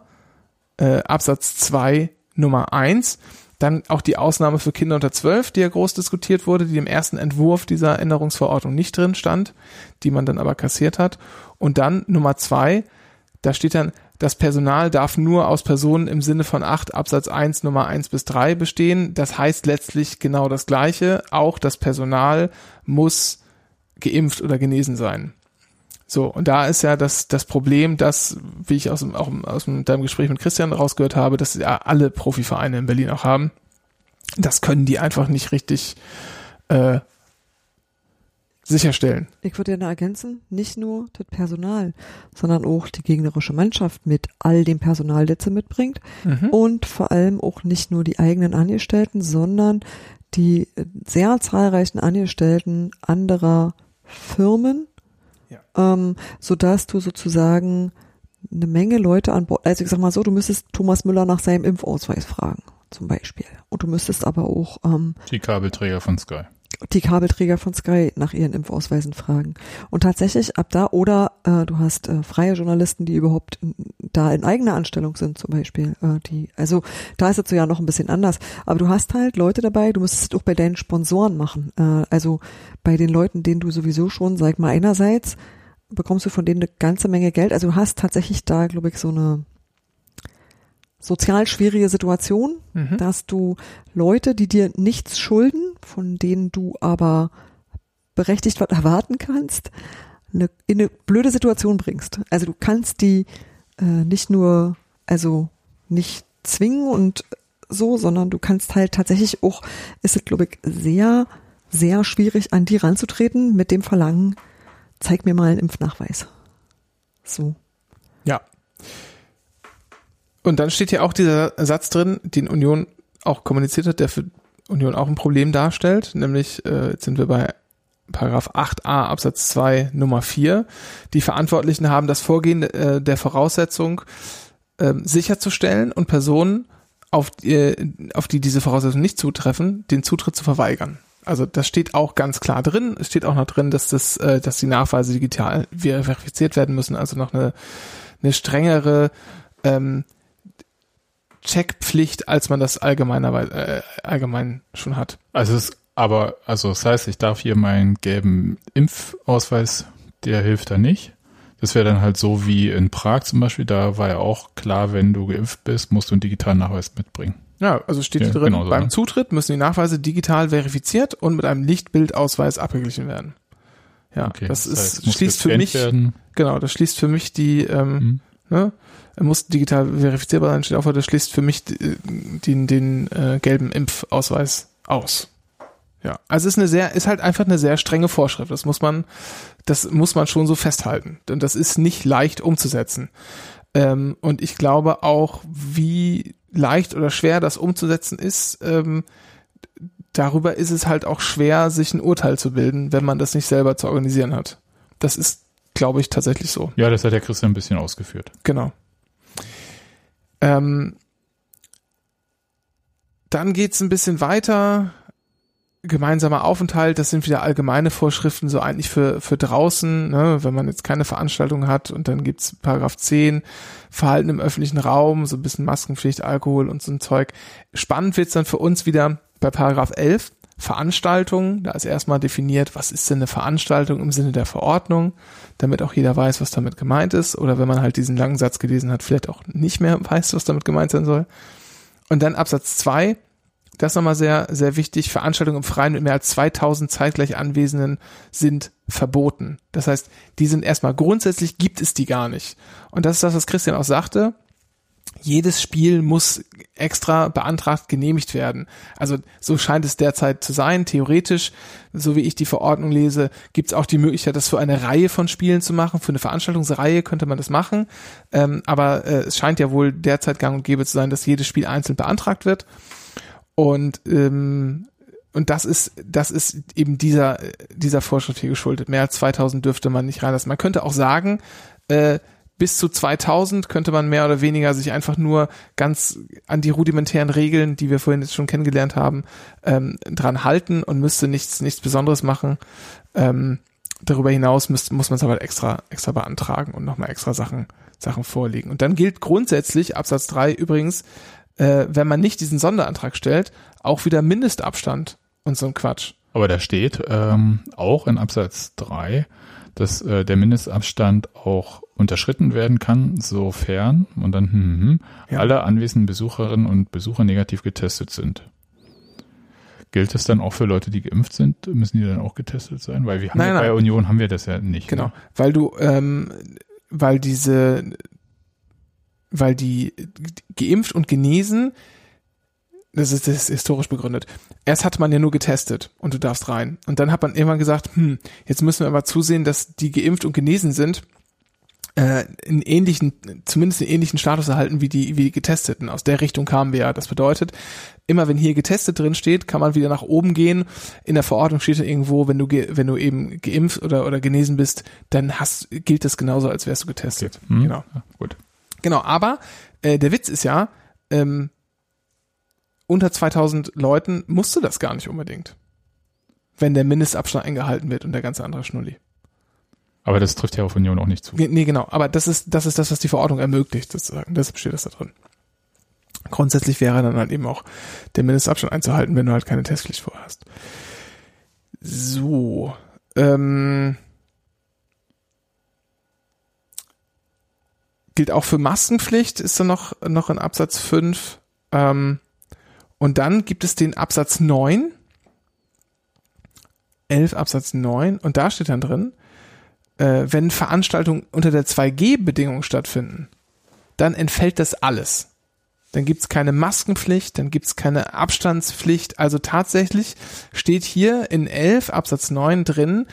äh, Absatz 2 Nummer 1. Dann auch die Ausnahme für Kinder unter 12, die ja groß diskutiert wurde, die im ersten Entwurf dieser Änderungsverordnung nicht drin stand, die man dann aber kassiert hat. Und dann Nummer 2, da steht dann, das Personal darf nur aus Personen im Sinne von 8 Absatz 1 Nummer 1 bis 3 bestehen. Das heißt letztlich genau das Gleiche. Auch das Personal muss geimpft oder genesen sein. So, und da ist ja das, das Problem, dass, wie ich aus, dem, auch aus deinem Gespräch mit Christian rausgehört habe, dass ja alle Profivereine in Berlin auch haben. Das können die einfach nicht richtig äh, sicherstellen. Ich würde noch ergänzen, nicht nur das Personal, sondern auch die gegnerische Mannschaft mit all dem Personal, das sie mitbringt mhm. und vor allem auch nicht nur die eigenen Angestellten, sondern die sehr zahlreichen Angestellten anderer Firmen. Ähm, sodass du sozusagen eine Menge Leute an Bord, also ich sag mal so, du müsstest Thomas Müller nach seinem Impfausweis fragen, zum Beispiel. Und du müsstest aber auch ähm, die Kabelträger von Sky die Kabelträger von Sky nach ihren Impfausweisen fragen. Und tatsächlich ab da, oder äh, du hast äh, freie Journalisten, die überhaupt in, da in eigener Anstellung sind, zum Beispiel. Äh, die, also da ist es so ja noch ein bisschen anders. Aber du hast halt Leute dabei, du müsstest es auch bei deinen Sponsoren machen. Äh, also bei den Leuten, denen du sowieso schon, sag mal, einerseits bekommst du von denen eine ganze Menge Geld. Also du hast tatsächlich da, glaube ich, so eine sozial schwierige Situation, mhm. dass du Leute, die dir nichts schulden, von denen du aber berechtigt was erwarten kannst, eine, in eine blöde Situation bringst. Also du kannst die äh, nicht nur, also nicht zwingen und so, sondern du kannst halt tatsächlich auch, ist es glaube ich sehr, sehr schwierig an die ranzutreten mit dem Verlangen, zeig mir mal einen Impfnachweis. So. Ja. Und dann steht hier auch dieser Satz drin, den Union auch kommuniziert hat, der für Union auch ein Problem darstellt, nämlich äh, jetzt sind wir bei Paragraph 8a Absatz 2 Nummer 4. Die Verantwortlichen haben das Vorgehen äh, der Voraussetzung äh, sicherzustellen und Personen, auf die, auf die diese Voraussetzungen nicht zutreffen, den Zutritt zu verweigern. Also das steht auch ganz klar drin. Es steht auch noch drin, dass das, äh, dass die Nachweise digital verifiziert werden müssen. Also noch eine, eine strengere ähm, Checkpflicht, als man das allgemeinerweise äh, allgemein schon hat. Also es aber also das heißt, ich darf hier meinen gelben Impfausweis, der hilft da nicht. Das wäre dann halt so wie in Prag zum Beispiel, da war ja auch klar, wenn du geimpft bist, musst du einen digitalen Nachweis mitbringen. Ja, also steht ja, hier drin, genau so, beim ne? Zutritt müssen die Nachweise digital verifiziert und mit einem Lichtbildausweis abgeglichen werden. Ja, okay, das, das ist, schließt für mich, werden. genau, das schließt für mich die, ähm, mhm. ne, er muss digital verifizierbar sein, steht auch, das schließt für mich den, den, den äh, gelben Impfausweis aus. Ja, also ist eine sehr, ist halt einfach eine sehr strenge Vorschrift. Das muss man, das muss man schon so festhalten. Und das ist nicht leicht umzusetzen. Ähm, und ich glaube auch, wie leicht oder schwer das umzusetzen ist, ähm, darüber ist es halt auch schwer, sich ein Urteil zu bilden, wenn man das nicht selber zu organisieren hat. Das ist, glaube ich, tatsächlich so. Ja, das hat der Christian ein bisschen ausgeführt. Genau. Ähm, dann geht's ein bisschen weiter gemeinsamer Aufenthalt, das sind wieder allgemeine Vorschriften, so eigentlich für, für draußen, ne, wenn man jetzt keine Veranstaltung hat und dann gibt's Paragraph 10, Verhalten im öffentlichen Raum, so ein bisschen Maskenpflicht, Alkohol und so ein Zeug. Spannend wird's dann für uns wieder bei Paragraph 11, Veranstaltung, da ist erstmal definiert, was ist denn eine Veranstaltung im Sinne der Verordnung, damit auch jeder weiß, was damit gemeint ist, oder wenn man halt diesen langen Satz gelesen hat, vielleicht auch nicht mehr weiß, was damit gemeint sein soll. Und dann Absatz 2, das ist nochmal sehr, sehr wichtig. Veranstaltungen im Freien mit mehr als 2000 zeitgleich Anwesenden sind verboten. Das heißt, die sind erstmal grundsätzlich gibt es die gar nicht. Und das ist das, was Christian auch sagte. Jedes Spiel muss extra beantragt genehmigt werden. Also so scheint es derzeit zu sein. Theoretisch, so wie ich die Verordnung lese, gibt es auch die Möglichkeit, das für eine Reihe von Spielen zu machen. Für eine Veranstaltungsreihe könnte man das machen. Ähm, aber äh, es scheint ja wohl derzeit gang und gäbe zu sein, dass jedes Spiel einzeln beantragt wird. Und ähm, und das ist das ist eben dieser dieser Vorschrift hier geschuldet. Mehr als 2000 dürfte man nicht reinlassen. Man könnte auch sagen, äh, bis zu 2000 könnte man mehr oder weniger sich einfach nur ganz an die rudimentären Regeln, die wir vorhin jetzt schon kennengelernt haben, ähm, dran halten und müsste nichts nichts Besonderes machen. Ähm, darüber hinaus müsst, muss man es aber extra extra beantragen und nochmal extra Sachen Sachen vorlegen. Und dann gilt grundsätzlich Absatz 3 übrigens äh, wenn man nicht diesen Sonderantrag stellt, auch wieder Mindestabstand und so ein Quatsch. Aber da steht ähm, auch in Absatz 3, dass äh, der Mindestabstand auch unterschritten werden kann, sofern und dann hm, hm, hm, ja. alle anwesenden Besucherinnen und Besucher negativ getestet sind. Gilt das dann auch für Leute, die geimpft sind? Müssen die dann auch getestet sein? Weil wir haben nein, ja bei Union haben wir das ja nicht. Genau, ne? weil du, ähm, weil diese weil die geimpft und genesen, das ist, das ist historisch begründet. Erst hat man ja nur getestet und du darfst rein. Und dann hat man irgendwann gesagt, hm, jetzt müssen wir aber zusehen, dass die geimpft und genesen sind, äh, einen ähnlichen, zumindest einen ähnlichen Status erhalten wie die, wie die Getesteten. Aus der Richtung kamen wir ja. Das bedeutet, immer wenn hier getestet drin steht, kann man wieder nach oben gehen. In der Verordnung steht da irgendwo, wenn du, wenn du eben geimpft oder, oder genesen bist, dann hast, gilt das genauso, als wärst du getestet. Okay. Hm. Genau. Ja, gut. Genau, aber äh, der Witz ist ja, ähm, unter 2000 Leuten musste das gar nicht unbedingt. Wenn der Mindestabstand eingehalten wird und der ganze andere Schnulli. Aber das trifft ja auf Union auch nicht zu. Nee, genau. Aber das ist, das ist das, was die Verordnung ermöglicht, sozusagen. Deshalb steht das da drin. Grundsätzlich wäre dann halt eben auch der Mindestabstand einzuhalten, wenn du halt keine Testpflicht vorher hast. So. Ähm, gilt auch für Maskenpflicht, ist da noch, noch in Absatz 5. Ähm, und dann gibt es den Absatz 9. 11 Absatz 9. Und da steht dann drin, äh, wenn Veranstaltungen unter der 2G-Bedingung stattfinden, dann entfällt das alles. Dann gibt's keine Maskenpflicht, dann gibt's keine Abstandspflicht. Also tatsächlich steht hier in 11 Absatz 9 drin,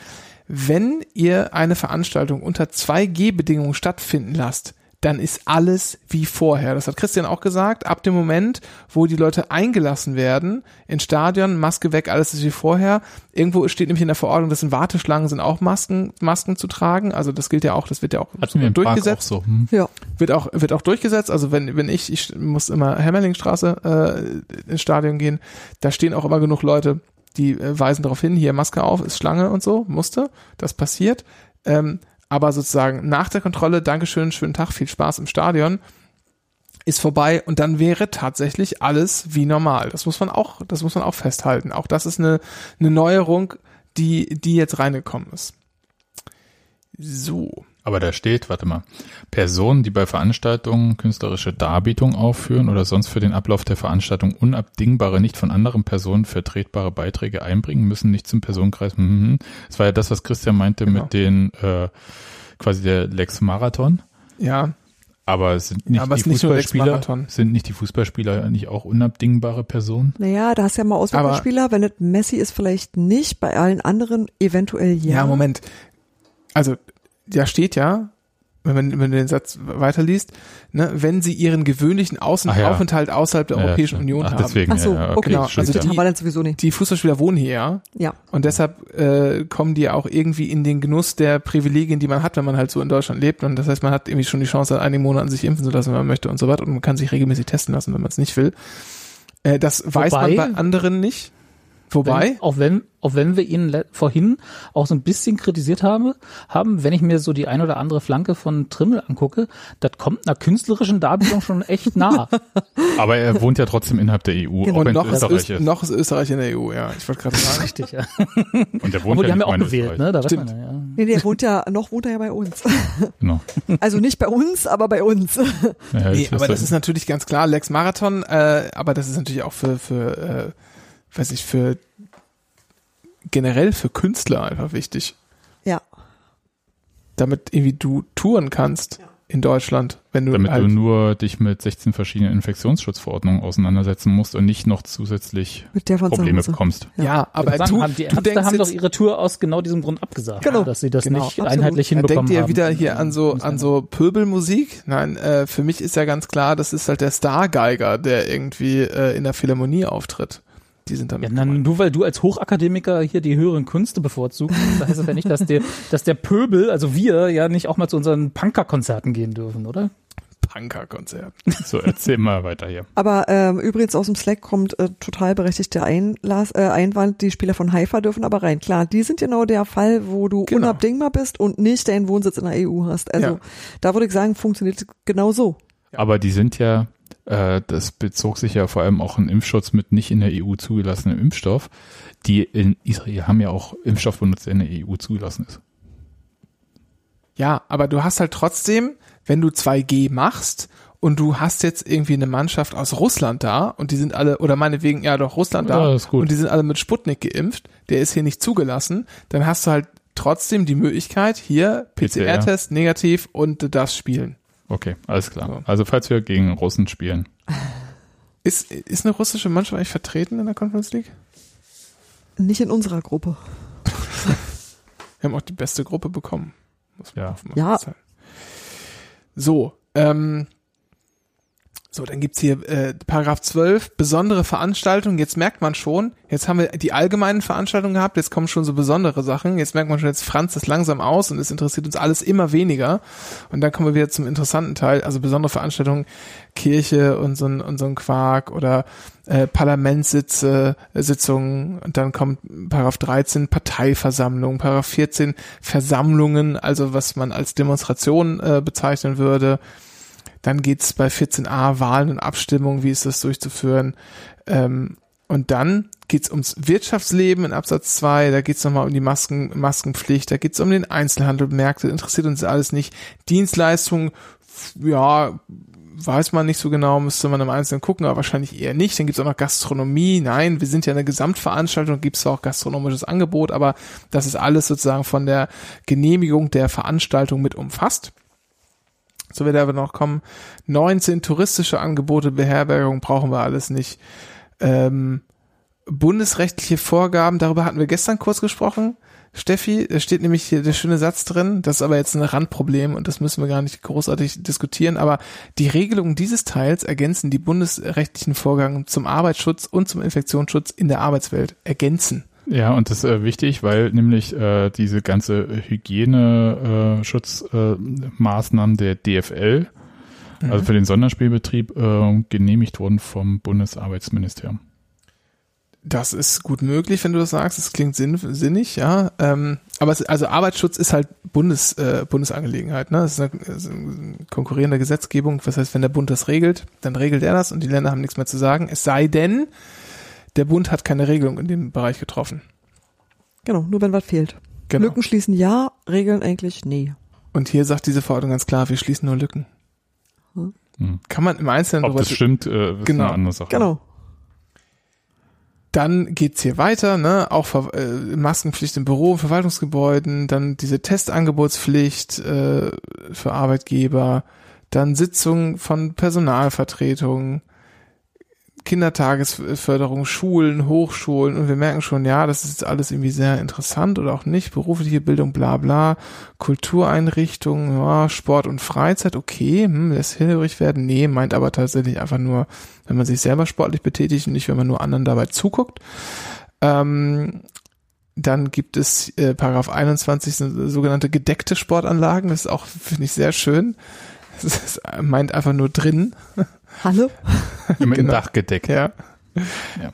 wenn ihr eine Veranstaltung unter 2G-Bedingungen stattfinden lasst, dann ist alles wie vorher. Das hat Christian auch gesagt. Ab dem Moment, wo die Leute eingelassen werden, ins Stadion, Maske weg, alles ist wie vorher. Irgendwo steht nämlich in der Verordnung, dass in Warteschlangen sind auch Masken, Masken zu tragen. Also das gilt ja auch, das wird ja auch Hatten wir durchgesetzt. Auch so. hm. Ja. Wird auch, wird auch durchgesetzt. Also wenn, wenn ich, ich muss immer Hemmerlingstraße äh, ins Stadion gehen, da stehen auch immer genug Leute, die äh, weisen darauf hin, hier Maske auf, ist Schlange und so, musste. Das passiert. Ähm, aber sozusagen nach der Kontrolle, Dankeschön, schönen Tag, viel Spaß im Stadion, ist vorbei und dann wäre tatsächlich alles wie normal. Das muss man auch, das muss man auch festhalten. Auch das ist eine, eine Neuerung, die, die jetzt reingekommen ist. So. Aber da steht, warte mal, Personen, die bei Veranstaltungen künstlerische Darbietungen aufführen oder sonst für den Ablauf der Veranstaltung unabdingbare, nicht von anderen Personen vertretbare Beiträge einbringen, müssen nicht zum Personenkreis. Mhm. Das war ja das, was Christian meinte Genau. mit den äh, quasi der Lex Marathon. Ja, Aber es sind nicht Aber es die nicht Fußballspieler, sind nicht die Fußballspieler nicht auch unabdingbare Personen? Naja, da hast du ja mal Auswechselspieler. Wenn es Messi ist, vielleicht nicht. Bei allen anderen eventuell ja. Ja, Moment. Also, da steht ja, wenn man, wenn du den Satz weiterliest, ne, wenn sie ihren gewöhnlichen Außen Ach ja. Aufenthalt außerhalb der Ja, Europäischen stimmt. Union Ach, haben. deswegen, Ach so, ja, ja, okay. Genau, also Das ja. haben wir dann sowieso nicht. Die Fußballspieler wohnen hier, ja. Ja. Und deshalb äh, kommen die auch irgendwie in den Genuss der Privilegien, die man hat, wenn man halt so in Deutschland lebt. Und das heißt, man hat irgendwie schon die Chance, seit einigen Monaten sich impfen zu lassen, wenn man möchte und so weiter. Und man kann sich regelmäßig testen lassen, wenn man es nicht will. Äh, das weiß man Wobei- bei anderen nicht. Wobei, Wenn, auch wenn, auch wenn wir ihn vorhin auch so ein bisschen kritisiert haben, haben, wenn ich mir so die ein oder andere Flanke von Trimmel angucke, das kommt einer künstlerischen Darbietung schon echt nah. (laughs) Aber er wohnt ja trotzdem innerhalb der EU, Genau. auch und wenn noch es Österreich Öst, ist. noch ist Österreich in der EU, ja. Ich wollte gerade sagen. Richtig, ja. Und der wohnt Obwohl, die ja haben nicht ja auch gewählt, ne? Da Stimmt. weiß man ja. ja. Nee, der wohnt ja, noch wohnt er ja bei uns. (laughs) Genau. Also nicht bei uns, aber bei uns. Ja, Nee, aber das ist natürlich ganz klar, Lex Marathon, äh, aber das ist natürlich auch für, für äh, weiß ich, für generell für Künstler einfach wichtig. Ja. Damit irgendwie du touren kannst in Deutschland, wenn du damit halt, du nur dich mit 16 verschiedenen Infektionsschutzverordnungen auseinandersetzen musst und nicht noch zusätzlich Mit der von zu Probleme bekommst. ja, aber Sagen, du, haben die du Ärzte denkst haben doch ihre Tour aus genau diesem Grund abgesagt, Genau. dass sie das Genau, nicht absolut. einheitlich hinbekommen denkt ihr haben. wieder hier an so an so Pöbelmusik? Nein, äh, für mich ist ja ganz klar, das ist halt der Stargeiger, der irgendwie äh, in der Philharmonie auftritt. Die sind Ja, damit na, gemeint. nur weil du als Hochakademiker hier die höheren Künste bevorzugst, da heißt das ja nicht, dass der, dass der Pöbel, also wir, ja nicht auch mal zu unseren Punker-Konzerten gehen dürfen, oder? Punker-Konzert. So, erzähl mal weiter hier. Aber ähm, übrigens aus dem Slack kommt äh, total berechtigt der Einlass, äh, Einwand, die Spieler von Haifa dürfen aber rein. Klar, die sind genau der Fall, wo du Genau. unabdingbar bist und nicht deinen Wohnsitz in der EU hast. Also Ja. da würde ich sagen, funktioniert genau so. Aber die sind ja, äh, das bezog sich ja vor allem auch einen Impfschutz mit nicht in der EU zugelassenem Impfstoff. Die in Israel haben ja auch Impfstoff benutzt, der in der EU zugelassen ist. Ja, aber du hast halt trotzdem, wenn du 2G machst und du hast jetzt irgendwie eine Mannschaft aus Russland da und die sind alle, oder meinetwegen, ja doch, Russland da Ja, und die sind alle mit Sputnik geimpft, der ist hier nicht zugelassen, dann hast du halt trotzdem die Möglichkeit, hier PCR. PCR-Test negativ und du darfst spielen. Okay, alles klar. So. Also falls wir gegen Russen spielen. Ist, ist eine russische Mannschaft eigentlich vertreten in der Conference League? Nicht in unserer Gruppe. Wir haben auch die beste Gruppe bekommen. Muss man Ja. Ja. sagen. So, ähm, so, dann gibt's hier äh, Paragraph 12, besondere Veranstaltungen. Jetzt merkt man schon, jetzt haben wir die allgemeinen Veranstaltungen gehabt, jetzt kommen schon so besondere Sachen. Jetzt merkt man schon, jetzt franzt es langsam aus und es interessiert uns alles immer weniger. Und dann kommen wir wieder zum interessanten Teil, also besondere Veranstaltungen, Kirche und so ein, und so ein Quark oder äh, Parlamentssitze, äh, Sitzungen und dann kommt Paragraph 13 Parteiversammlung, Paragraph 14 Versammlungen, also was man als Demonstration äh, bezeichnen würde. Dann geht's bei 14a Wahlen und Abstimmungen, wie ist das durchzuführen. Ähm, und dann geht's ums Wirtschaftsleben in Absatz 2, da geht's nochmal um die Masken, Maskenpflicht, da geht's um den Einzelhandel, Märkte, interessiert uns alles nicht. Dienstleistungen, ja, weiß man nicht so genau, müsste man im Einzelnen gucken, aber wahrscheinlich eher nicht. Dann gibt's auch noch Gastronomie. Nein, wir sind ja eine Gesamtveranstaltung, gibt's auch gastronomisches Angebot, aber das ist alles sozusagen von der Genehmigung der Veranstaltung mit umfasst. So wird aber noch kommen. 19 touristische Angebote, Beherbergung brauchen wir alles nicht. Ähm, bundesrechtliche Vorgaben, darüber hatten wir gestern kurz gesprochen. Steffi, da steht nämlich hier der schöne Satz drin, das ist aber jetzt ein Randproblem und das müssen wir gar nicht großartig diskutieren, aber die Regelungen dieses Teils ergänzen die bundesrechtlichen Vorgaben zum Arbeitsschutz und zum Infektionsschutz in der Arbeitswelt. Ergänzen. Ja, und das ist äh, wichtig, weil nämlich äh, diese ganze Hygieneschutzmaßnahmen äh, Maßnahmen der DFL, also für den Sonderspielbetrieb, äh, genehmigt wurden vom Bundesarbeitsministerium. Das ist gut möglich, wenn du das sagst. Das klingt sinn, sinnig, ja. Ähm, aber es, also Arbeitsschutz ist halt Bundes, äh, Bundesangelegenheit. Ne? Das ist eine, ist eine konkurrierende Gesetzgebung. Das heißt, wenn der Bund das regelt, dann regelt er das und die Länder haben nichts mehr zu sagen. Es sei denn, der Bund hat keine Regelung in dem Bereich getroffen. Genau, nur wenn was fehlt. Genau. Lücken schließen ja, Regeln eigentlich nee. Und hier sagt diese Verordnung ganz klar, wir schließen nur Lücken. Hm. Kann man im Einzelnen Ob das stimmt, äh, ist genau. eine andere Sache. Genau. Dann geht's hier weiter, ne? Auch Ver äh, Maskenpflicht im Büro, Verwaltungsgebäuden, dann diese Testangebotspflicht äh, für Arbeitgeber, dann Sitzung von Personalvertretungen, Kindertagesförderung, Schulen, Hochschulen und wir merken schon, ja, das ist jetzt alles irgendwie sehr interessant oder auch nicht, berufliche Bildung, bla bla, Kultureinrichtungen, ja, Sport und Freizeit, okay, hm, lässt hellhörig werden, nee, meint aber tatsächlich einfach nur, wenn man sich selber sportlich betätigt und nicht, wenn man nur anderen dabei zuguckt. Ähm, dann gibt es äh, Paragraph 21 sogenannte gedeckte Sportanlagen, das ist auch, finde ich, sehr schön. Das ist, meint einfach nur drin. Hallo? Mit genau. Dach gedeckt. Ja. ja.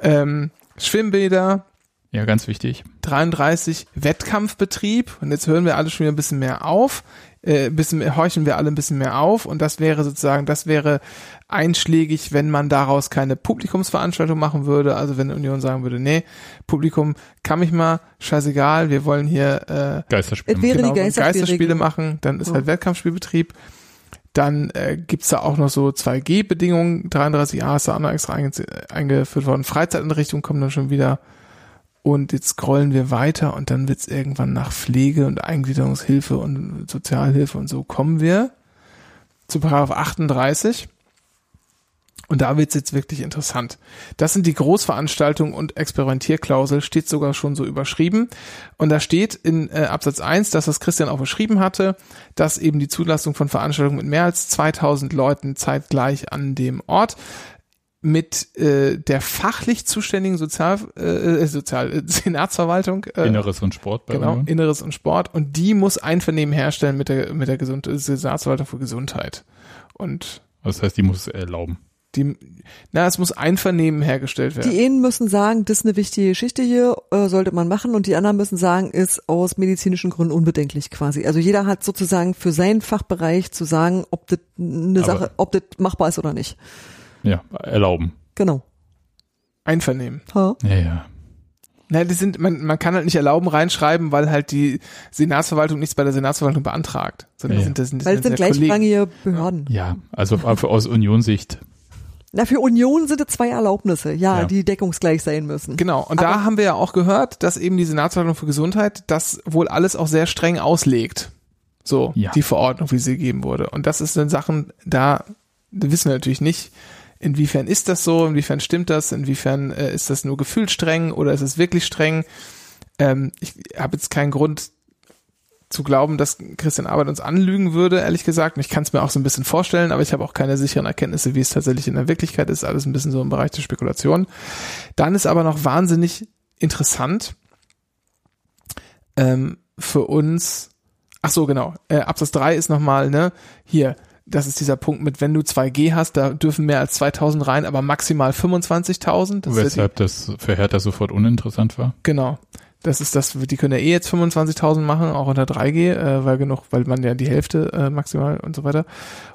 Ähm, Schwimmbäder. Ja, ganz wichtig. 33 Wettkampfbetrieb. Und jetzt hören wir alle schon wieder ein bisschen mehr auf. Äh, bisschen mehr, horchen wir alle ein bisschen mehr auf. Und das wäre sozusagen, das wäre einschlägig, wenn man daraus keine Publikumsveranstaltung machen würde. Also wenn Union sagen würde, nee, Publikum kann mich mal, scheißegal, wir wollen hier äh, Geisterspiele, wäre genau, die Geisterspiele, Geisterspiele machen, dann ist oh. halt Wettkampfspielbetrieb. Dann äh, gibt's da auch noch so 2G-Bedingungen. 33a ist da auch noch extra einge eingeführt worden. Freizeiteinrichtungen kommen dann schon wieder. Und jetzt scrollen wir weiter und dann wird's irgendwann nach Pflege und Eingliederungshilfe und Sozialhilfe und so kommen wir zu Paragraph 38. Und da wird's jetzt wirklich interessant. Das sind die Großveranstaltungen und Experimentierklausel, steht sogar schon so überschrieben. Und da steht in äh, Absatz 1, dass das Christian auch beschrieben hatte, dass eben die Zulassung von Veranstaltungen mit mehr als 2000 Leuten zeitgleich an dem Ort mit äh, der fachlich zuständigen Sozial, äh, äh Sozial äh, (laughs) Senatsverwaltung äh, Inneres und Sport bei genau Union. Inneres und Sport und die muss Einvernehmen herstellen mit der mit der Gesund Senatsverwaltung für Gesundheit und das heißt die muss erlauben die, na, es muss Einvernehmen hergestellt werden. Die einen müssen sagen, das ist eine wichtige Geschichte hier, äh, sollte man machen, und die anderen müssen sagen, ist aus medizinischen Gründen unbedenklich quasi. Also jeder hat sozusagen für seinen Fachbereich zu sagen, ob das eine Aber Sache, ob das machbar ist oder nicht. Ja, erlauben. Genau. Einvernehmen. Ha? Ja, ja. Na, die sind, man, man kann halt nicht erlauben reinschreiben, weil halt die Senatsverwaltung nichts bei der Senatsverwaltung beantragt. Sondern ja. sind, das, sind, das weil es sind gleichrangige Behörden. Ja, also aus Unionssicht na, für Union sind es zwei Erlaubnisse, ja, ja, die deckungsgleich sein müssen. Genau. Und Aber da haben wir ja auch gehört, dass eben die Senatsverwaltung für Gesundheit das wohl alles auch sehr streng auslegt. So, ja. die Verordnung, wie sie gegeben wurde. Und das ist dann Sachen, da wissen wir natürlich nicht, inwiefern ist das so, inwiefern stimmt das, inwiefern äh, ist das nur gefühlt streng oder ist es wirklich streng. Ähm, ich habe jetzt keinen Grund, zu glauben, dass Christian Arbeit uns anlügen würde, ehrlich gesagt. Und ich kann es mir auch so ein bisschen vorstellen, aber ich habe auch keine sicheren Erkenntnisse, wie es tatsächlich in der Wirklichkeit ist. Alles ein bisschen so im Bereich der Spekulation. Dann ist aber noch wahnsinnig interessant ähm, für uns. Ach so, genau. Äh, Absatz 3 ist nochmal, ne, hier, das ist dieser Punkt mit, wenn du 2G hast, da dürfen mehr als 2000 rein, aber maximal 25.000. Weshalb das für Hertha sofort uninteressant war? Genau. Das ist das, die können ja eh jetzt 25.000 machen, auch unter 3G, äh, weil genug, weil man ja die Hälfte äh, maximal und so weiter.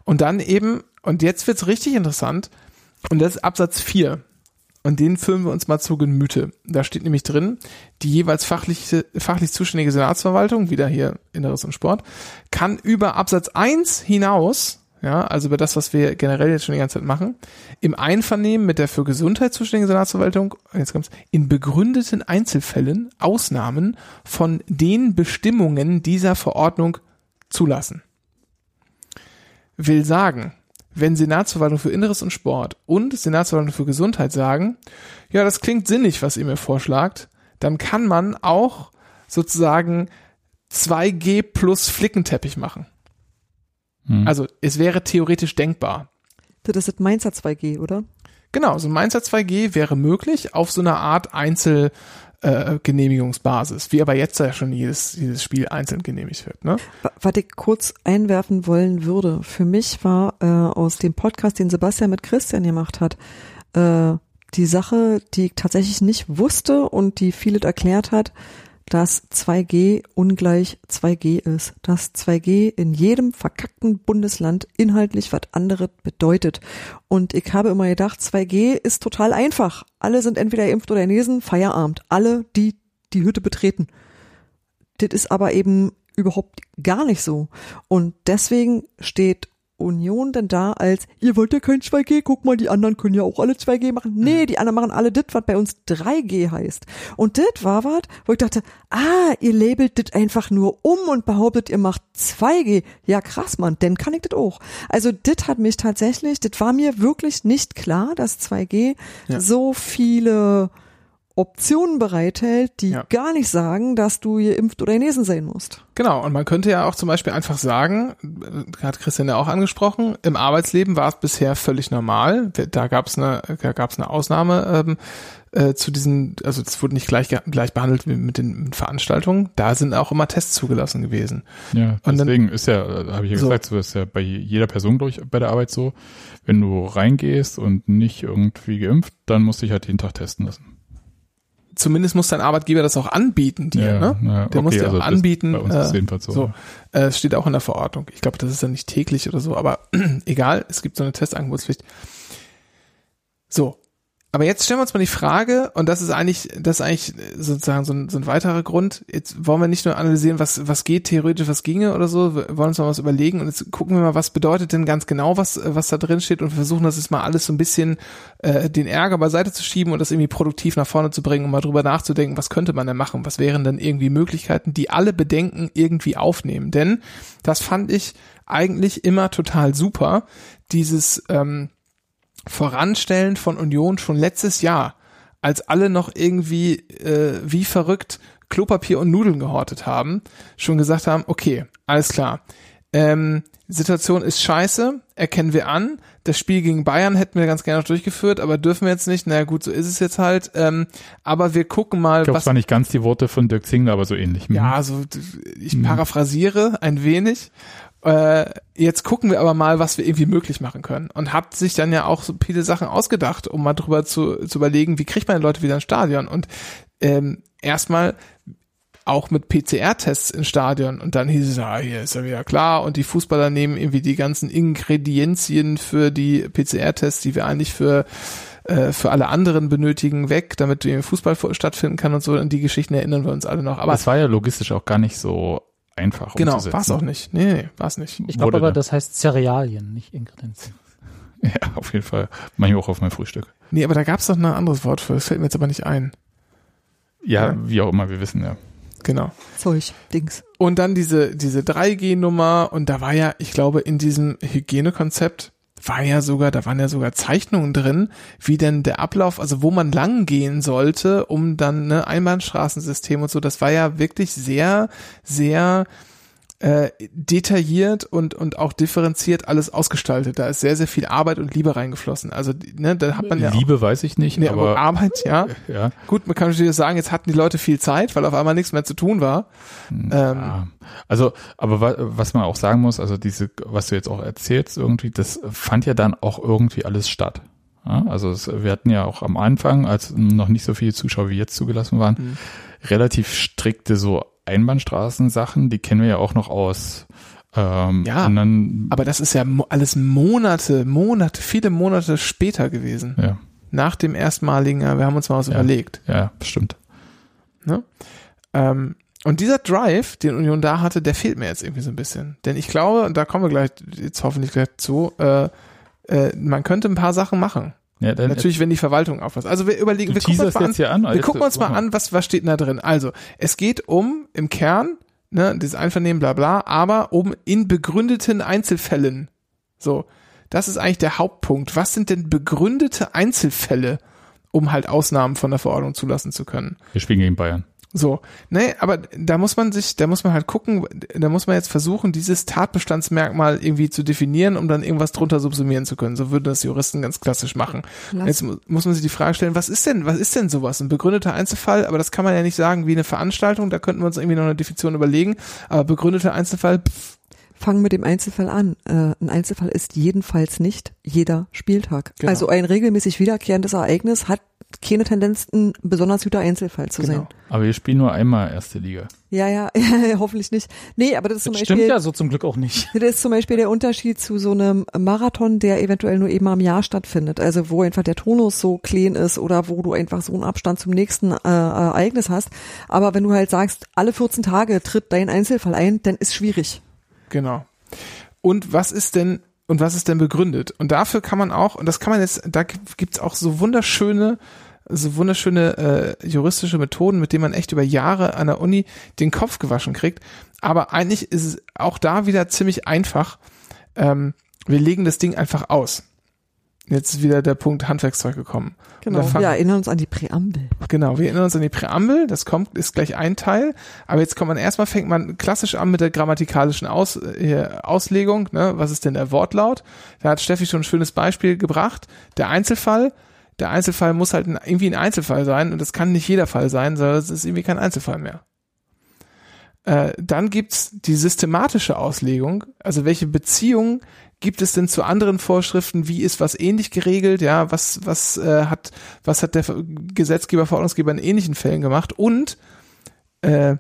Und dann eben, und jetzt wird's richtig interessant, und das ist Absatz 4. Und den führen wir uns mal zu Gemüte. Da steht nämlich drin, die jeweils fachlich, fachlich zuständige Senatsverwaltung, wieder hier Inneres und Sport, kann über Absatz 1 hinaus ja, also über das, was wir generell jetzt schon die ganze Zeit machen, im Einvernehmen mit der für Gesundheit zuständigen Senatsverwaltung, jetzt kommt's, in begründeten Einzelfällen Ausnahmen von den Bestimmungen dieser Verordnung zulassen. Will sagen, wenn Senatsverwaltung für Inneres und Sport und Senatsverwaltung für Gesundheit sagen, ja, das klingt sinnig, was ihr mir vorschlagt, dann kann man auch sozusagen 2G plus Flickenteppich machen. Hm. Also es wäre theoretisch denkbar. Das ist Mainzer 2G, oder? Genau, so ein Mainzer 2G wäre möglich auf so einer Art Einzelgenehmigungsbasis, äh, wie aber jetzt ja schon jedes, jedes Spiel einzeln genehmigt wird. Ne? Was ich kurz einwerfen wollen würde, für mich war äh, aus dem Podcast, den Sebastian mit Christian gemacht hat, äh, die Sache, die ich tatsächlich nicht wusste und die vieles erklärt hat, dass 2G ungleich 2G ist, dass 2G in jedem verkackten Bundesland inhaltlich was anderes bedeutet. Und ich habe immer gedacht, 2G ist total einfach. Alle sind entweder impft oder genesen, Feierabend. Alle, die die Hütte betreten. Das ist aber eben überhaupt gar nicht so. Und deswegen steht Union denn da als, ihr wollt ja kein 2G, guck mal, die anderen können ja auch alle 2G machen. Nee, mhm. die anderen machen alle dit, was bei uns 3G heißt. Und dit war was, wo ich dachte, ah, ihr labelt dit einfach nur um und behauptet, ihr macht 2G. Ja, krass, Mann, denn kann ich dit auch. Also dit hat mich tatsächlich, dit war mir wirklich nicht klar, dass 2G ja. so viele Optionen bereithält, die ja. gar nicht sagen, dass du geimpft oder genesen sein musst. Genau, und man könnte ja auch zum Beispiel einfach sagen, hat Christian ja auch angesprochen, im Arbeitsleben war es bisher völlig normal. Da gab es eine, da gab es eine Ausnahme ähm, äh, zu diesen, also es wurde nicht gleich gleich behandelt wie mit den mit Veranstaltungen. Da sind auch immer Tests zugelassen gewesen. Ja, und deswegen dann, ist ja, äh, habe ich ja so, gesagt, so ist ja bei jeder Person durch bei der Arbeit so, wenn du reingehst und nicht irgendwie geimpft, dann musst du dich halt jeden Tag testen lassen zumindest muss dein Arbeitgeber das auch anbieten dir, ja, ne? Ja, der okay, muss dir also auch anbieten. Bei uns äh, ist jedenfalls so. so äh, es steht auch in der Verordnung. Ich glaube, das ist dann nicht täglich oder so, aber (clears throat) egal, es gibt so eine Testangebotspflicht. So, aber jetzt stellen wir uns mal die Frage, und das ist eigentlich, das ist eigentlich sozusagen so ein, so ein weiterer Grund. Jetzt wollen wir nicht nur analysieren, was, was geht theoretisch, was ginge oder so, wir wollen uns mal was überlegen und jetzt gucken wir mal, was bedeutet denn ganz genau, was, was da drin steht und versuchen das jetzt mal alles so ein bisschen äh, den Ärger beiseite zu schieben und das irgendwie produktiv nach vorne zu bringen, um mal drüber nachzudenken, was könnte man denn machen, was wären denn irgendwie Möglichkeiten, die alle Bedenken irgendwie aufnehmen. Denn das fand ich eigentlich immer total super, dieses ähm, Voranstellen von Union schon letztes Jahr, als alle noch irgendwie äh, wie verrückt Klopapier und Nudeln gehortet haben, schon gesagt haben, okay, alles klar. Ähm, Situation ist scheiße, erkennen wir an. Das Spiel gegen Bayern hätten wir ganz gerne noch durchgeführt, aber dürfen wir jetzt nicht. Na naja, gut, so ist es jetzt halt. Ähm, aber wir gucken mal. Ich glaube, es waren nicht ganz die Worte von Dirk Zingler, aber so ähnlich. Ja, so ich mhm. paraphrasiere ein wenig äh, jetzt gucken wir aber mal, was wir irgendwie möglich machen können. Und habt sich dann ja auch so viele Sachen ausgedacht, um mal drüber zu, zu überlegen, wie kriegt man Leute wieder ins Stadion? Und ähm, erstmal auch mit PCR-Tests im Stadion und dann hieß es, ah, hier ist ja wieder klar und die Fußballer nehmen irgendwie die ganzen Ingredienzien für die PCR-Tests, die wir eigentlich für äh, für alle anderen benötigen, weg, damit Fußball stattfinden kann und so. An die Geschichten erinnern wir uns alle noch. Aber es war ja logistisch auch gar nicht so einfach genau, umzusetzen. Genau, war es auch nicht. Nee, nee war es nicht. Ich glaube aber, das heißt Cerealien, nicht Ingredienzien. (laughs) Ja, auf jeden Fall. Manchmal auch auf mein Frühstück. Nee, aber da gab es doch ein anderes Wort für. Das fällt mir jetzt aber nicht ein. Ja, ja, wie auch immer, wir wissen ja. Genau. Zeug, Dings. Und dann diese, diese 3G-Nummer und da war ja, ich glaube, in diesem Hygienekonzept war ja sogar, da waren ja sogar Zeichnungen drin, wie denn der Ablauf, also wo man lang gehen sollte, um dann ne Einbahnstraßensystem und so, das war ja wirklich sehr, sehr äh, detailliert und und auch differenziert alles ausgestaltet. Da ist sehr sehr viel Arbeit und Liebe reingeflossen. Also ne, da hat man ja Liebe auch, weiß ich nicht, nee, aber, Arbeit ja. (laughs) ja. Gut, man kann natürlich sagen, jetzt hatten die Leute viel Zeit, weil auf einmal nichts mehr zu tun war. Ja. Ähm, also, aber was man auch sagen muss, also diese, was du jetzt auch erzählst irgendwie, das fand ja dann auch irgendwie alles statt. Ja, also es, wir hatten ja auch am Anfang, als noch nicht so viele Zuschauer wie jetzt zugelassen waren, mhm. relativ strikte so Einbahnstraßensachen, die kennen wir ja auch noch aus ähm, ja, dann, aber das ist ja alles Monate, Monate, viele Monate später gewesen. Ja. Nach dem erstmaligen, wir haben uns mal was ja, überlegt. Ja, bestimmt. Ne? Ähm, und dieser Drive, den Union da hatte, der fehlt mir jetzt irgendwie so ein bisschen. Denn ich glaube, und da kommen wir gleich, jetzt hoffentlich gleich zu, äh, äh, man könnte ein paar Sachen machen. Ja, dann Natürlich, wenn die Verwaltung aufpasst. Also wir überlegen, wir gucken uns mal an, an wir gucken uns mal an, was, was steht da drin. Also, es geht um im Kern, ne, dieses Einvernehmen, bla bla, aber um in begründeten Einzelfällen. So, das ist eigentlich der Hauptpunkt. Was sind denn begründete Einzelfälle, um halt Ausnahmen von der Verordnung zulassen zu können? Wir spielen gegen Bayern. So, ne, aber da muss man sich, da muss man halt gucken, da muss man jetzt versuchen, dieses Tatbestandsmerkmal irgendwie zu definieren, um dann irgendwas drunter subsumieren zu können. So würden das Juristen ganz klassisch machen. Lass. Jetzt muss man sich die Frage stellen, was ist denn, was ist denn sowas? Ein begründeter Einzelfall, aber das kann man ja nicht sagen wie eine Veranstaltung, da könnten wir uns irgendwie noch eine Definition überlegen, aber begründeter Einzelfall, pff, fangen mit dem Einzelfall an. Äh, ein Einzelfall ist jedenfalls nicht jeder Spieltag. Genau. Also ein regelmäßig wiederkehrendes Ereignis hat keine Tendenz, ein besonders guter Einzelfall zu genau. sein. Aber wir spielen nur einmal erste Liga. Ja, (laughs) ja, hoffentlich nicht. Nee, aber das ist zum das Beispiel. Stimmt ja so zum Glück auch nicht. (laughs) Das ist zum Beispiel der Unterschied zu so einem Marathon, der eventuell nur eben am Jahr stattfindet. Also wo einfach der Tonus so clean ist oder wo du einfach so einen Abstand zum nächsten äh, Ereignis hast. Aber wenn du halt sagst, alle 14 Tage tritt dein Einzelfall ein, dann ist schwierig. Genau. Und was ist denn und was ist denn begründet? Und dafür kann man auch, und das kann man jetzt, da gibt's auch so wunderschöne so wunderschöne äh, juristische Methoden, mit denen man echt über Jahre an der Uni den Kopf gewaschen kriegt. Aber eigentlich ist es auch da wieder ziemlich einfach. Ähm, wir legen das Ding einfach aus. Jetzt ist wieder der Punkt Handwerkszeug gekommen. Genau, wir erinnern uns an die Präambel. Genau, wir erinnern uns an die Präambel, das kommt, ist gleich ein Teil, aber jetzt kommt man erstmal, fängt man klassisch an mit der grammatikalischen Aus, äh, Auslegung, ne? was ist denn der Wortlaut? Da hat Steffi schon ein schönes Beispiel gebracht, der Einzelfall, der Einzelfall muss halt irgendwie ein Einzelfall sein und das kann nicht jeder Fall sein, sondern es ist irgendwie kein Einzelfall mehr. Äh, dann gibt's die systematische Auslegung, also welche Beziehungen gibt es denn zu anderen Vorschriften? Wie ist was ähnlich geregelt? Ja, was was äh, hat was hat der Gesetzgeber, Verordnungsgeber in ähnlichen Fällen gemacht? Und äh,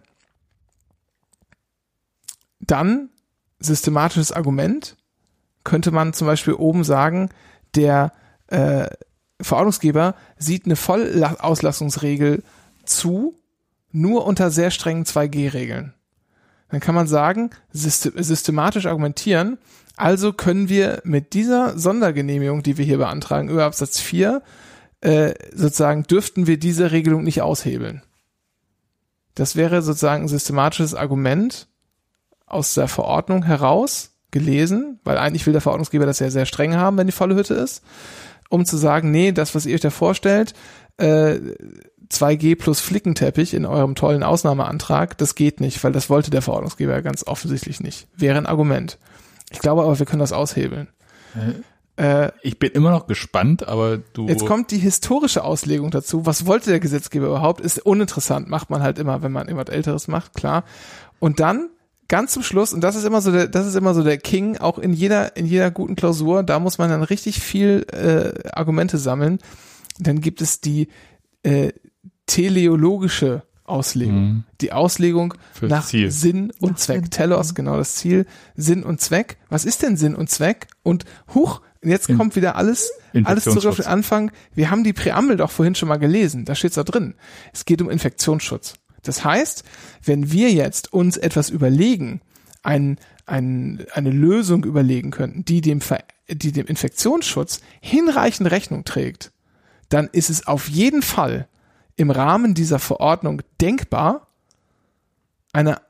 dann systematisches Argument könnte man zum Beispiel oben sagen, der äh, Verordnungsgeber sieht eine Vollauslassungsregel zu, nur unter sehr strengen 2G-Regeln. Dann kann man sagen, systematisch argumentieren, also können wir mit dieser Sondergenehmigung, die wir hier beantragen, über Absatz 4, äh, sozusagen dürften wir diese Regelung nicht aushebeln. Das wäre sozusagen ein systematisches Argument aus der Verordnung heraus gelesen, weil eigentlich will der Verordnungsgeber das ja sehr streng haben, wenn die volle Hütte ist um zu sagen, nee, das, was ihr euch da vorstellt, äh, 2G plus Flickenteppich in eurem tollen Ausnahmeantrag, das geht nicht, weil das wollte der Verordnungsgeber ja ganz offensichtlich nicht. Wäre ein Argument. Ich glaube aber, wir können das aushebeln. Äh, ich bin immer noch gespannt, aber du. Jetzt kommt die historische Auslegung dazu. Was wollte der Gesetzgeber überhaupt? Ist uninteressant. Macht man halt immer, wenn man irgendwas Älteres macht, klar. Und dann ganz zum Schluss, und das ist immer so der, das ist immer so der King, auch in jeder, in jeder guten Klausur, da muss man dann richtig viel äh, Argumente sammeln. Dann gibt es die äh, teleologische Auslegung. Mhm. Die Auslegung Für nach Ziel. Sinn und Zweck. Telos, genau das Ziel. Sinn und Zweck. Was ist denn Sinn und Zweck? Und huch, jetzt In kommt wieder alles, alles zurück auf den Anfang. Wir haben die Präambel doch vorhin schon mal gelesen. Da steht's da drin. Es geht um Infektionsschutz. Das heißt, wenn wir jetzt uns etwas überlegen, ein, ein, eine Lösung überlegen könnten, die dem, die dem Infektionsschutz hinreichend Rechnung trägt, dann ist es auf jeden Fall im Rahmen dieser Verordnung denkbar, eine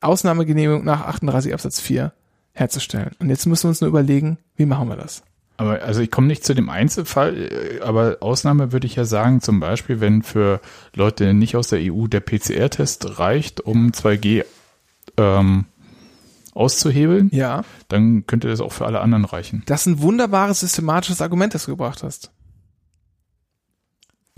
Ausnahmegenehmigung nach 38 Absatz 4 herzustellen. Und jetzt müssen wir uns nur überlegen, wie machen wir das? Aber also ich komme nicht zu dem Einzelfall, äh, aber Ausnahme würde ich ja sagen, zum Beispiel, wenn für Leute nicht aus der EU der PCR-Test reicht, um 2G ähm, auszuhebeln, ja. dann könnte das auch für alle anderen reichen. Das ist ein wunderbares systematisches Argument, das du gebracht hast.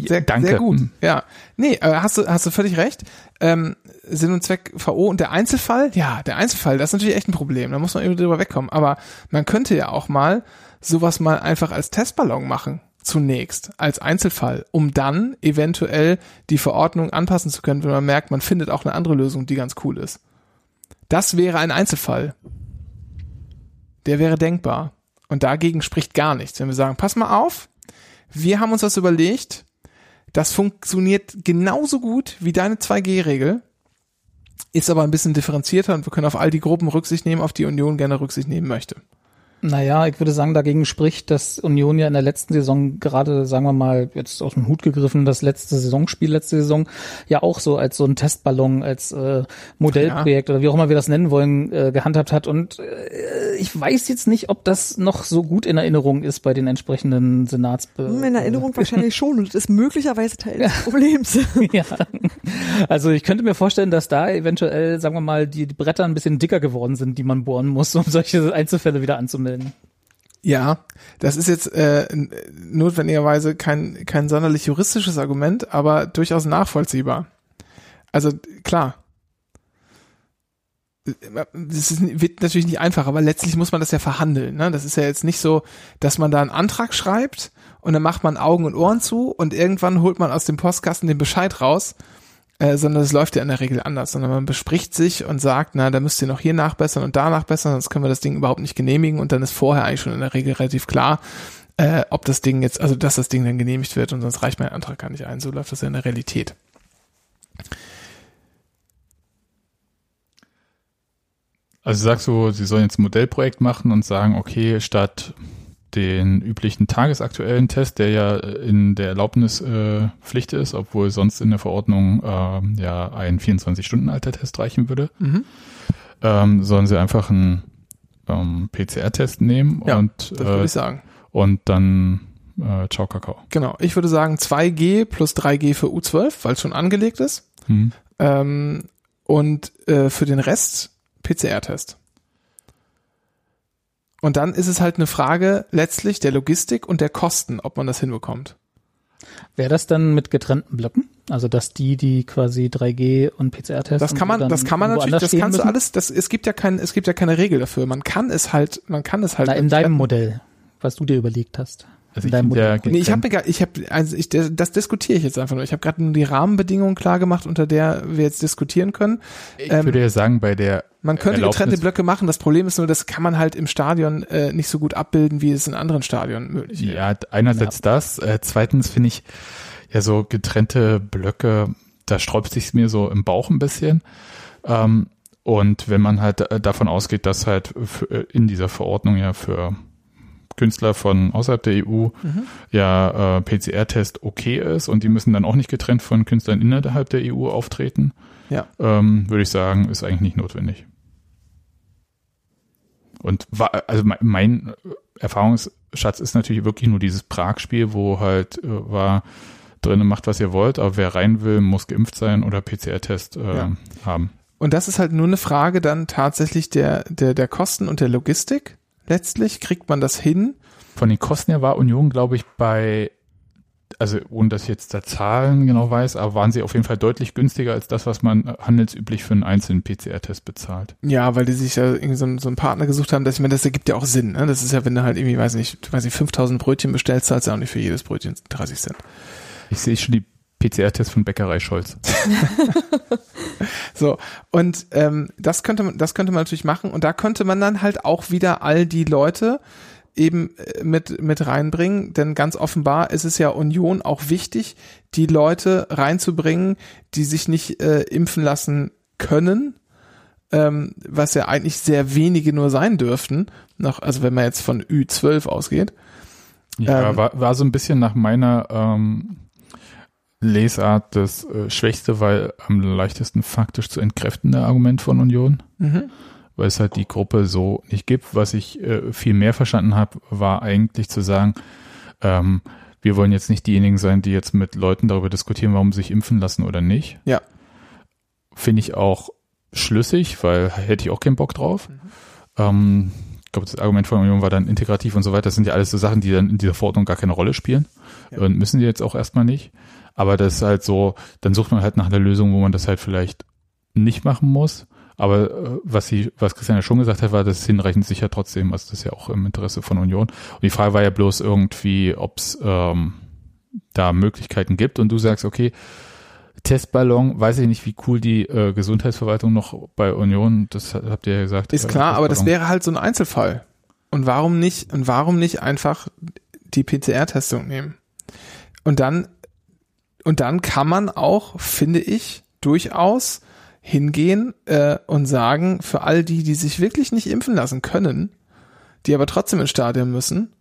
Sehr, Danke. sehr gut. Ja. Nee, äh, hast du, hast du völlig recht. Ähm, Sinn und Zweck VO und der Einzelfall, ja, der Einzelfall, das ist natürlich echt ein Problem. Da muss man irgendwie drüber wegkommen. Aber man könnte ja auch mal sowas mal einfach als Testballon machen zunächst als Einzelfall, um dann eventuell die Verordnung anpassen zu können, wenn man merkt, man findet auch eine andere Lösung, die ganz cool ist. Das wäre ein Einzelfall. Der wäre denkbar. Und dagegen spricht gar nichts. Wenn wir sagen, pass mal auf, wir haben uns das überlegt, das funktioniert genauso gut wie deine 2G-Regel, ist aber ein bisschen differenzierter und wir können auf all die Gruppen Rücksicht nehmen, auf die Union gerne Rücksicht nehmen möchte. Naja, ich würde sagen, dagegen spricht, dass Union ja in der letzten Saison gerade, sagen wir mal, jetzt aus dem Hut gegriffen, das letzte Saisonspiel, letzte Saison, ja auch so als so ein Testballon, als äh, Modellprojekt ja. oder wie auch immer wir das nennen wollen, äh, gehandhabt hat. Und äh, ich weiß jetzt nicht, ob das noch so gut in Erinnerung ist bei den entsprechenden Senats. In Erinnerung wahrscheinlich schon und das ist möglicherweise Teil des (laughs) Problems. (laughs) ja. Also ich könnte mir vorstellen, dass da eventuell, sagen wir mal, die Bretter ein bisschen dicker geworden sind, die man bohren muss, um solche Einzelfälle wieder anzumelden anmelden. Ja, das ist jetzt äh, notwendigerweise kein, kein sonderlich juristisches Argument, aber durchaus nachvollziehbar. Also klar, das ist, wird natürlich nicht einfach, aber letztlich muss man das ja verhandeln. Ne? Das ist ja jetzt nicht so, dass man da einen Antrag schreibt und dann macht man Augen und Ohren zu und irgendwann holt man aus dem Postkasten den Bescheid raus, äh, sondern es läuft ja in der Regel anders, sondern man bespricht sich und sagt, na, da müsst ihr noch hier nachbessern und da nachbessern, sonst können wir das Ding überhaupt nicht genehmigen und dann ist vorher eigentlich schon in der Regel relativ klar, äh, ob das Ding jetzt, also dass das Ding dann genehmigt wird und sonst reicht mein Antrag gar nicht ein. So läuft das ja in der Realität. Also sagst du, sie sollen jetzt ein Modellprojekt machen und sagen, okay, statt den üblichen tagesaktuellen Test, der ja in der Erlaubnispflicht äh, ist, obwohl sonst in der Verordnung äh, ja ein 24-Stunden-alter-Test reichen würde, mhm. ähm, sollen sie einfach einen ähm, PCR-Test nehmen ja, und das würde äh, ich sagen. und dann äh, Ciao Kakao. Genau, ich würde sagen 2G plus 3G für U12, weil es schon angelegt ist. Mhm. Ähm, und äh, für den Rest PCR-Test. Und dann ist es halt eine Frage letztlich der Logistik und der Kosten, ob man das hinbekommt. Wäre das dann mit getrennten Blöcken? Also dass die, die quasi 3G und PCR testen. Das kann man, das kann man natürlich, das kannst müssen? du alles, das, es gibt ja kein, es gibt ja keine Regel dafür. Man kann es halt, man kann es halt. Na, in deinem Modell, was du dir überlegt hast. Also ich, ja nee, ich habe ich habe also ich das diskutiere ich jetzt einfach nur. Ich habe gerade nur die Rahmenbedingungen klar gemacht, unter der wir jetzt diskutieren können. Ich ähm, würde ja sagen, bei der man könnte getrennte Blöcke machen. Das Problem ist nur, das kann man halt im Stadion äh, nicht so gut abbilden, wie es in anderen Stadionen möglich ist. Ja, einerseits ja. das. Äh, zweitens finde ich ja so getrennte Blöcke, da sträubt sich mir so im Bauch ein bisschen. Ähm, und wenn man halt äh, davon ausgeht, dass halt für, äh, in dieser Verordnung ja für Künstler von außerhalb der EU mhm. ja äh, PCR-Test okay ist und die müssen dann auch nicht getrennt von Künstlern innerhalb der EU auftreten, ja. ähm, würde ich sagen, ist eigentlich nicht notwendig. Und war, also mein, mein Erfahrungsschatz ist natürlich wirklich nur dieses Prag-Spiel, wo halt äh, war drinnen macht, was ihr wollt, aber wer rein will, muss geimpft sein oder PCR-Test äh, ja. haben. Und das ist halt nur eine Frage dann tatsächlich der, der, der Kosten und der Logistik letztlich? Kriegt man das hin? Von den Kosten her war Union, glaube ich, bei, also ohne dass ich jetzt da Zahlen genau weiß, aber waren sie auf jeden Fall deutlich günstiger als das, was man handelsüblich für einen einzelnen PCR-Test bezahlt. Ja, weil die sich ja irgendwie so, einen, so einen Partner gesucht haben, dass ich meine, das ergibt ja auch Sinn. Ne? Das ist ja, wenn du halt irgendwie, weiß nicht, weiß nicht, 5000 Brötchen bestellst, zahlst du auch nicht für jedes Brötchen 30 Cent. Ich sehe schon die PCR-Test von Bäckerei Scholz. (laughs) so, und ähm, das könnte man, das könnte man natürlich machen und da könnte man dann halt auch wieder all die Leute eben äh, mit, mit reinbringen, denn ganz offenbar ist es ja Union auch wichtig, die Leute reinzubringen, die sich nicht äh, impfen lassen können, ähm, was ja eigentlich sehr wenige nur sein dürften, noch, also wenn man jetzt von Ü12 ausgeht. Ja, ähm, war, war so ein bisschen nach meiner ähm, Lesart das äh, schwächste, weil am leichtesten faktisch zu entkräftende Argument von Union. Mhm. Weil es halt die Gruppe so nicht gibt. Was ich äh, viel mehr verstanden habe, war eigentlich zu sagen, ähm, wir wollen jetzt nicht diejenigen sein, die jetzt mit Leuten darüber diskutieren, warum sie sich impfen lassen oder nicht. Ja. Finde ich auch schlüssig, weil hätte ich auch keinen Bock drauf. Mhm. Ähm, ich glaube, das Argument von Union war dann integrativ und so weiter. Das sind ja alles so Sachen, die dann in dieser Verordnung gar keine Rolle spielen. Ja. Und müssen die jetzt auch erstmal nicht. Aber das ist halt so, dann sucht man halt nach einer Lösung, wo man das halt vielleicht nicht machen muss. Aber äh, was sie, was Christian ja schon gesagt hat, war das hinreichend sicher trotzdem. Also das ist ja auch im Interesse von Union. Und die Frage war ja bloß irgendwie, ob es ähm, da Möglichkeiten gibt. Und du sagst, okay, Testballon, weiß ich nicht, wie cool die äh, Gesundheitsverwaltung noch bei Union, das habt ihr ja gesagt. Ist klar, aber das wäre halt so ein Einzelfall. Und warum nicht, und warum nicht einfach die PCR-Testung nehmen? Und dann und dann kann man auch, finde ich, durchaus hingehen äh, und sagen, für all die, die sich wirklich nicht impfen lassen können, die aber trotzdem ins Stadion müssen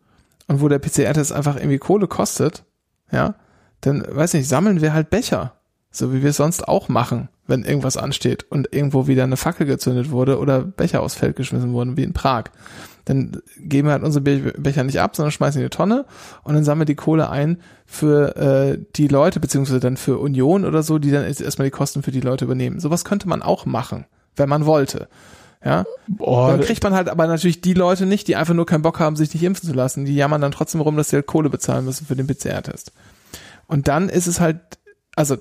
und wo der PCR-Test einfach irgendwie Kohle kostet, ja, dann, weiß nicht, sammeln wir halt Becher, so wie wir es sonst auch machen, wenn irgendwas ansteht und irgendwo wieder eine Fackel gezündet wurde oder Becher aufs Feld geschmissen wurden, wie in Prag dann geben wir halt unsere Becher nicht ab, sondern schmeißen in die Tonne und dann sammeln wir die Kohle ein für äh, die Leute, beziehungsweise dann für Union oder so, die dann erstmal die Kosten für die Leute übernehmen. Sowas könnte man auch machen, wenn man wollte. Ja, Boah, dann kriegt man halt aber natürlich die Leute nicht, die einfach nur keinen Bock haben, sich nicht impfen zu lassen. Die jammern dann trotzdem rum, dass sie halt Kohle bezahlen müssen für den PCR-Test. Und dann ist es halt, also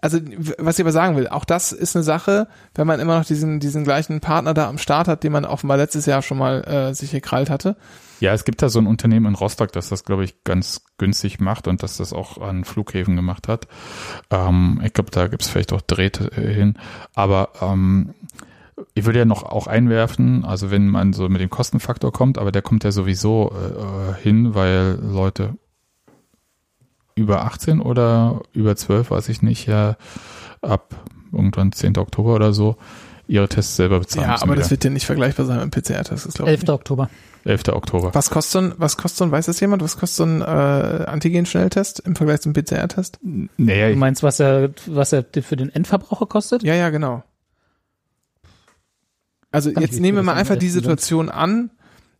also was ich aber sagen will, auch das ist eine Sache, wenn man immer noch diesen, diesen gleichen Partner da am Start hat, den man offenbar letztes Jahr schon mal äh, sich gekrallt hatte. Ja, es gibt da so ein Unternehmen in Rostock, das das, glaube ich, ganz günstig macht und das das auch an Flughäfen gemacht hat. Ähm, ich glaube, da gibt es vielleicht auch Drähte hin. Aber ähm, ich würde ja noch auch einwerfen, also wenn man so mit dem Kostenfaktor kommt, aber der kommt ja sowieso äh, hin, weil Leute über 18 oder über 12, weiß ich nicht, ja, ab irgendwann 10. Oktober oder so, ihre Tests selber bezahlen. Ja, aber wieder. das wird ja nicht vergleichbar sein mit PCR-Tests, 11. Oktober. 11. Oktober. Was kostet so ein, was kostet so ein, weiß das jemand, was kostet so ein äh, Antigen-Schnelltest im Vergleich zum PCR-Test? Naja, du meinst, was er, was er für den Endverbraucher kostet? Ja, ja, genau. Also Kann jetzt nehmen wir mal einfach die Situation an,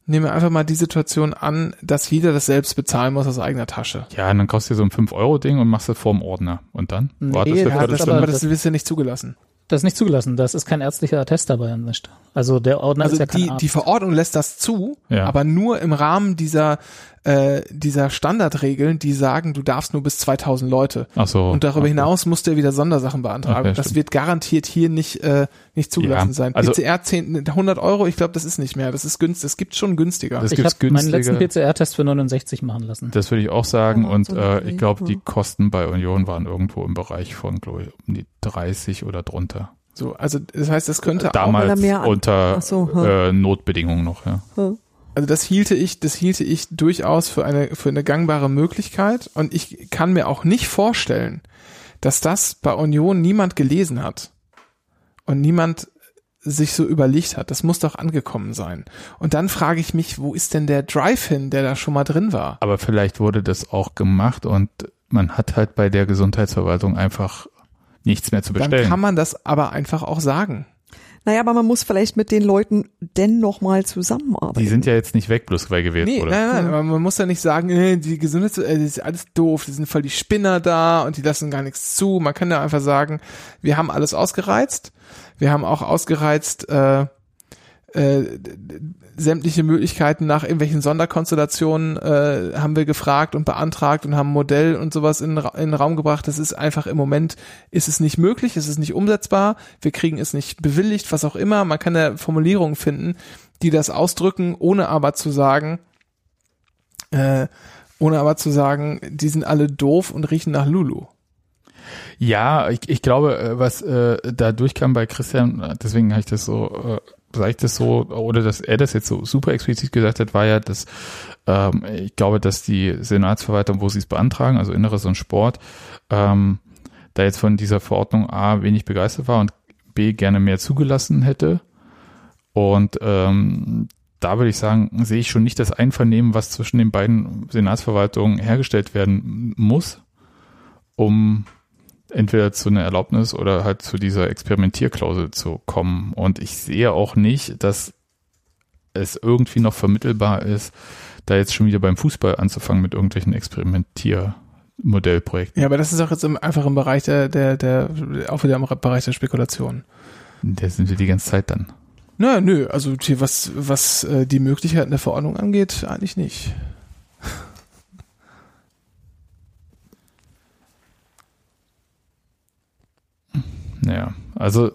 nehmen wir einfach mal die Situation an, dass jeder das selbst bezahlen muss aus eigener Tasche. Ja, und dann kostet dir so ein 5-Euro-Ding und machst das vorm Ordner. Und dann? Nee, wartest du, ja, das, das, aber das, das ist ja nicht zugelassen. Das ist nicht zugelassen. Das ist kein ärztlicher Attest dabei nicht. Also der Ordner also ist ja kein die, Arzt. die Verordnung lässt das zu, ja. aber nur im Rahmen dieser äh, dieser Standardregeln, die sagen, du darfst nur bis 2000 Leute. Ach so. Und darüber okay. hinaus musst du ja wieder Sondersachen beantragen. Okay, das stimmt. wird garantiert hier nicht äh, nicht zugelassen ja, sein. Also PCR 10, 100 Euro, ich glaube, das ist nicht mehr. Das ist günstig. Es gibt schon günstiger. Das ich habe meinen letzten PCR-Test für 69 machen lassen. Das würde ich auch sagen. Und äh, ich glaube, die Kosten bei Union waren irgendwo im Bereich von, glaube ich, um die 30 oder drunter. So, also das heißt, das könnte damals auch mehr unter so, hm. äh, Notbedingungen noch, ja. Hm. Also das hielte ich, das hielte ich durchaus für eine für eine gangbare Möglichkeit und ich kann mir auch nicht vorstellen, dass das bei Union niemand gelesen hat und niemand sich so überlegt hat. Das muss doch angekommen sein. Und dann frage ich mich, wo ist denn der Drive hin, der da schon mal drin war? Aber vielleicht wurde das auch gemacht und man hat halt bei der Gesundheitsverwaltung einfach nichts mehr zu bestellen. Dann kann man das aber einfach auch sagen. Naja, aber man muss vielleicht mit den Leuten dennoch mal zusammenarbeiten. Die sind ja jetzt nicht weg, bloß weil gewählt nee, wurde. Nein, nein, man muss ja nicht sagen, äh, die Gesundheit, äh, das ist alles doof, die sind voll die Spinner da und die lassen gar nichts zu. Man kann ja einfach sagen, wir haben alles ausgereizt. Wir haben auch ausgereizt, äh, äh, sämtliche Möglichkeiten nach irgendwelchen Sonderkonstellationen äh, haben wir gefragt und beantragt und haben Modell und sowas in, in den Raum gebracht. Das ist einfach im Moment ist es nicht möglich, es ist nicht umsetzbar, wir kriegen es nicht bewilligt, was auch immer. Man kann ja Formulierungen finden, die das ausdrücken, ohne aber zu sagen, äh, ohne aber zu sagen, die sind alle doof und riechen nach Lulu. Ja, ich, ich glaube, äh, was äh, da durchkam bei Christian, deswegen habe ich das so äh, sage ich das so, oder dass er das jetzt so super explizit gesagt hat, war ja, dass ähm, ich glaube, dass die Senatsverwaltung, wo sie es beantragen, also Inneres und Sport, ähm, da jetzt von dieser Verordnung A wenig begeistert war und B gerne mehr zugelassen hätte. Und ähm, da würde ich sagen, sehe ich schon nicht das Einvernehmen, was zwischen den beiden Senatsverwaltungen hergestellt werden muss, um entweder zu einer Erlaubnis oder halt zu dieser Experimentierklausel zu kommen. Und ich sehe auch nicht, dass es irgendwie noch vermittelbar ist, da jetzt schon wieder beim Fußball anzufangen mit irgendwelchen Experimentiermodellprojekten. Ja, aber das ist auch jetzt im, einfach im Bereich der, der, der, auch wieder im Bereich der Spekulation. Da sind wir die ganze Zeit dann. Na, nö, also was, was äh, die Möglichkeiten der Verordnung angeht, eigentlich nicht. Ja, also.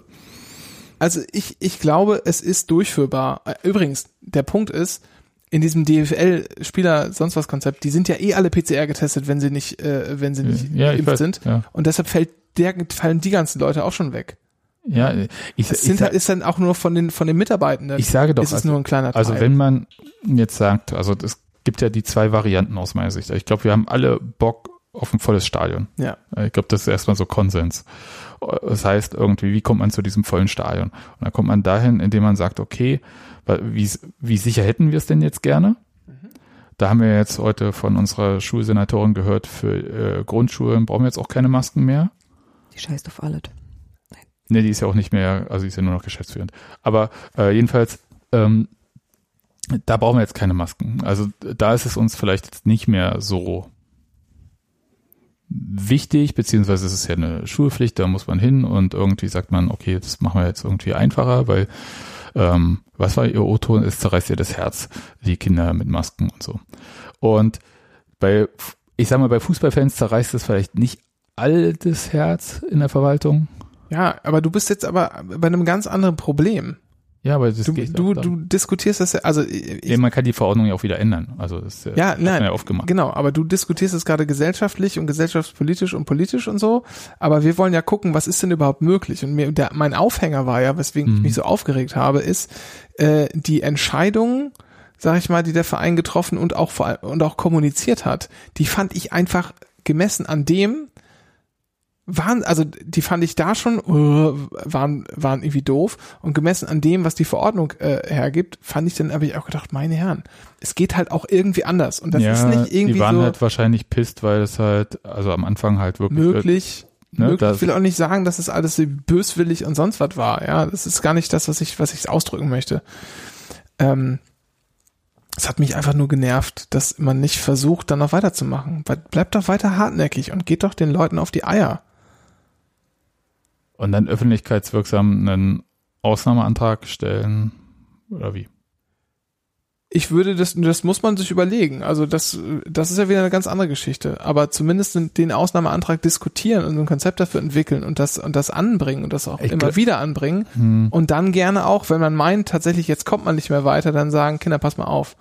Also ich, ich glaube, es ist durchführbar. Äh, übrigens, der Punkt ist, in diesem DFL-Spieler sonst was Konzept, die sind ja eh alle PCR getestet, wenn sie nicht, äh, wenn sie nicht ja, geimpft weiß, sind. Ja. Und deshalb fällt der, fallen die ganzen Leute auch schon weg. Ja, ich, das sind, ich, ist dann auch nur von den von den Mitarbeitenden. Ich sage doch, ist es also, nur ein kleiner also Teil. Also wenn man jetzt sagt, also es gibt ja die zwei Varianten aus meiner Sicht. Ich glaube, wir haben alle Bock auf ein volles Stadion. Ja. Ich glaube, das ist erstmal so Konsens. Das heißt irgendwie, wie kommt man zu diesem vollen Stadion? Und dann kommt man dahin, indem man sagt, okay, wie, wie sicher hätten wir es denn jetzt gerne? Mhm. Da haben wir jetzt heute von unserer Schulsenatorin gehört, für äh, Grundschulen brauchen wir jetzt auch keine Masken mehr. Die scheißt auf alles. Nein. Nee, die ist ja auch nicht mehr, also die ist ja nur noch geschäftsführend. Aber äh, jedenfalls, ähm, da brauchen wir jetzt keine Masken. Also da ist es uns vielleicht jetzt nicht mehr so wichtig, beziehungsweise es ist ja eine Schulpflicht, da muss man hin und irgendwie sagt man, okay, das machen wir jetzt irgendwie einfacher, weil ähm, was war ihr O-Ton? Es zerreißt ihr das Herz, die Kinder mit Masken und so. Und bei, ich sag mal, bei Fußballfans zerreißt es vielleicht nicht altes Herz in der Verwaltung. Ja, aber du bist jetzt aber bei einem ganz anderen Problem. Ja, aber das du, geht du, du diskutierst das ja, also ich, ja, man kann die Verordnung ja auch wieder ändern. Also das ja, ja nein, ja oft gemacht. genau. Aber du diskutierst es gerade gesellschaftlich und gesellschaftspolitisch und politisch und so. Aber wir wollen ja gucken, was ist denn überhaupt möglich? Und mir, der, mein Aufhänger war ja, weswegen mhm. ich mich so aufgeregt habe, ist äh, die Entscheidung, sag ich mal, die der Verein getroffen und auch und auch kommuniziert hat. Die fand ich einfach gemessen an dem, waren, also die fand ich da schon, uh, waren, waren irgendwie doof. Und gemessen an dem, was die Verordnung äh, hergibt, fand ich dann, habe ich auch gedacht, meine Herren, es geht halt auch irgendwie anders. Und das ja, ist nicht irgendwie. Die waren so halt wahrscheinlich pisst, weil es halt, also am Anfang halt wirklich. Möglich. Ne, möglich. Ich will auch nicht sagen, dass es alles so böswillig und sonst was war. Ja, das ist gar nicht das, was ich, was ich ausdrücken möchte. Ähm, es hat mich einfach nur genervt, dass man nicht versucht, dann noch weiterzumachen. Bleibt doch weiter hartnäckig und geht doch den Leuten auf die Eier und dann öffentlichkeitswirksam einen Ausnahmeantrag stellen oder wie? Ich würde das, das muss man sich überlegen. Also das, das ist ja wieder eine ganz andere Geschichte. Aber zumindest den Ausnahmeantrag diskutieren und ein Konzept dafür entwickeln und das, und das anbringen und das auch ich immer wieder anbringen. Hm. Und dann gerne auch, wenn man meint, tatsächlich jetzt kommt man nicht mehr weiter, dann sagen, Kinder, pass mal auf.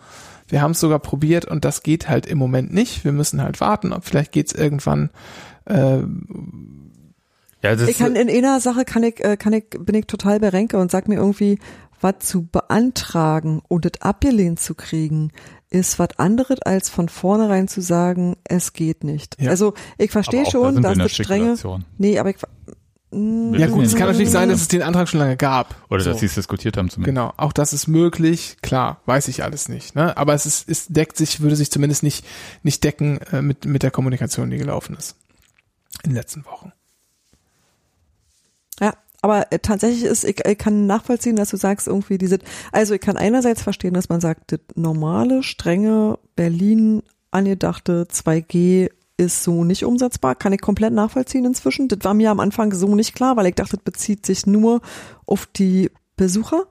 Wir haben es sogar probiert und das geht halt im Moment nicht. Wir müssen halt warten, ob vielleicht geht's irgendwann, äh, ja, das ich kann in einer Sache kann ich, äh, kann ich, bin ich total beränke und sag mir irgendwie, was zu beantragen und es abgelehnt zu kriegen, ist was anderes als von vornherein zu sagen, es geht nicht. Ja. Also ich verstehe schon, da dass das strenge. Nee, aber ich hm, ja gut, es kann natürlich sein, dass es den Antrag schon lange gab. Oder so. dass sie es diskutiert haben zumindest. Genau, auch das ist möglich, klar, weiß ich alles nicht. Ne? Aber es ist, es deckt sich, würde sich zumindest nicht, nicht decken äh, mit, mit der Kommunikation, die gelaufen ist. In den letzten Wochen. Aber äh, tatsächlich ist, ich, ich kann nachvollziehen, dass du sagst, irgendwie diese, also ich kann einerseits verstehen, dass man sagt, das normale, strenge Berlin angedachte 2G ist so nicht umsetzbar, kann ich komplett nachvollziehen inzwischen. Das war mir am Anfang so nicht klar, weil ich dachte, das bezieht sich nur auf die Besucher.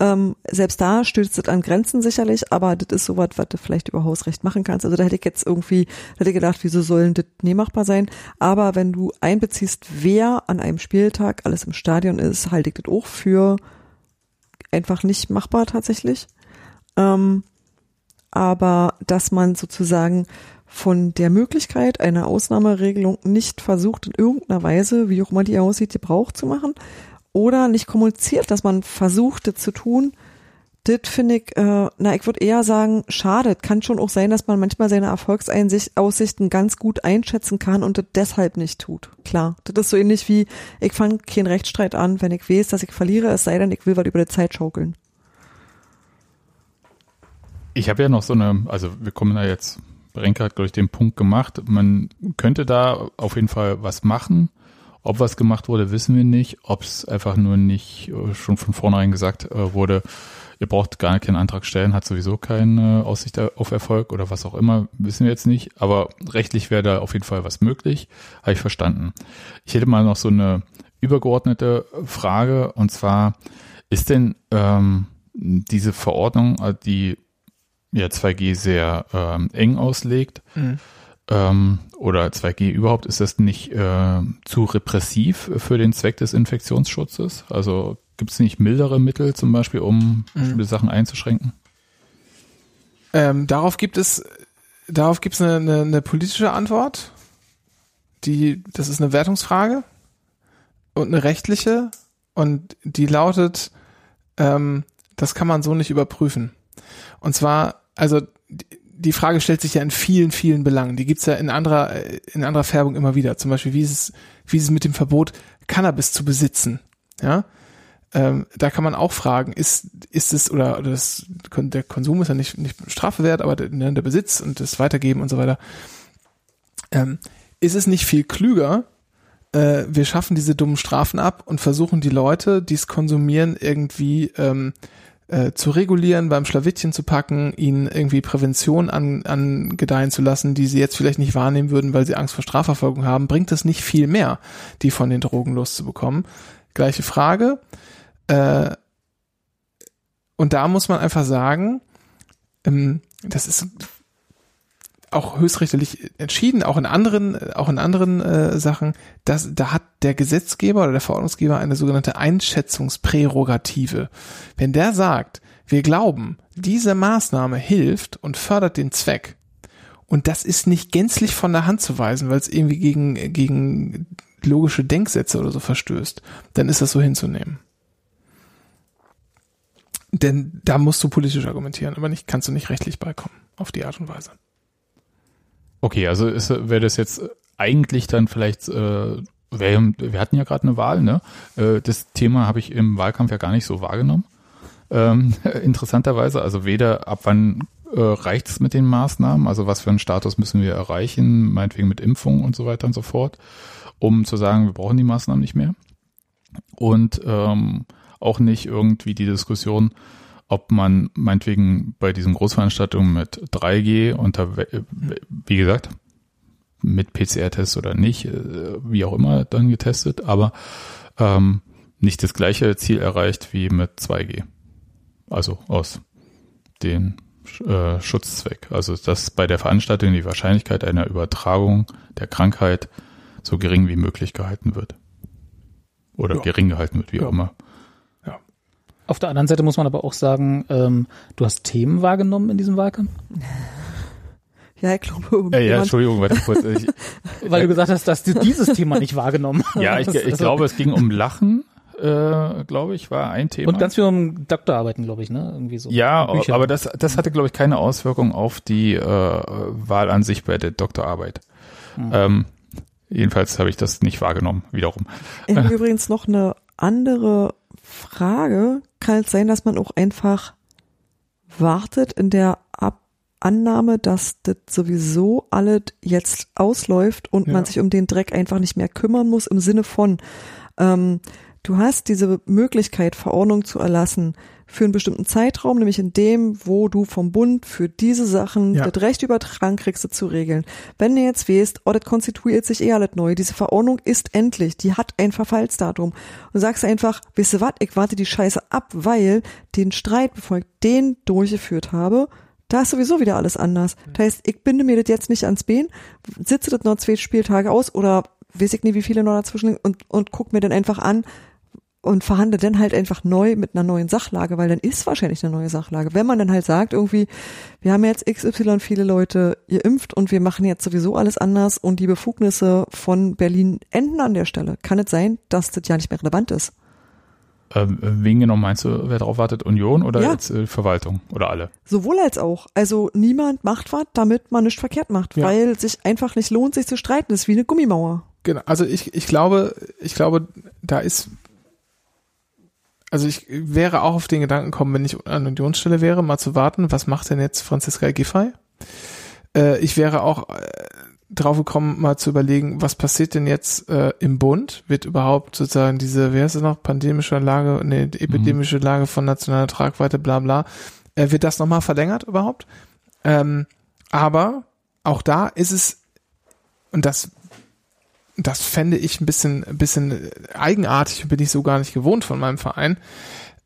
Ähm, selbst da stößt es an Grenzen sicherlich, aber das ist sowas, was du vielleicht über Hausrecht machen kannst. Also da hätte ich jetzt irgendwie, hätte ich gedacht, wieso sollen das nie machbar sein? Aber wenn du einbeziehst, wer an einem Spieltag alles im Stadion ist, halte ich das auch für einfach nicht machbar tatsächlich. Ähm, aber dass man sozusagen von der Möglichkeit einer Ausnahmeregelung nicht versucht, in irgendeiner Weise, wie auch immer die aussieht, Gebrauch zu machen, oder nicht kommuniziert, dass man versuchte zu tun, das finde ich, äh, na, ich würde eher sagen, schade. Kann schon auch sein, dass man manchmal seine Erfolgsaussichten ganz gut einschätzen kann und das deshalb nicht tut. Klar, das ist so ähnlich wie, ich fange keinen Rechtsstreit an, wenn ich weiß, dass ich verliere, es sei denn, ich will was über die Zeit schaukeln. Ich habe ja noch so eine, also wir kommen da jetzt, Brenke hat, glaube ich, den Punkt gemacht, man könnte da auf jeden Fall was machen ob was gemacht wurde, wissen wir nicht. Ob es einfach nur nicht äh, schon von vornherein gesagt äh, wurde, ihr braucht gar keinen Antrag stellen, hat sowieso keine Aussicht auf Erfolg oder was auch immer, wissen wir jetzt nicht. Aber rechtlich wäre da auf jeden Fall was möglich, habe ich verstanden. Ich hätte mal noch so eine übergeordnete Frage und zwar ist denn ähm, diese Verordnung, äh, die ja 2G sehr ähm, eng auslegt, mhm ähm, oder 2G überhaupt, ist das nicht äh, zu repressiv für den Zweck des Infektionsschutzes? Also gibt es nicht mildere Mittel zum Beispiel, um mhm. bestimmte Sachen einzuschränken? Ähm, darauf gibt es darauf gibt es eine, eine, eine politische Antwort. Die, das ist eine Wertungsfrage und eine rechtliche und die lautet, ähm, das kann man so nicht überprüfen. Und zwar, also die Frage stellt sich ja in vielen, vielen Belangen. Die gibt's ja in anderer, in anderer Färbung immer wieder. Zum Beispiel, wie ist es, wie ist es mit dem Verbot, Cannabis zu besitzen? Ja, ähm, da kann man auch fragen, ist, ist es, oder, oder das, der Konsum ist ja nicht, nicht strafewert, aber der, ne, der Besitz und das Weitergeben und so weiter. Ähm, ist es nicht viel klüger, äh, wir schaffen diese dummen Strafen ab und versuchen die Leute, die es konsumieren, irgendwie ähm, äh, zu regulieren, beim Schlawittchen zu packen, ihnen irgendwie Prävention an, angedeihen zu lassen, die sie jetzt vielleicht nicht wahrnehmen würden, weil sie Angst vor Strafverfolgung haben, bringt es nicht viel mehr, die von den Drogen loszubekommen. Gleiche Frage. Äh, und da muss man einfach sagen, ähm, das ist auch höchstrichterlich entschieden, auch in anderen, auch in anderen äh, Sachen, dass da hat der Gesetzgeber oder der Verordnungsgeber eine sogenannte Einschätzungsprärogative. Wenn der sagt, wir glauben, diese Maßnahme hilft und fördert den Zweck, und das ist nicht gänzlich von der Hand zu weisen, weil es irgendwie gegen, gegen logische Denksätze oder so verstößt, dann ist das so hinzunehmen. Denn da musst du politisch argumentieren, aber nicht, kannst du nicht rechtlich beikommen, auf die Art und Weise. Okay, also wäre das jetzt eigentlich dann vielleicht, äh, wär, wir hatten ja gerade eine Wahl, ne? Äh, das Thema habe ich im Wahlkampf ja gar nicht so wahrgenommen. Ähm, (laughs) interessanterweise, also weder ab wann äh, reicht es mit den Maßnahmen, also was für einen Status müssen wir erreichen, meinetwegen mit Impfung und so weiter und so fort, um zu sagen, wir brauchen die Maßnahmen nicht mehr. Und ähm, auch nicht irgendwie die Diskussion, ob man meinetwegen bei diesen Großveranstaltungen mit 3G unter, wie gesagt, mit PCR-Test oder nicht, äh, wie auch immer dann getestet, aber ähm, nicht das gleiche Ziel erreicht wie mit 2G. Also aus den äh, Schutzzweck. Also dass bei der Veranstaltung die Wahrscheinlichkeit einer Übertragung der Krankheit so gering wie möglich gehalten wird. Oder ja. gering gehalten wird, wie ja. auch immer. Auf der anderen Seite muss man aber auch sagen, ähm, du hast Themen wahrgenommen in diesem Wahlkampf? Ja, ich glaube. Äh, ja, Entschuldigung, warte kurz. Ich, (laughs) Weil du gesagt hast, dass du dieses Thema nicht wahrgenommen hast. Ja, ich, ich glaube, es ging um Lachen, äh, glaube ich, war ein Thema. Und ganz viel um Doktorarbeiten, glaube ich, ne? Irgendwie so. Ja, Bücher. aber das, das hatte, glaube ich, keine Auswirkung auf die äh, Wahl an sich bei der Doktorarbeit. Hm. Ähm, jedenfalls habe ich das nicht wahrgenommen, wiederum. Ich habe (laughs) übrigens noch eine andere Frage, kann es sein, dass man auch einfach wartet in der Ab Annahme, dass das sowieso alles jetzt ausläuft und ja. man sich um den Dreck einfach nicht mehr kümmern muss im Sinne von, ähm, du hast diese Möglichkeit, Verordnung zu erlassen, für einen bestimmten Zeitraum, nämlich in dem, wo du vom Bund für diese Sachen ja. das Recht übertragen kriegst, zu regeln. Wenn du jetzt weißt, oh, das konstituiert sich eh alles neu, diese Verordnung ist endlich, die hat ein Verfallsdatum und sagst einfach, wisst ihr was, ich warte die Scheiße ab, weil den Streit, bevor ich den durchgeführt habe, da ist sowieso wieder alles anders. Das heißt, ich binde mir das jetzt nicht ans Bein, sitze das noch zwei Spieltage aus oder weiß ich nicht, wie viele noch dazwischen und, und guck mir dann einfach an, und verhandle dann halt einfach neu mit einer neuen Sachlage, weil dann ist wahrscheinlich eine neue Sachlage. Wenn man dann halt sagt, irgendwie, wir haben jetzt XY viele Leute geimpft und wir machen jetzt sowieso alles anders und die Befugnisse von Berlin enden an der Stelle, kann es sein, dass das ja nicht mehr relevant ist. Ähm, wen genau meinst du, wer darauf wartet? Union oder ja. jetzt äh, Verwaltung oder alle? Sowohl als auch. Also niemand macht was, damit man nichts verkehrt macht, ja. weil sich einfach nicht lohnt, sich zu streiten. Das ist wie eine Gummimauer. Genau, also ich, ich glaube, ich glaube, da ist also ich wäre auch auf den Gedanken gekommen, wenn ich an Unionsstelle wäre, mal zu warten, was macht denn jetzt Franziska Giffey? Äh, ich wäre auch äh, drauf gekommen, mal zu überlegen, was passiert denn jetzt äh, im Bund? Wird überhaupt sozusagen diese, wie heißt es noch, pandemische Lage, nee, epidemische mhm. Lage von nationaler Tragweite, bla bla, äh, wird das nochmal verlängert überhaupt? Ähm, aber auch da ist es, und das das fände ich ein bisschen, bisschen eigenartig und bin ich so gar nicht gewohnt von meinem Verein.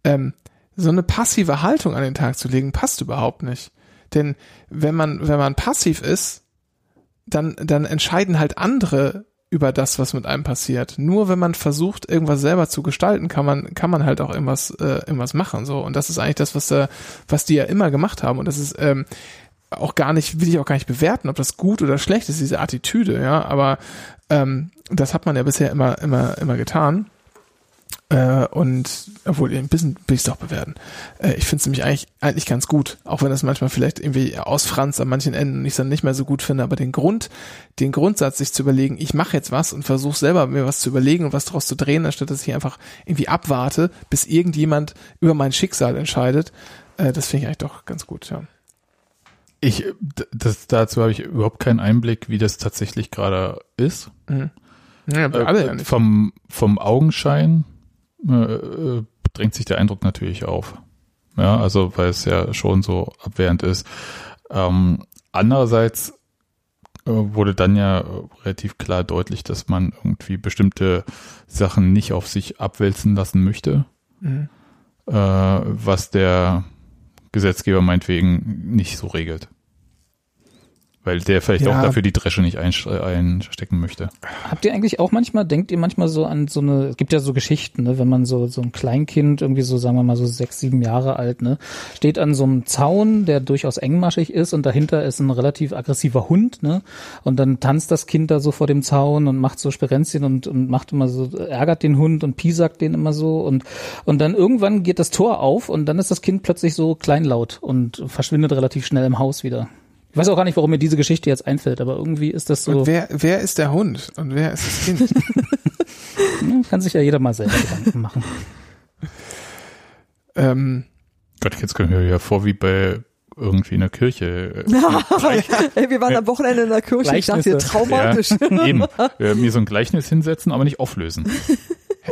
Ähm, so eine passive Haltung an den Tag zu legen, passt überhaupt nicht. Denn wenn man, wenn man passiv ist, dann, dann entscheiden halt andere über das, was mit einem passiert. Nur wenn man versucht, irgendwas selber zu gestalten, kann man, kann man halt auch irgendwas, äh, irgendwas machen. So. Und das ist eigentlich das, was, da, was die ja immer gemacht haben. Und das ist ähm, auch gar nicht, will ich auch gar nicht bewerten, ob das gut oder schlecht ist, diese Attitüde, ja. Aber ähm, das hat man ja bisher immer, immer, immer getan. Äh, und obwohl ein bisschen will ich es doch bewerten. Äh, ich finde es nämlich eigentlich, eigentlich ganz gut, auch wenn es manchmal vielleicht irgendwie ausfranst an manchen Enden und ich es dann nicht mehr so gut finde, aber den Grund, den Grundsatz, sich zu überlegen, ich mache jetzt was und versuche selber mir was zu überlegen und was daraus zu drehen, anstatt dass ich einfach irgendwie abwarte, bis irgendjemand über mein Schicksal entscheidet, äh, das finde ich eigentlich doch ganz gut, ja. Ich, das, dazu habe ich überhaupt keinen Einblick, wie das tatsächlich gerade ist. Mhm. Ja, äh, alle nicht. Vom, vom Augenschein äh, äh, drängt sich der Eindruck natürlich auf. Ja, also weil es ja schon so abwehrend ist. Ähm, andererseits äh, wurde dann ja relativ klar deutlich, dass man irgendwie bestimmte Sachen nicht auf sich abwälzen lassen möchte, mhm. äh, was der Gesetzgeber meinetwegen nicht so regelt. Weil der vielleicht ja. auch dafür die Dresche nicht einstecken möchte. Habt ihr eigentlich auch manchmal, denkt ihr manchmal so an so eine, es gibt ja so Geschichten, ne, wenn man so, so ein Kleinkind, irgendwie so, sagen wir mal so sechs, sieben Jahre alt, ne, steht an so einem Zaun, der durchaus engmaschig ist und dahinter ist ein relativ aggressiver Hund, ne, und dann tanzt das Kind da so vor dem Zaun und macht so Sperenzien und, und macht immer so, ärgert den Hund und piesackt den immer so und, und dann irgendwann geht das Tor auf und dann ist das Kind plötzlich so kleinlaut und verschwindet relativ schnell im Haus wieder. Ich weiß auch gar nicht, warum mir diese Geschichte jetzt einfällt, aber irgendwie ist das so. Und wer, wer ist der Hund und wer ist das Kind? (laughs) (laughs) Kann sich ja jeder mal selber Gedanken machen. Ähm, Gott, jetzt kommen wir ja vor wie bei irgendwie in der Kirche. (laughs) Ey, wir waren am Wochenende in der Kirche, ich dachte, traumatisch. Ja, eben, äh, mir so ein Gleichnis hinsetzen, aber nicht auflösen.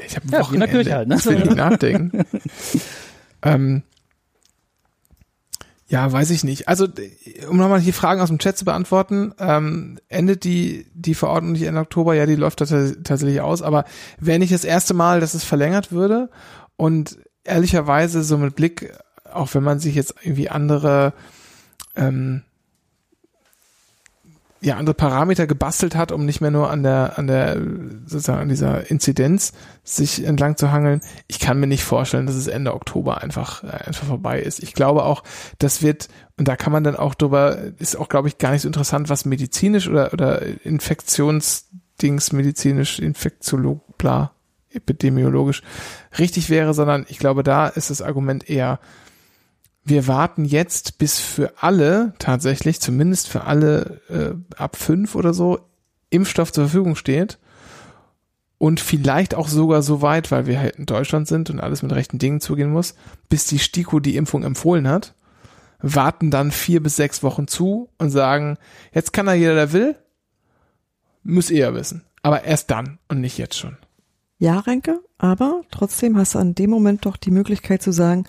Ich habe ja, in der Kirche halt, ne? Das will ich nachdenken. ähm, ja, weiß ich nicht. Also, um nochmal die Fragen aus dem Chat zu beantworten, ähm, endet die, die Verordnung nicht Ende Oktober? Ja, die läuft tatsächlich aus. Aber wäre nicht das erste Mal, dass es verlängert würde? Und ehrlicherweise so mit Blick, auch wenn man sich jetzt irgendwie andere ähm, ja andere Parameter gebastelt hat, um nicht mehr nur an der an der sozusagen an dieser Inzidenz sich entlang zu hangeln. Ich kann mir nicht vorstellen, dass es Ende Oktober einfach äh, einfach vorbei ist. Ich glaube auch, das wird und da kann man dann auch drüber ist auch glaube ich gar nicht so interessant, was medizinisch oder oder Infektionsdings medizinisch Infektiolog bla epidemiologisch richtig wäre, sondern ich glaube, da ist das Argument eher wir warten jetzt, bis für alle tatsächlich, zumindest für alle äh, ab fünf oder so, Impfstoff zur Verfügung steht. Und vielleicht auch sogar so weit, weil wir halt in Deutschland sind und alles mit rechten Dingen zugehen muss, bis die STIKO die Impfung empfohlen hat, warten dann vier bis sechs Wochen zu und sagen, jetzt kann da jeder, der will, muss eher wissen. Aber erst dann und nicht jetzt schon. Ja, Renke, aber trotzdem hast du an dem Moment doch die Möglichkeit zu sagen,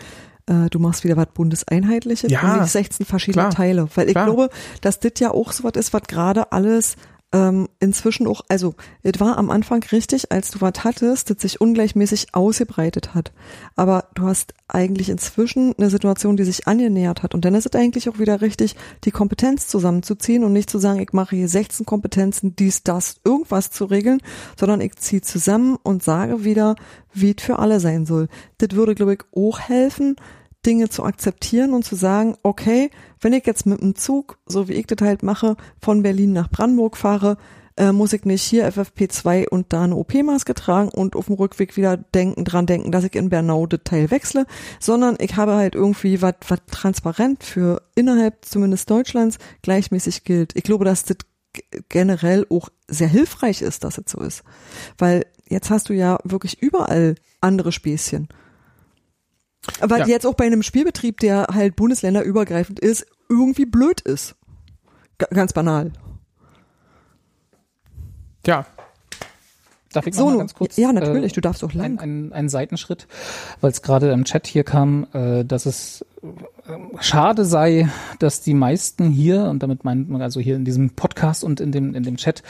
äh, du machst wieder was Bundeseinheitliches ja, und nicht 16 verschiedene klar, Teile. Weil ich klar. glaube, dass das ja auch so was ist, was gerade alles ähm, inzwischen auch, also es war am Anfang richtig, als du was hattest, das sich ungleichmäßig ausgebreitet hat. Aber du hast eigentlich inzwischen eine Situation, die sich angenähert hat. Und dann ist es eigentlich auch wieder richtig, die Kompetenz zusammenzuziehen und nicht zu sagen, ich mache hier 16 Kompetenzen, dies, das, irgendwas zu regeln, sondern ich ziehe zusammen und sage wieder, wie es für alle sein soll. Das würde, glaube ich, auch helfen, Dinge zu akzeptieren und zu sagen, okay, wenn ich jetzt mit dem Zug, so wie ich das halt mache, von Berlin nach Brandenburg fahre, äh, muss ich nicht hier FFP2 und da eine OP-Maske tragen und auf dem Rückweg wieder denken, dran denken, dass ich in Bernau das Teil wechsle, sondern ich habe halt irgendwie was was transparent für innerhalb zumindest Deutschlands gleichmäßig gilt. Ich glaube, dass das generell auch sehr hilfreich ist, dass es so ist. Weil jetzt hast du ja wirklich überall andere Späßchen. Weil ja. jetzt auch bei einem Spielbetrieb, der halt bundesländerübergreifend ist, irgendwie blöd ist. G ganz banal. Ja. Darf ich so, mal ganz kurz? Ja, natürlich, äh, du darfst auch lang. Ein, ein, ein Seitenschritt, weil es gerade im Chat hier kam, äh, dass es schade sei, dass die meisten hier, und damit meint man also hier in diesem Podcast und in dem, in dem Chat,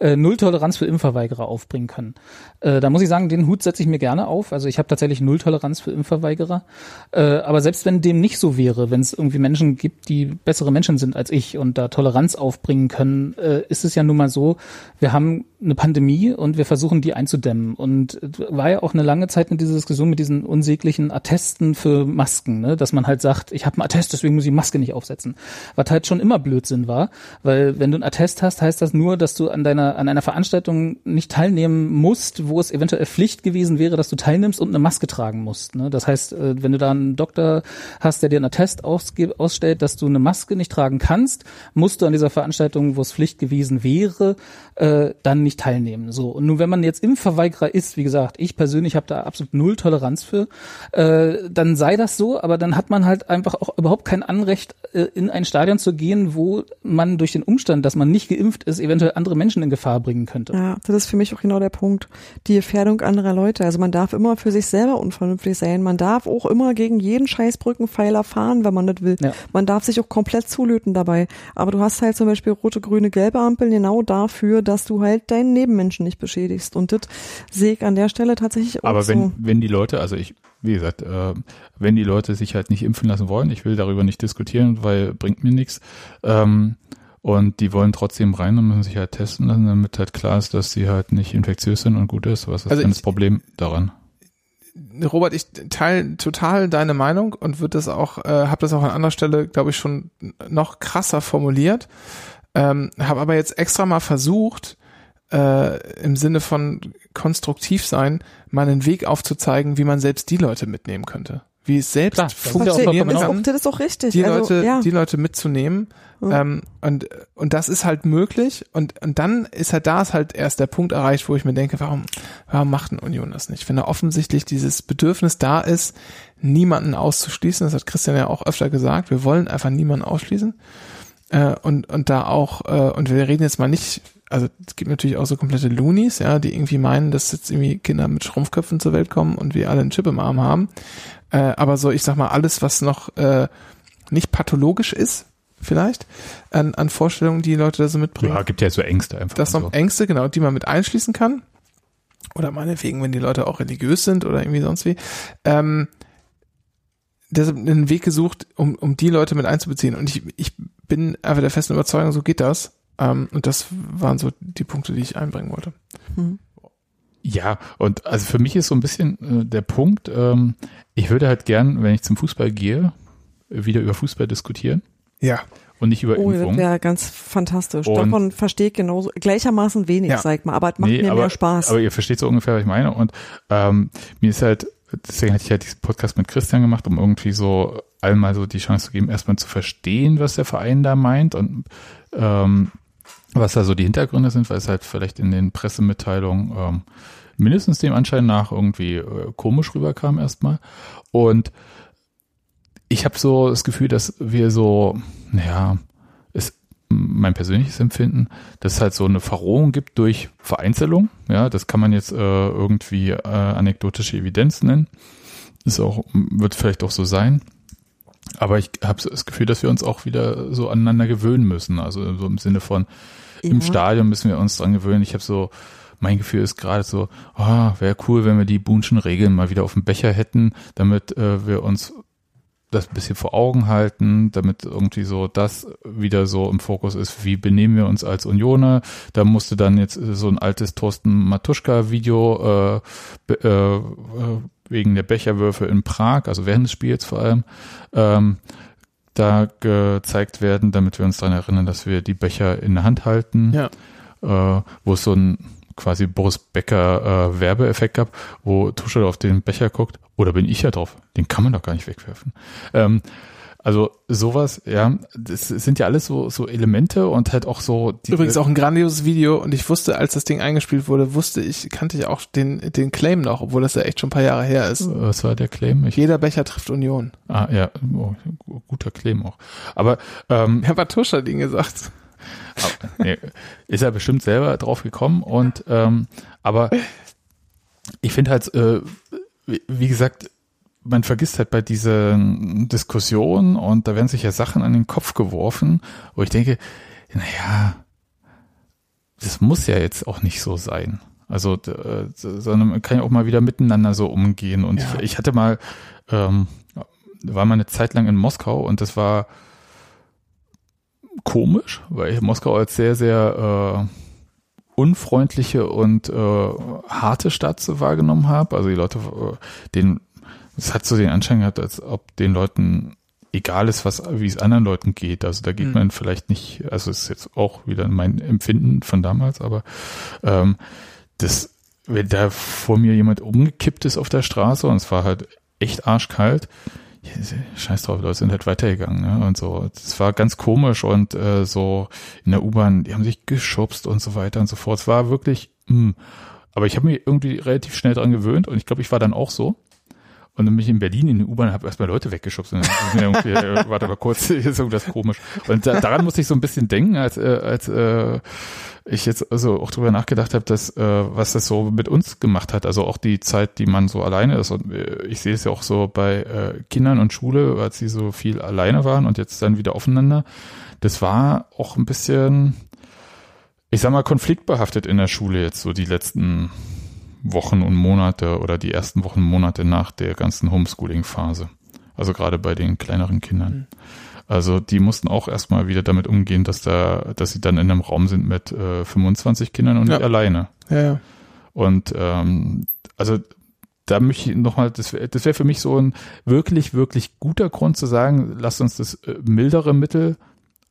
äh, Nulltoleranz für Impfverweigerer aufbringen können. Äh, da muss ich sagen, den Hut setze ich mir gerne auf. Also ich habe tatsächlich Nulltoleranz für Impfverweigerer. Äh, aber selbst wenn dem nicht so wäre, wenn es irgendwie Menschen gibt, die bessere Menschen sind als ich und da Toleranz aufbringen können, äh, ist es ja nun mal so, wir haben eine Pandemie und wir versuchen die einzudämmen. Und war ja auch eine lange Zeit in dieser Diskussion mit diesen unsäglichen Attesten für Masken, ne? dass man halt sagt, ich habe einen Attest, deswegen muss ich Maske nicht aufsetzen. Was halt schon immer Blödsinn war, weil wenn du einen Attest hast, heißt das nur, dass du an deiner an einer Veranstaltung nicht teilnehmen musst, wo es eventuell Pflicht gewesen wäre, dass du teilnimmst und eine Maske tragen musst. Ne? Das heißt, äh, wenn du da einen Doktor hast, der dir einen Attest ausstellt, dass du eine Maske nicht tragen kannst, musst du an dieser Veranstaltung, wo es Pflicht gewesen wäre, äh, dann nicht teilnehmen. So und nun, wenn man jetzt Impfverweigerer ist, wie gesagt, ich persönlich habe da absolut null Toleranz für, äh, dann sei das so, aber dann hat man halt einfach auch überhaupt kein Anrecht, äh, in ein Stadion zu gehen, wo man durch den Umstand, dass man nicht geimpft ist, eventuell andere Menschen in Gefahr bringen könnte. Ja, das ist für mich auch genau der Punkt. Die Gefährdung anderer Leute. Also man darf immer für sich selber unvernünftig sein. Man darf auch immer gegen jeden Scheißbrückenpfeiler fahren, wenn man das will. Ja. Man darf sich auch komplett zulöten dabei. Aber du hast halt zum Beispiel rote, grüne, gelbe Ampeln genau dafür, dass du halt deinen Nebenmenschen nicht beschädigst. Und das sehe ich an der Stelle tatsächlich auch Aber wenn, so. wenn die Leute, also ich, wie gesagt, äh, wenn die Leute sich halt nicht impfen lassen wollen, ich will darüber nicht diskutieren, weil bringt mir nichts. Ähm, Und die wollen trotzdem rein und müssen sich halt testen lassen, damit halt klar ist, dass sie halt nicht infektiös sind und gut ist. Was ist also denn das Problem daran? Robert, ich teile total deine Meinung und wird das auch, äh, habe das auch an anderer Stelle, glaube ich, schon noch krasser formuliert. Ähm, habe aber jetzt extra mal versucht, äh, im Sinne von konstruktiv sein, mal einen Weg aufzuzeigen, wie man selbst die Leute mitnehmen könnte wie es selbst Klar, funktionieren das kann, das ist auch richtig. die also, Leute, ja. die Leute mitzunehmen. Ja. Ähm, und, und das ist halt möglich. Und, und dann ist halt da ist halt erst der Punkt erreicht, wo ich mir denke, warum, warum macht eine Union das nicht? Wenn da offensichtlich dieses Bedürfnis da ist, niemanden auszuschließen, das hat Christian ja auch öfter gesagt, wir wollen einfach niemanden ausschließen. Äh, und, und da auch, äh, und wir reden jetzt mal nicht also es gibt natürlich auch so komplette Loonies, ja, die irgendwie meinen, dass jetzt irgendwie Kinder mit Schrumpfköpfen zur Welt kommen und wir alle einen Chip im Arm haben. Äh, aber so, ich sag mal, alles, was noch äh, nicht pathologisch ist, vielleicht, an, an Vorstellungen, die Leute da so mitbringen. Ja, gibt ja so Ängste einfach. Das noch so. Ängste, genau, die man mit einschließen kann. Oder meinetwegen, wenn die Leute auch religiös sind oder irgendwie sonst wie. Ähm, deshalb einen Weg gesucht, um, um die Leute mit einzubeziehen. Und ich, ich bin einfach der festen Überzeugung, so geht das. Ähm, und das waren so die Punkte, die ich einbringen wollte. Hm. Ja, und also für mich ist so ein bisschen äh, der Punkt, ähm, ich würde halt gern, wenn ich zum Fußball gehe, wieder über Fußball diskutieren. Ja. Und nicht über oh, Impfung. Ja, ganz fantastisch. Und Davon verstehe ich genauso, gleichermaßen wenig, ja. sag mal, aber es macht nee, mir aber, mehr Spaß. Aber ihr versteht so ungefähr, was ich meine. Und ähm, mir ist halt, deswegen hatte ich halt diesen Podcast mit Christian gemacht, um irgendwie so einmal so die Chance zu geben, erstmal zu verstehen, was der Verein da meint und ähm, was da so die Hintergründe sind, weil es halt vielleicht in den Pressemitteilungen ähm, mindestens dem Anschein nach irgendwie äh, komisch rüberkam erstmal. Und ich habe so das Gefühl, dass wir so, naja, mein persönliches Empfinden, dass es halt so eine Verrohung gibt durch Vereinzelung. Ja, das kann man jetzt äh, irgendwie äh, anekdotische Evidenz nennen. Ist auch, wird vielleicht auch so sein. Aber ich habe das Gefühl, dass wir uns auch wieder so aneinander gewöhnen müssen. Also so im Sinne von, ja. im Stadion müssen wir uns dran gewöhnen. Ich habe so, mein Gefühl ist gerade so, oh, wäre cool, wenn wir die Bunschen Regeln mal wieder auf dem Becher hätten, damit äh, wir uns das ein bisschen vor Augen halten, damit irgendwie so das wieder so im Fokus ist, wie benehmen wir uns als Unioner. Da musste dann jetzt so ein altes Thorsten Matuschka-Video äh, äh, wegen der Becherwürfe in Prag, also während des Spiels vor allem, ähm, da gezeigt werden, damit wir uns daran erinnern, dass wir die Becher in der Hand halten. Ja. Äh, wo es so ein quasi Boris Becker äh, Werbeeffekt gab, wo Tuschel auf den Becher guckt. Oder bin ich ja drauf? Den kann man doch gar nicht wegwerfen. Ähm, also sowas, ja, das sind ja alles so, so Elemente und halt auch so. Die Übrigens auch ein grandioses Video und ich wusste, als das Ding eingespielt wurde, wusste ich, kannte ich auch den, den Claim noch, obwohl das ja echt schon ein paar Jahre her ist. Was war der Claim? Ich Jeder Becher trifft Union. Ah, ja, oh, guter Claim auch. Aber, ähm. Herr Batuscha hat ihn gesagt. Ist er bestimmt selber drauf gekommen und, ähm, aber ich finde halt, äh, wie, gesagt, man vergisst halt bei diesen Diskussionen und da werden sich ja Sachen an den Kopf geworfen, wo ich denke, naja, das muss ja jetzt auch nicht so sein. Also, äh, sondern man kann ja auch mal wieder miteinander so umgehen. Und ja. ich, ich, hatte mal, ähm, war mal eine Zeit lang in Moskau und das war komisch, weil ich Moskau als sehr, sehr äh, unfreundliche und äh, harte Stadt so wahrgenommen habe. Also die Leute, äh, denen es hat so den Anschein gehabt, als ob den Leuten egal ist, was, wie es anderen Leuten geht. Also da geht mhm. man vielleicht nicht, also ist jetzt auch wieder mein Empfinden von damals, aber ähm, das, wenn da vor mir jemand umgekippt ist auf der Straße und es war halt echt arschkalt, scheiß drauf, Leute sind halt weitergegangen, ne? Und so. Das war ganz komisch und äh, so in der U-Bahn, die haben sich geschubst und so weiter und so fort. Es war wirklich, mh. aber ich habe mich irgendwie relativ schnell dran gewöhnt und ich glaube, ich war dann auch so. Und dann bin ich in Berlin in der U-Bahn habe erstmal Leute weggeschubst. Und dann äh, (laughs) warte mal kurz, hier ist irgendwas komisch. Und da, daran musste ich so ein bisschen denken, als, äh, als äh, ich jetzt also auch drüber nachgedacht habe, dass äh, was das so mit uns gemacht hat. Also auch die Zeit, die man so alleine ist. Und äh, ich sehe es ja auch so bei äh, Kindern und Schule, als sie so viel alleine waren und jetzt dann wieder aufeinander. Das war auch ein bisschen, ich sag mal, konfliktbehaftet in der Schule jetzt so die letzten Wochen und Monate oder die ersten Wochen und Monate nach der ganzen Homeschooling-Phase. Also gerade bei den kleineren Kindern. Also die mussten auch erstmal wieder damit umgehen, dass da, dass sie dann in einem Raum sind mit äh, 25 Kindern und Ja. nicht alleine. Ja, ja. Und ähm, also da möchte ich nochmal, das wäre das wär für mich so ein wirklich, wirklich guter Grund zu sagen, lasst uns das äh, mildere Mittel,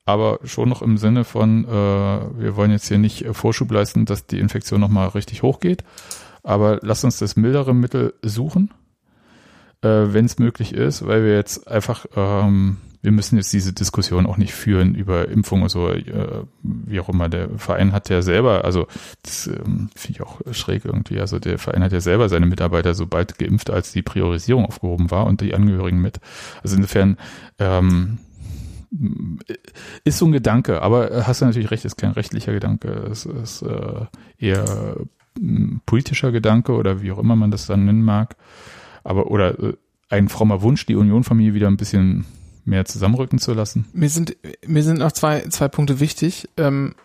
aber schon noch im Sinne von, äh, wir wollen jetzt hier nicht äh, Vorschub leisten, dass die Infektion nochmal richtig hochgeht, aber lasst uns das mildere Mittel suchen, äh, wenn es möglich ist, weil wir jetzt einfach, ähm, wir müssen jetzt diese Diskussion auch nicht führen über Impfung und so, äh, wie auch immer. Der Verein hat ja selber, also das ähm, finde ich auch schräg irgendwie. Also der Verein hat ja selber seine Mitarbeiter sobald geimpft, als die Priorisierung aufgehoben war und die Angehörigen mit. Also insofern ähm, ist so ein Gedanke, aber äh, hast du natürlich recht, ist kein rechtlicher Gedanke. Es ist äh, eher politischer Gedanke oder wie auch immer man das dann nennen mag. Aber oder äh, ein frommer Wunsch, die Union-Familie wieder ein bisschen mehr zusammenrücken zu lassen. Mir sind, mir sind noch zwei, zwei Punkte wichtig. Ähm,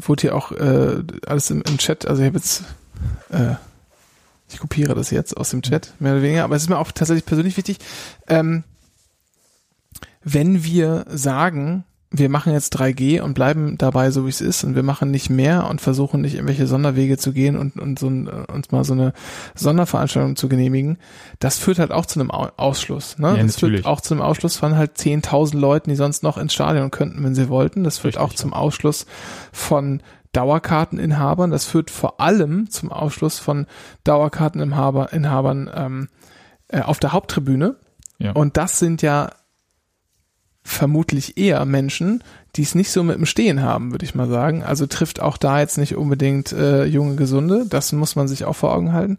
wurde hier auch äh, alles im, im Chat, also ich habe jetzt, äh, ich kopiere das jetzt aus dem Chat, mehr oder weniger, aber es ist mir auch tatsächlich persönlich wichtig, ähm, wenn wir sagen, wir machen jetzt 3G und bleiben dabei, so wie es ist, und wir machen nicht mehr und versuchen nicht irgendwelche Sonderwege zu gehen und, und so ein, uns mal so eine Sonderveranstaltung zu genehmigen, das führt halt auch zu einem Au- Ausschluss. Ne? Ja, das natürlich. führt auch zu einem Ausschluss von halt 10.000 Leuten, die sonst noch ins Stadion könnten, wenn sie wollten. Das führt Richtig, auch zum Ausschluss von Dauerkarteninhabern. Das führt vor allem zum Ausschluss von Dauerkarteninhabern Inhabern, ähm, äh, auf der Haupttribüne. Ja. Und das sind ja vermutlich eher Menschen, die es nicht so mit dem Stehen haben, würde ich mal sagen. Also trifft auch da jetzt nicht unbedingt äh, junge Gesunde. Das muss man sich auch vor Augen halten.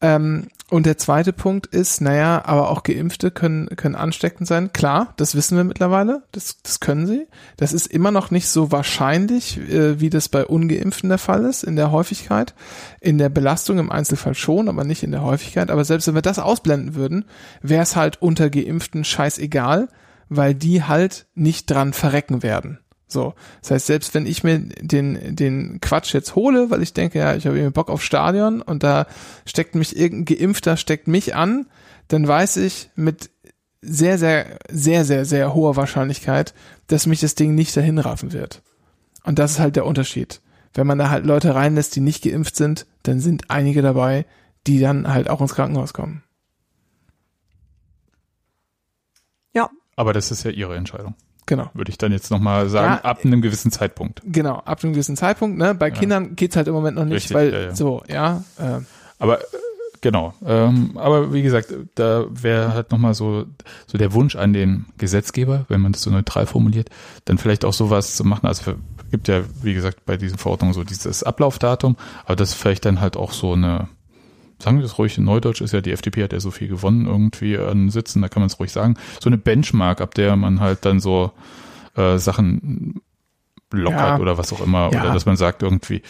Ähm, und der zweite Punkt ist, naja, aber auch Geimpfte können, können ansteckend sein. Klar, das wissen wir mittlerweile. Das, das können sie. Das ist immer noch nicht so wahrscheinlich, äh, wie das bei Ungeimpften der Fall ist, in der Häufigkeit. In der Belastung im Einzelfall schon, aber nicht in der Häufigkeit. Aber selbst wenn wir das ausblenden würden, wäre es halt unter Geimpften scheißegal, weil die halt nicht dran verrecken werden. So, das heißt, selbst wenn ich mir den, den Quatsch jetzt hole, weil ich denke, ja, ich habe irgendwie Bock auf Stadion und da steckt mich irgendein Geimpfter, steckt mich an, dann weiß ich mit sehr, sehr, sehr, sehr, sehr hoher Wahrscheinlichkeit, dass mich das Ding nicht dahin raffen wird. Und das ist halt der Unterschied. Wenn man da halt Leute reinlässt, die nicht geimpft sind, dann sind einige dabei, die dann halt auch ins Krankenhaus kommen. Aber das ist ja ihre Entscheidung. Genau. Würde ich dann jetzt nochmal sagen, Ja, ab einem gewissen Zeitpunkt. Genau, ab einem gewissen Zeitpunkt, ne? Bei Kindern geht's halt im Moment noch nicht, Richtig, weil ja, ja. so, ja, äh, Aber genau. Ähm, aber wie gesagt, da wäre halt nochmal so, so der Wunsch an den Gesetzgeber, wenn man das so neutral formuliert, dann vielleicht auch sowas zu machen. Also für, gibt ja, wie gesagt, bei diesen Verordnungen so dieses Ablaufdatum, aber das ist vielleicht dann halt auch so eine, sagen wir das ruhig, in Neudeutsch ist ja, die FDP hat ja so viel gewonnen irgendwie an Sitzen, da kann man es ruhig sagen, so eine Benchmark, ab der man halt dann so äh, Sachen lockert Ja. oder was auch immer, Ja. oder dass man sagt irgendwie,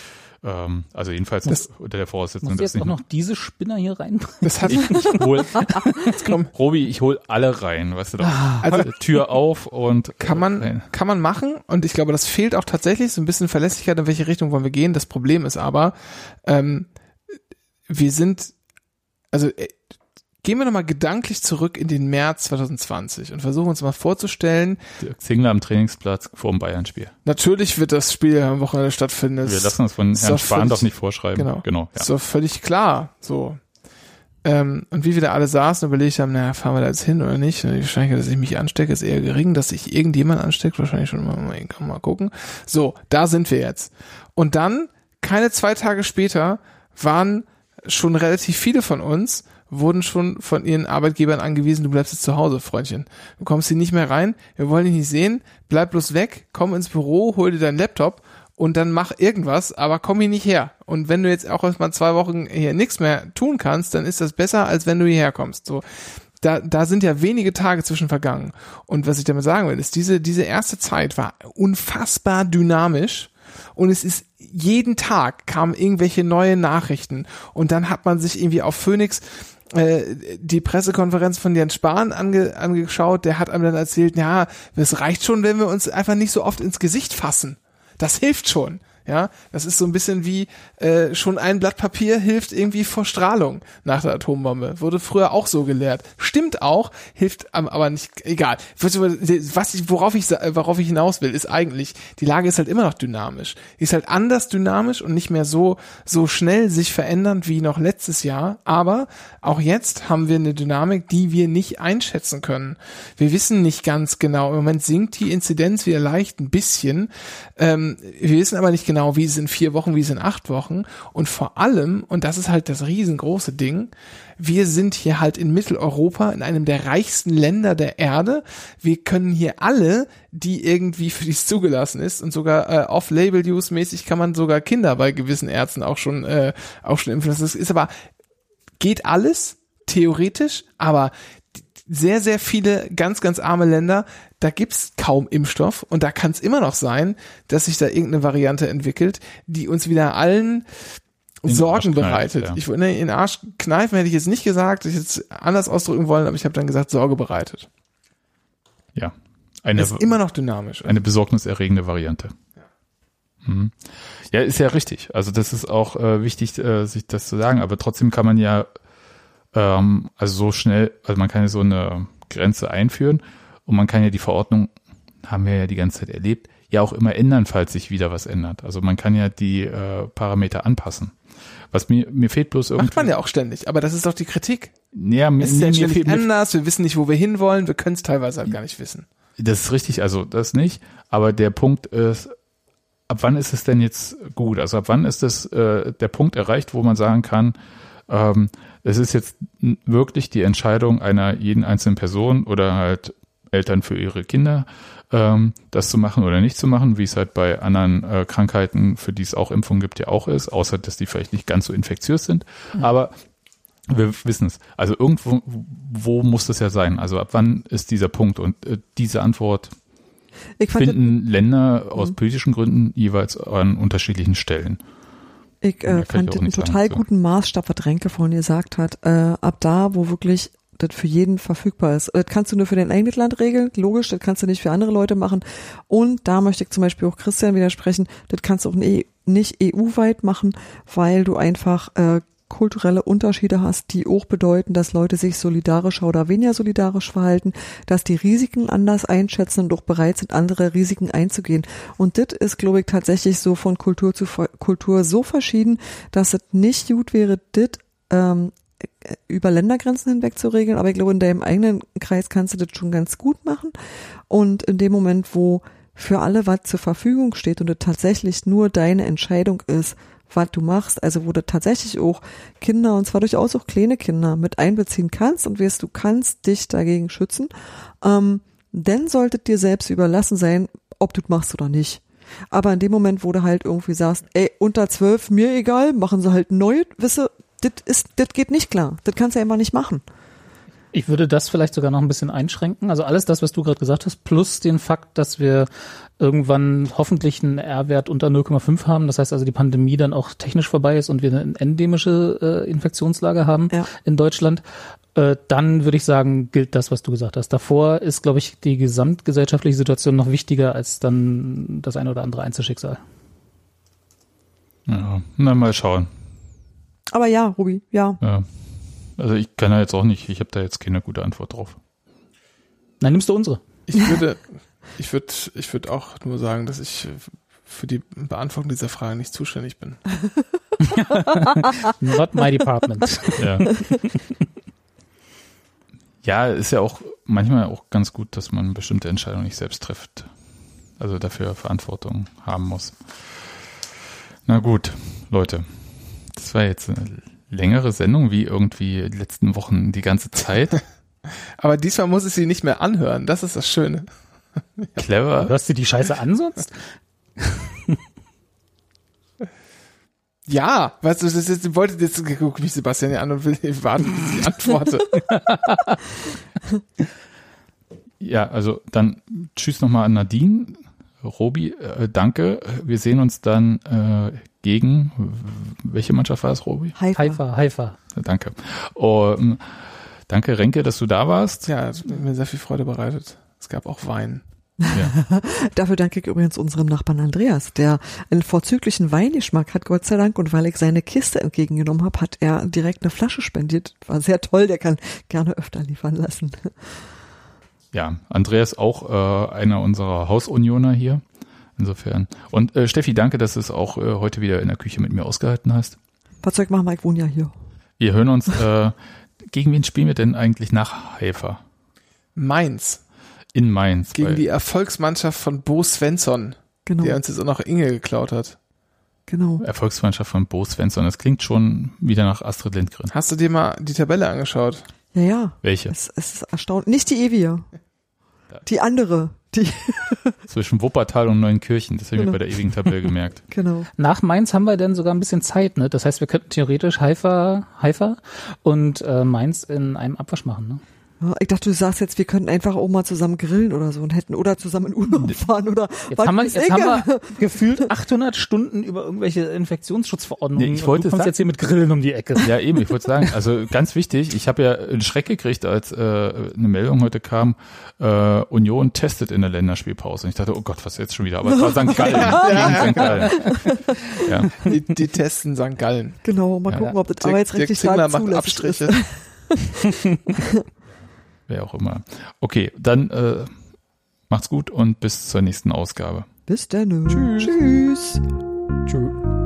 ähm, also jedenfalls Das- unter der Voraussetzung, Muss dass jetzt auch nicht noch diese Spinner hier rein? das hat, (laughs) ich hol, komm. Robi, ich hol alle rein, weißt du doch. Also- Tür auf und kann man, rein. kann man machen und ich glaube, das fehlt auch tatsächlich so ein bisschen Verlässlichkeit, in welche Richtung wollen wir gehen. Das Problem ist aber, ähm, wir sind, also äh, gehen wir nochmal gedanklich zurück in den März 2020 und versuchen uns mal vorzustellen, Dirk Zingler am Trainingsplatz vor dem Bayern-Spiel. natürlich wird das Spiel am Wochenende stattfinden. Wir lassen uns von Herrn Spahn völlig- doch nicht vorschreiben. Genau. genau ja. Ist doch völlig klar. So. Ähm, und wie wir da alle saßen und überlegt haben, naja, fahren wir da jetzt hin oder nicht? Und die Wahrscheinlichkeit, dass ich mich anstecke, ist eher gering, dass sich irgendjemand ansteckt, wahrscheinlich schon mal, mal gucken. So, da sind wir jetzt. Und dann, keine zwei Tage später, waren schon relativ viele von uns, wurden schon von ihren Arbeitgebern angewiesen, du bleibst jetzt zu Hause, Freundchen. Du kommst hier nicht mehr rein, wir wollen dich nicht sehen, bleib bloß weg, komm ins Büro, hol dir deinen Laptop und dann mach irgendwas, aber komm hier nicht her. Und wenn du jetzt auch erst mal zwei Wochen hier nichts mehr tun kannst, dann ist das besser, als wenn du hierher kommst. So. Da, da sind ja wenige Tage zwischen vergangen. Und was ich damit sagen will, ist, diese, diese erste Zeit war unfassbar dynamisch. Und es ist jeden Tag kamen irgendwelche neue Nachrichten. Und dann hat man sich irgendwie auf Phoenix äh, die Pressekonferenz von Jens Spahn ange, angeschaut. Der hat einem dann erzählt, ja, es reicht schon, wenn wir uns einfach nicht so oft ins Gesicht fassen. Das hilft schon. Ja, das ist so ein bisschen wie äh, schon ein Blatt Papier hilft irgendwie vor Strahlung nach der Atombombe. Wurde früher auch so gelehrt. Stimmt auch, hilft aber nicht. Egal. Was ich, worauf ich, worauf ich hinaus will, ist eigentlich die Lage ist halt immer noch dynamisch. Die ist halt anders dynamisch und nicht mehr so so schnell sich verändernd wie noch letztes Jahr. Aber auch jetzt haben wir eine Dynamik, die wir nicht einschätzen können. Wir wissen nicht ganz genau. Im Moment sinkt die Inzidenz wieder leicht ein bisschen. Ähm, wir wissen aber nicht genau genau, wie es in vier Wochen, wie es in acht Wochen. Und vor allem, und das ist halt das riesengroße Ding, wir sind hier halt in Mitteleuropa, in einem der reichsten Länder der Erde. Wir können hier alle, die irgendwie für dies zugelassen ist und sogar äh, off-label-use-mäßig kann man sogar Kinder bei gewissen Ärzten auch schon, äh, auch schon impfen. Das ist aber, geht alles, theoretisch, aber sehr, sehr viele ganz, ganz arme Länder, da gibt's kaum Impfstoff und da kann es immer noch sein, dass sich da irgendeine Variante entwickelt, die uns wieder allen Sorgen bereitet. Ja. Ich ne, in Arsch kneifen hätte ich jetzt nicht gesagt, ich jetzt anders ausdrücken wollen, aber ich habe dann gesagt Sorge bereitet. Ja, eine ist immer noch dynamisch. Eine besorgniserregende Variante. Ja. Mhm. ja, ist ja richtig. Also das ist auch äh, wichtig, äh, sich das zu sagen. Aber trotzdem kann man ja ähm, also so schnell, also man kann ja so eine Grenze einführen und man kann ja die Verordnung, haben wir ja die ganze Zeit erlebt, ja auch immer ändern, falls sich wieder was ändert. Also man kann ja die äh, Parameter anpassen. Was mir, mir fehlt bloß irgendwie. Macht man ja auch ständig, aber das ist doch die Kritik. Ja, mir, es ist ja mir fehlt anders, wir wissen nicht, wo wir hinwollen, wir können es teilweise halt gar nicht wissen. Das ist richtig, also das nicht. Aber der Punkt ist, ab wann ist es denn jetzt gut? Also ab wann ist das äh, der Punkt erreicht, wo man sagen kann, ähm, es ist jetzt wirklich die Entscheidung einer jeden einzelnen Person oder halt Eltern für ihre Kinder, ähm, das zu machen oder nicht zu machen, wie es halt bei anderen äh, Krankheiten, für die es auch Impfungen gibt, ja auch ist, außer dass die vielleicht nicht ganz so infektiös sind. Mhm. Aber wir wissen es. Also irgendwo wo muss das ja sein? Also ab wann ist dieser Punkt? Und äh, diese Antwort finden Länder aus mhm. politischen Gründen jeweils an unterschiedlichen Stellen. Ich äh, fand ich einen total sagen, guten Maßstab, was Renke vorhin gesagt hat. Äh, ab da, wo wirklich das für jeden verfügbar ist. Das kannst du nur für dein eigenes Land regeln, logisch, das kannst du nicht für andere Leute machen. Und da möchte ich zum Beispiel auch Christian widersprechen, das kannst du auch nicht EU-weit machen, weil du einfach äh, kulturelle Unterschiede hast, die auch bedeuten, dass Leute sich solidarischer oder weniger solidarisch verhalten, dass die Risiken anders einschätzen und auch bereit sind, andere Risiken einzugehen. Und das ist, glaube ich, tatsächlich so von Kultur zu Kultur so verschieden, dass es nicht gut wäre, das ähm, über Ländergrenzen hinweg zu regeln. Aber ich glaube, in deinem eigenen Kreis kannst du das schon ganz gut machen. Und in dem Moment, wo für alle was zur Verfügung steht und es tatsächlich nur deine Entscheidung ist, was du machst, also wo du tatsächlich auch Kinder, und zwar durchaus auch kleine Kinder, mit einbeziehen kannst und wirst du kannst dich dagegen schützen, ähm, dann solltet dir selbst überlassen sein, ob du machst oder nicht. Aber in dem Moment, wo du halt irgendwie sagst, ey, unter zwölf, mir egal, machen sie halt neu, wisse, das ist, das geht nicht klar. Das kannst du ja einfach nicht machen. Ich würde das vielleicht sogar noch ein bisschen einschränken. Also alles das, was du gerade gesagt hast, plus den Fakt, dass wir irgendwann hoffentlich einen R-Wert unter 0,5 haben. Das heißt also, die Pandemie dann auch technisch vorbei ist und wir eine endemische äh, Infektionslage haben ja. in Deutschland. Äh, dann würde ich sagen, gilt das, was du gesagt hast. Davor ist, glaube ich, die gesamtgesellschaftliche Situation noch wichtiger als dann das eine oder andere Einzelschicksal. Ja, na mal schauen. Aber ja, Ruby, ja. ja. Also ich kann ja jetzt auch nicht, ich habe da jetzt keine gute Antwort drauf. Nein, nimmst du unsere. Ich würde, (laughs) ich würde, ich würde auch nur sagen, dass ich für die Beantwortung dieser Frage nicht zuständig bin. (laughs) Not my department. Ja. ja, ist ja auch manchmal auch ganz gut, dass man bestimmte Entscheidungen nicht selbst trifft. Also dafür Verantwortung haben muss. Na gut, Leute. Das war jetzt eine längere Sendung wie irgendwie die letzten Wochen die ganze Zeit. (laughs) Aber diesmal muss ich sie nicht mehr anhören. Das ist das Schöne. (laughs) Clever. Hörst du die Scheiße an sonst? Ja, weißt du, das ist, wollte jetzt guck mich Sebastian ja an und will warten, bis ich antworte. (laughs) ja, also dann tschüss nochmal an Nadine. Robi, äh, danke. Wir sehen uns dann äh, gegen, welche Mannschaft war es, Robi? Haifa. Haifa. Haifa. Danke. Um, danke, Renke, dass du da warst. Ja, es hat mir sehr viel Freude bereitet. Es gab auch Wein. Ja. (laughs) Dafür danke ich übrigens unserem Nachbarn Andreas, der einen vorzüglichen Weingeschmack hat, Gott sei Dank. Und weil ich seine Kiste entgegengenommen habe, hat er direkt eine Flasche spendiert. War sehr toll, der kann gerne öfter liefern lassen. Ja, Andreas auch äh, einer unserer Hausunioner hier. Insofern. Und äh, Steffi, danke, dass du es auch äh, heute wieder in der Küche mit mir ausgehalten hast. Was soll ich machen, ich wohne ja hier. Wir hören uns, äh, (laughs) gegen wen spielen wir denn eigentlich nach Haifa? Mainz. In Mainz. Gegen die Erfolgsmannschaft von Bo Svensson, genau. der uns jetzt auch noch Inge geklaut hat. Genau. Erfolgsmannschaft von Bo Svensson. Das klingt schon wieder nach Astrid Lindgren. Hast du dir mal die Tabelle angeschaut? Ja, ja. Welche? Es, es ist erstaunlich. Nicht die Evia. Die andere. Die (laughs) Zwischen Wuppertal und Neuenkirchen. Das habe ich genau. mir bei der ewigen Tabelle gemerkt. (laughs) Genau. Nach Mainz haben wir dann sogar ein bisschen Zeit. Ne? Das heißt, wir könnten theoretisch Haifa, Haifa und äh, Mainz in einem Abwasch machen. Ne? Ja, ich dachte, du sagst jetzt, wir könnten einfach auch mal zusammen grillen oder so und hätten oder zusammen in Urlaub fahren oder jetzt haben wir, jetzt haben wir (laughs) gefühlt 800 Stunden über irgendwelche Infektionsschutzverordnungen. Nee, ich wollte du kommst sagen, jetzt hier mit Grillen um die Ecke. Ja, eben, ich wollte sagen, also ganz wichtig, ich habe ja einen Schreck gekriegt, als äh, eine Meldung heute kam, äh, Union testet in der Länderspielpause. Und ich dachte, oh Gott, was ist jetzt schon wieder? Aber es war St. Gallen. (laughs) ja. St. Gallen. Ja. Die, die testen St. Gallen. Genau, mal gucken, ob das arbeitsrechtlich da macht Abstriche. (laughs) wer auch immer. Okay, dann äh, macht's gut und bis zur nächsten Ausgabe. Bis dann. Tschüss. Tschüss. Tschüss.